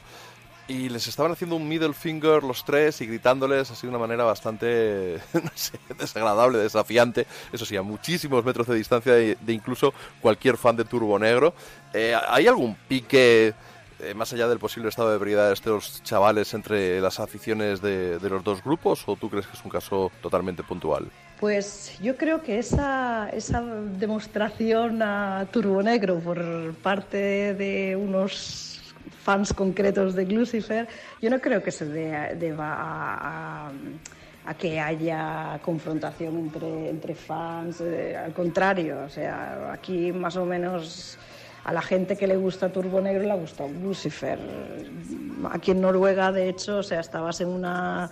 Y les estaban haciendo un middle finger los tres y gritándoles así de una manera bastante, no sé, desagradable, desafiante. Eso sí, a muchísimos metros de distancia de, de incluso cualquier fan de Turbo Negro. Eh, ¿Hay algún pique, eh, más allá del posible estado de ebriedad de estos chavales, entre las aficiones de, de los dos grupos? ¿O tú crees que es un caso totalmente puntual? Pues yo creo que esa, esa demostración a Turbo Negro por parte de unos fans concretos de Glucifer, yo no creo que se de- deba a, que haya confrontación entre, fans, eh, al contrario, o sea, aquí más o menos a la gente que le gusta Turbo Negro le gusta Lucifer. Aquí en Noruega, de hecho, o sea, estabas en una...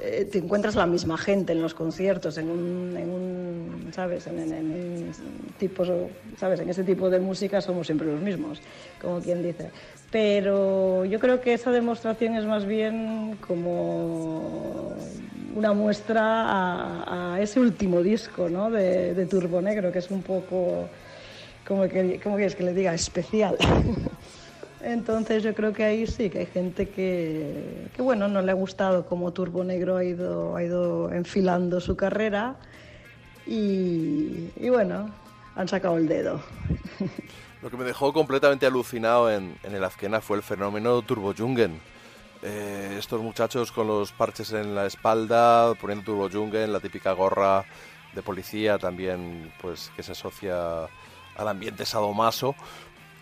eh, te encuentras la misma gente en los conciertos, en un, en un ¿sabes? En, en- en tipos, ¿sabes? En ese tipo de música somos siempre los mismos, como quien dice. Pero yo creo que esa demostración es más bien como una muestra a, a ese último disco ¿no? de, de Turbo Negro, que es un poco, como que, ¿cómo quieres que le diga? Especial. Entonces yo creo que ahí sí, que hay gente que, bueno, no le ha gustado cómo Turbo Negro ha ido, ha ido enfilando su carrera y, bueno, han sacado el dedo. Lo que me dejó completamente alucinado en, en el Azquena fue el fenómeno Turbo Jungen. Eh, estos muchachos con los parches en la espalda, poniendo Turbo Jungen, la típica gorra de policía también, pues que se asocia al ambiente sadomaso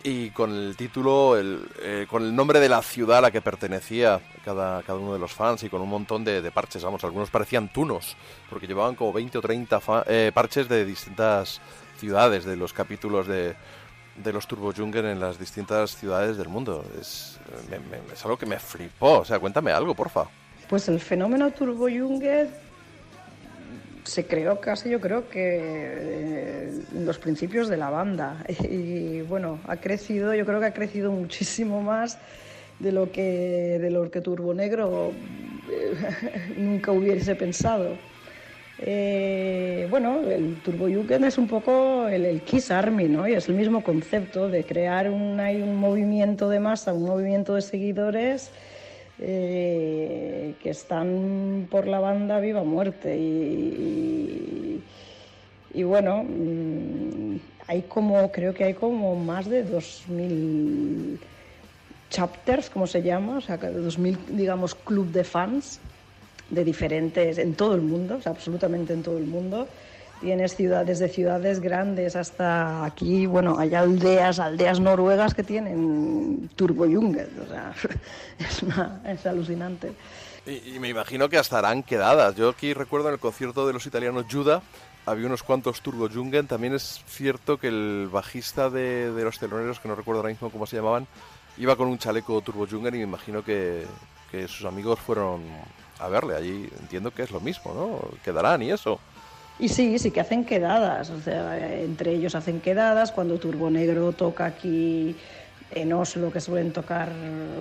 y con el título, el, eh, con el nombre de la ciudad a la que pertenecía cada, cada uno de los fans y con un montón de, de parches, vamos, algunos parecían tunos, porque llevaban como 20 o 30 fa- eh, parches de distintas ciudades, de los capítulos de, de los Turbo Jungen en las distintas ciudades del mundo. Es, me- me- es algo que me flipó, o sea, cuéntame algo, porfa. Pues el fenómeno Turbo Junger se creó casi, yo creo que eh, los principios de la banda. Y bueno, ha crecido, yo creo que ha crecido muchísimo más de lo que, de lo que Turbo Negro eh, nunca hubiese pensado. Eh, bueno, el Turbo Jugend es un poco el, el Kiss Army, ¿no? Y es el mismo concepto de crear un, hay un movimiento de masa, un movimiento de seguidores eh, que están por la banda viva muerte. Y, bueno, mm, hay como, creo que hay como más de 2.000 chapters, como se llama, o sea, que 2.000, digamos, club de fans de diferentes, en todo el mundo, o sea, absolutamente en todo el mundo. Tienes ciudades, de ciudades grandes hasta aquí, bueno, hay aldeas, aldeas noruegas que tienen Turbo o sea, es, una- es alucinante. Y, me imagino que hasta harán quedadas. Yo aquí recuerdo en el concierto de los italianos Juda había unos cuantos Turbo Jungen. También es cierto que el bajista de, los teloneros, que no recuerdo ahora mismo cómo se llamaban, iba con un chaleco Turbo Jungen y me imagino que, que sus amigos fueron a verle. Allí entiendo que es lo mismo, ¿no? Quedarán y eso. Y sí, sí que hacen quedadas, o sea, entre ellos hacen quedadas, cuando Turbo Negro toca aquí en Oslo, que suelen tocar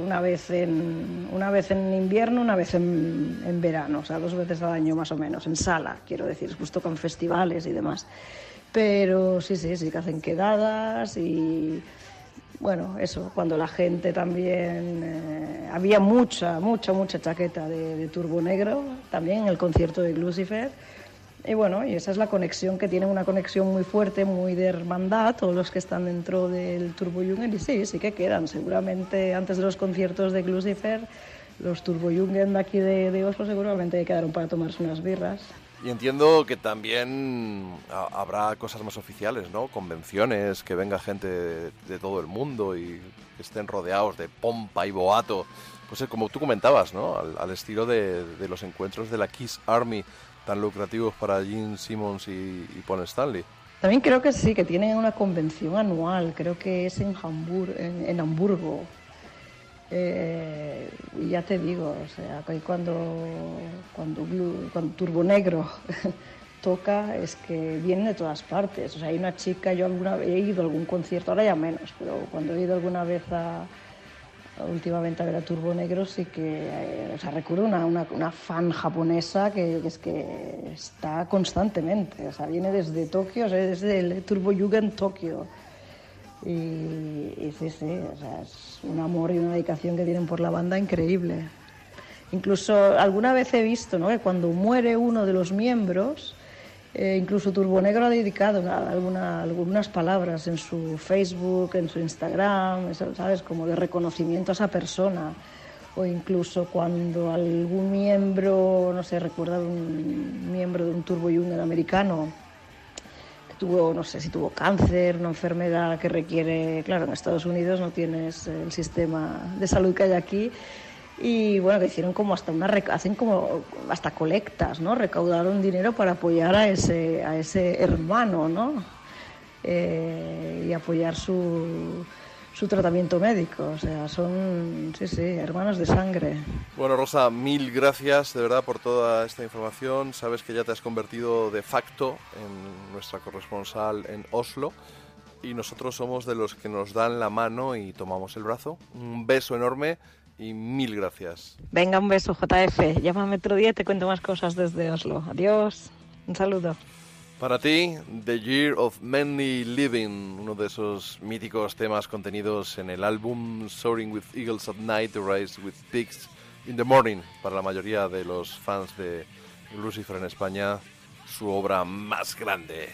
una vez en, una vez en invierno, una vez en, en verano, o sea, dos veces al año más o menos, en sala, quiero decir, después tocan festivales y demás. Pero sí, sí, sí que hacen quedadas y bueno, eso, cuando la gente también... eh, había mucha, mucha, mucha chaqueta de, de Turbo Negro, también en el concierto de Lucifer. Y bueno, y esa es la conexión que tienen, una conexión muy fuerte, muy de hermandad, todos los que están dentro del Turbo Jungen. Y sí, sí que quedan. Seguramente antes de los conciertos de Lucifer, los Turbo Jungen de aquí de, de Oslo seguramente quedaron para tomarse unas birras. Y entiendo que también ha- habrá cosas más oficiales, ¿no? Convenciones, que venga gente de, todo el mundo y estén rodeados de pompa y boato. Pues como tú comentabas, ¿no? Al, estilo de los encuentros de la Kiss Army, tan lucrativos para Gene Simmons y, y Paul Stanley. También creo que sí, que tienen una convención anual, creo que es en, Hambur- en, Hamburgo. Eh, y ya te digo, o sea, cuando, cuando, cuando Turbo Negro toca es que vienen de todas partes. O sea, hay una chica, yo alguna vez he ido a algún concierto, ahora ya menos, pero cuando he ido alguna vez a, últimamente a ver a Turbo Negro sí que, eh, o sea, recuerdo una, una, una fan japonesa que, que es que está constantemente, o sea, viene desde Tokio, o sea, desde el Turbo Jugend Tokio. Y, y sí, sí, o sea, es un amor y una dedicación que tienen por la banda increíble. Incluso alguna vez he visto ¿no? que cuando muere uno de los miembros, eh, incluso Turbo Negro ha dedicado una- alguna- algunas palabras en su Facebook, en su Instagram, ¿sabes? Como de reconocimiento a esa persona. O incluso cuando algún miembro, no sé, recuerda un miembro de un Turbo Junior americano que tuvo, no sé si tuvo cáncer, una enfermedad que requiere, claro, en Estados Unidos no tienes el sistema de salud que hay aquí. Y bueno, que hicieron como hasta una hacen como hasta colectas, ¿no? Recaudaron dinero para apoyar a ese, a ese hermano, ¿no? Eh, y apoyar su, su tratamiento médico. O sea, son, sí, sí, hermanos de sangre. Bueno, Rosa, mil gracias de verdad por toda esta información. Sabes que ya te has convertido de facto en nuestra corresponsal en Oslo y nosotros somos de los que nos dan la mano y tomamos el brazo. Un beso enorme y mil gracias. Venga, un beso, JF. Llámame otro día y te cuento más cosas desde Oslo. Adiós. Un saludo. Para ti, The Year of Many Living, uno de esos míticos temas contenidos en el álbum Soaring with Eagles at Night, The Rise with Pigs in the Morning, para la mayoría de los fans de Lucifer en España, su obra más grande.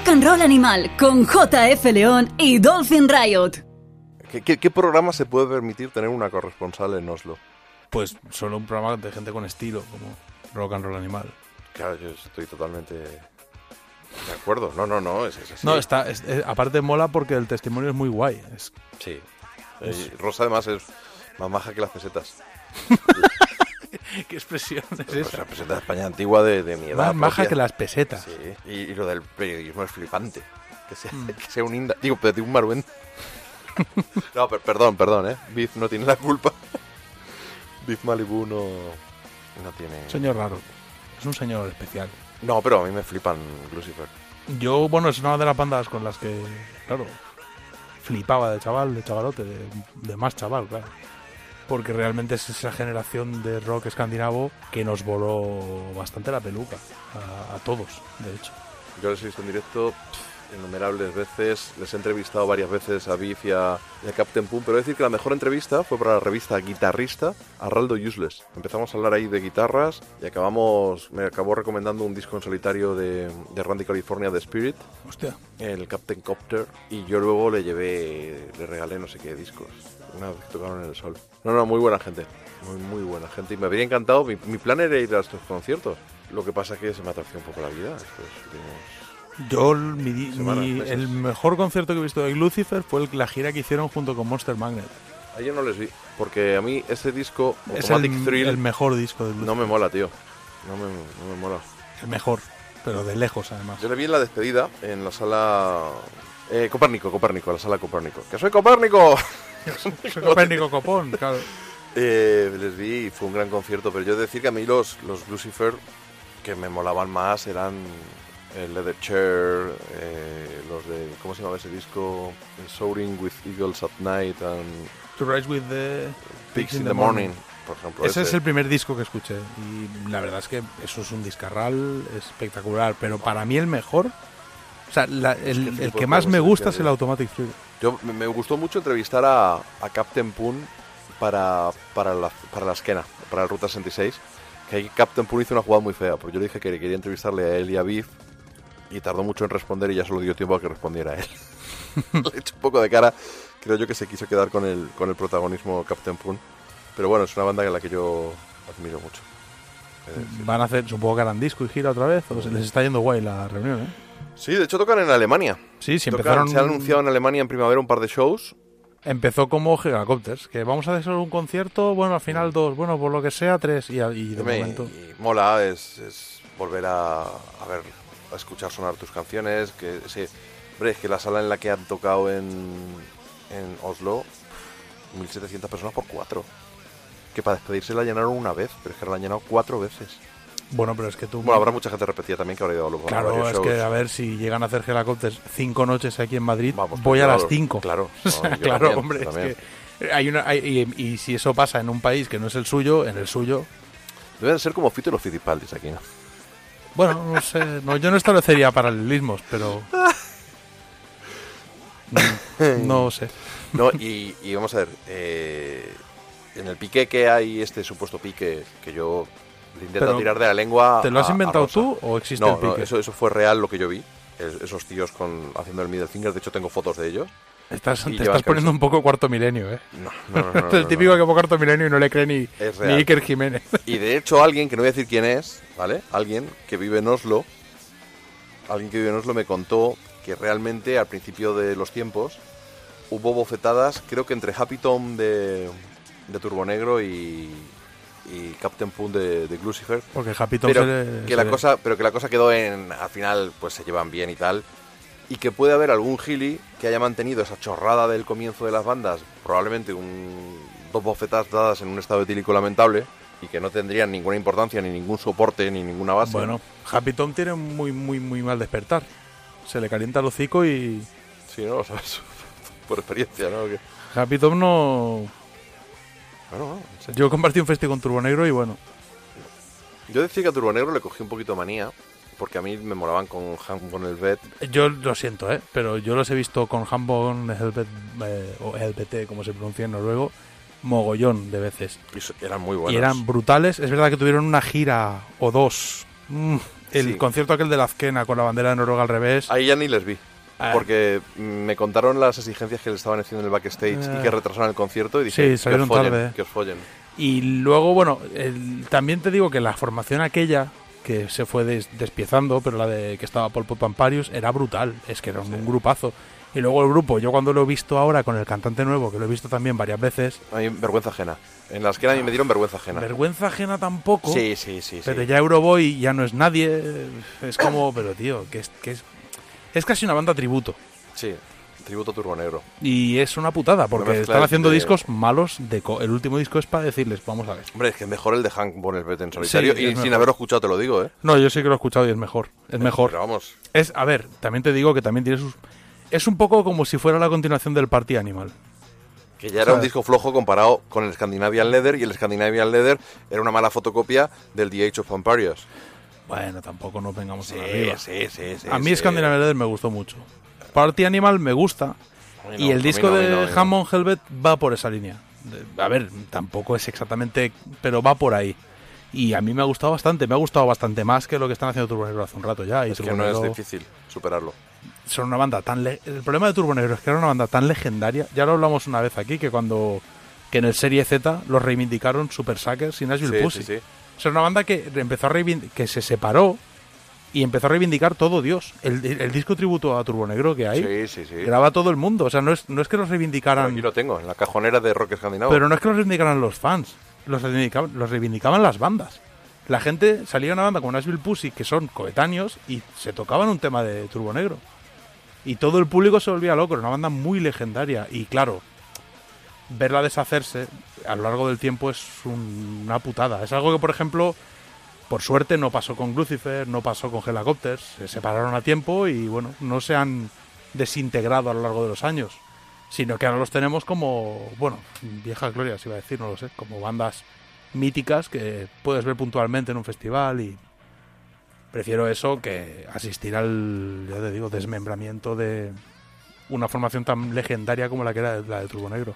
Rock and Roll Animal con JF León y Dolphin Riot. ¿Qué, qué, qué programa se puede permitir tener una corresponsal en Oslo? Pues solo un programa de gente con estilo, como Rock and Roll Animal. Claro, yo estoy totalmente de acuerdo. No, no, no, es, es así. No, está, es- aparte mola porque el testimonio es muy guay. Es, Sí. Eh, Rosa además es más maja que las pesetas. ¿Qué expresión es Pues esa? la peseta de España antigua de, de mi edad. Más maja propia. que las pesetas. Sí, y, y lo del periodismo es flipante. Que sea, Mm. que sea un inda... Digo, pero de un maruén. no, per- perdón, perdón, ¿eh? Biff no tiene la culpa. Biff Malibu no, no tiene... Señor raro. Es un señor especial. No, pero a mí me flipan Lucifer. Yo, bueno, es una de las bandas con las que, claro, flipaba de chaval, de chavalote, de, de más chaval, claro. Porque realmente es esa generación de rock escandinavo que nos voló bastante la peluca. A, a todos, de hecho. Yo les he visto en directo pff, innumerables veces, les he entrevistado varias veces a Biff y a, y a Captain Pum, pero he de decir que la mejor entrevista fue para la revista Guitarrista a Raldo Useless. Empezamos a hablar ahí de guitarras y acabamos, me acabó recomendando un disco en solitario de, de Randy California, The Spirit, Hostia. el Captain Copter, y yo luego le llevé, le regalé no sé qué discos, una vez que tocaron en el sol. No, no, muy buena gente, muy, muy buena gente, y me habría encantado, mi, mi plan era ir a estos conciertos. Lo que pasa que se me atració un poco la vida. Estos últimos Yo, el- mi Semanas, el mejor concierto que he visto de Lucifer fue el- la gira que hicieron junto con Monster Magnet. Ayer no les vi, porque a mí ese disco, Es el, Thrill, el mejor disco de Lucifer. no me mola, tío. No me, no me mola. El mejor, pero de lejos además. Yo le vi en la despedida, en la sala... Eh, Copérnico, Copérnico, la sala Copérnico. ¡Que soy Copérnico! Soy Copérnico Copón, claro. Eh, les vi y fue un gran concierto, pero yo he de decir que a mí los, los Lucifer que me molaban más eran el Leather Chair, eh, los de... ¿Cómo se llama ese disco? El Soaring with Eagles at Night and To Rise with the Pigs in the Morning, por ejemplo. Ese es el primer disco que escuché y la verdad es que eso es un discarral espectacular, pero para mí el mejor, o sea, la- que el, que más me gusta es el. Automatic. Yo, me, me gustó mucho entrevistar a, a Captain Poon para, para, la, para la esquena, para el Ruta 66. Que Captain Poon hizo una jugada muy fea, porque yo le dije que quería entrevistarle a él y a Biff y tardó mucho en responder y ya solo dio tiempo a que respondiera él. le he hecho un poco de cara, creo yo que se quiso quedar con el, con el protagonismo Captain Poon. Pero bueno, es una banda en la que yo admiro mucho. decir. Van a hacer, supongo que harán disco y gira otra vez, o se les está yendo guay la reunión, ¿eh? Sí, de hecho tocan en Alemania. Sí, sí, Tocan- empezaron... Se ha anunciado en Alemania en primavera un par de shows. Empezó como Gigacopters, que vamos a hacer un concierto, bueno, al final dos, bueno, por lo que sea, tres, y, y de Me- momento... y mola, es, es volver a, a ver, a escuchar sonar tus canciones. Que sí, hombre, es que la sala en la que han tocado en, en Oslo, 1700 personas por cuatro. Que para despedirse la llenaron una vez, pero es que la han llenado cuatro veces. Bueno, pero es que tú... Bueno, habrá mucha gente repetida también que habrá ido a, los- Claro, varios es shows. que a ver si llegan a hacer Helicopters cinco noches aquí en Madrid, Vamos, voy a las cinco. claro. O sea, claro, también, hombre, es que hay una, hay- y, y si eso pasa en un país que no es el suyo, en el suyo, Deben ser como Fito y los Fitipaldis aquí, ¿no? bueno, no sé, no, yo no establecería paralelismos, pero no sé. No, y, y vamos a ver, eh, en el pique que hay, este supuesto pique que yo le intento Pero, tirar de la lengua. ¿te lo has a- inventado tú o existe no, el pique? No, eso, eso fue real lo que yo vi. es- esos tíos con, haciendo el middle finger, de hecho tengo fotos de ellos. Estás, te estás poniendo un poco cuarto milenio, ¿eh? No, no, no, no, el típico que pone cuarto milenio y no le cree ni, ni. Iker Jiménez. Y de hecho alguien, que no voy a decir quién es, ¿vale? Alguien que vive en Oslo, alguien que vive en Oslo me contó que realmente al principio de los tiempos hubo bofetadas, creo que entre Happy Tom de, de Turbo Negro y, y Captain Poon de, de Lucifer. Porque Happy Tom pero se que se la le- cosa Pero que la cosa quedó en, al final, pues se llevan bien y tal. Y que puede haber algún gili que haya mantenido esa chorrada del comienzo de las bandas, probablemente un, dos bofetadas dadas en un estado etílico lamentable, y que no tendrían ninguna importancia, ni ningún soporte, ni ninguna base. Bueno, Happy Tom tiene muy, muy, muy mal despertar. Se le calienta el hocico y Sí, ¿no? Lo sabes por experiencia, ¿no? Happy Tom no... Bueno, bueno. Yo compartí un festi con Turbo Negro y bueno, Yo decía que a Turbo Negro le cogí un poquito de manía, porque a mí me molaban con, el Bet. yo lo siento, ¿eh? Pero yo los he visto con Hambon Helvet, eh, o LBT, como se pronuncia en noruego, mogollón de veces. y eran muy buenos. Y eran brutales. Es verdad que tuvieron una gira o dos mm, El Sí. concierto aquel de la Azquena con la bandera de Noruega al revés. Ahí ya ni les vi. Ah. Porque me contaron las exigencias que le estaban haciendo en el backstage y Ah. que retrasaron el concierto y dije, Sí, que os follen, tarde. que os follen. Y luego, bueno, el- también te digo que la formación aquella, que se fue des- despiezando, pero la de que estaba Paul Pamparius, era brutal. Es que era un grupazo. Y luego el grupo, yo cuando lo he visto ahora con el cantante nuevo, que lo he visto también varias veces, A mí vergüenza ajena. En las que a mí me dieron vergüenza ajena. vergüenza ajena tampoco. Sí, sí, sí. Pero sí. ya Euroboy ya no es nadie. Es como, pero tío, que es, que es, casi una banda tributo. Sí, tributo turbo negro. Y es una putada, porque están haciendo de- discos malos. de co- El último disco es para decirles, vamos a ver. Hombre, es que mejor el de Hank Bonnet en solitario. Sí, y sin haberlo escuchado te lo digo, ¿eh? No, yo sí que lo he escuchado y es mejor. Es mejor. Pero vamos. Es, a ver, también te digo que también tiene sus. Es un poco como si fuera la continuación del Party Animal. Que ya era un disco flojo comparado con el Scandinavian Leather y el Scandinavian Leather era una mala fotocopia del The Age of Empires. Bueno, tampoco nos vengamos Sí, arriba. sí, sí, sí, a mí sí. Scandinavian Leather me gustó mucho. Party Animal me gusta. y el disco no, de no. Hammond Helvet va por esa línea. A ver, tampoco es exactamente, pero va por ahí. Y a mí me ha gustado bastante, me ha gustado bastante más que lo que están haciendo Turbo Negro hace un rato ya. Y Es que no es difícil superarlo. son una banda tan... le- El problema de Turbo Negro es que era una banda tan legendaria. Ya lo hablamos una vez aquí, que cuando... Que en el Serie Z los reivindicaron Super Suckers y Nashville Sí, Pussy. sí, sí. O sea, una banda que empezó a que se separó y empezó a reivindicar todo Dios. El, el disco tributo a Turbo Negro que hay Sí, sí, sí. graba todo el mundo. O sea, no es, no es que los reivindicaran... Aquí lo tengo, en la cajonera de rock escandinavo. Pero no es que los reivindicaran los fans, los reivindicaban, los reivindicaban las bandas. La gente salía a una banda como Nashville Pussy, que son coetáneos, y se tocaban un tema de Turbo Negro. Y todo el público se volvía loco, era una banda muy legendaria. Y claro, verla deshacerse a lo largo del tiempo es un- una putada. Es algo que, por ejemplo, por suerte no pasó con Lucifer, no pasó con Helicopters. Se separaron a tiempo y, bueno, no se han desintegrado a lo largo de los años. Sino que ahora los tenemos como, bueno, viejas glorias, iba a decir, no lo sé, como bandas míticas que puedes ver puntualmente en un festival y prefiero eso que asistir al, ya te digo, desmembramiento de una formación tan legendaria como la que era la de Turbo Negro.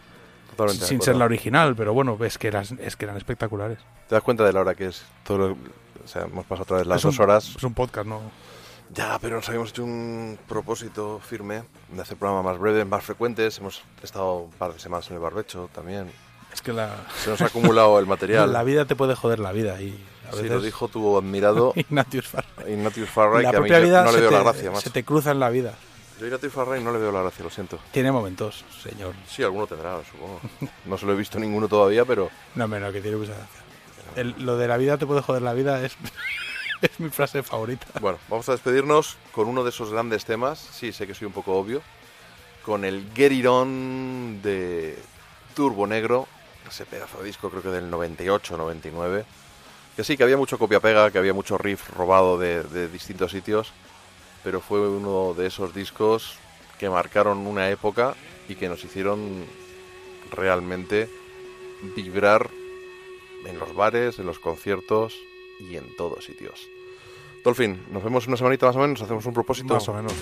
Totalmente Sin ser la original, pero bueno, es que, eran, es que eran espectaculares. ¿Te das cuenta de la hora que es? Todo lo- o sea, hemos pasado otra vez las Es un- dos horas. Es un podcast, ¿no? Ya, pero nos habíamos hecho un propósito firme de hacer programas más breves, más frecuentes. Hemos estado un par de semanas en el barbecho también. Es que la... Se nos ha acumulado el material. La vida te puede joder la vida y a Sí, lo dijo tu admirado Ignatius Farray. Ignatius Farray, la que a mí propia vida no le te, la gracia, macho. se te cruza en la vida. Yo a Farray no le veo la gracia, lo siento. Tiene momentos, señor. Sí, alguno tendrá, supongo. No se lo he visto ninguno todavía, pero No, menos que tiene mucha gracia. El- lo de la vida te puede joder la vida es, es mi frase favorita. Bueno, vamos a despedirnos con uno de esos grandes temas. Sí, sé que soy un poco obvio. Con el Get It On de Turbo Negro. Ese pedazo de disco, creo que del 98, 99. Que sí, que había mucho copia-pega, que había mucho riff robado de, de distintos sitios. Pero fue uno de esos discos que marcaron una época y que nos hicieron realmente vibrar en los bares, en los conciertos y en todos sitios. Dolphin, nos vemos una semanita más o menos, hacemos un propósito. Más o menos.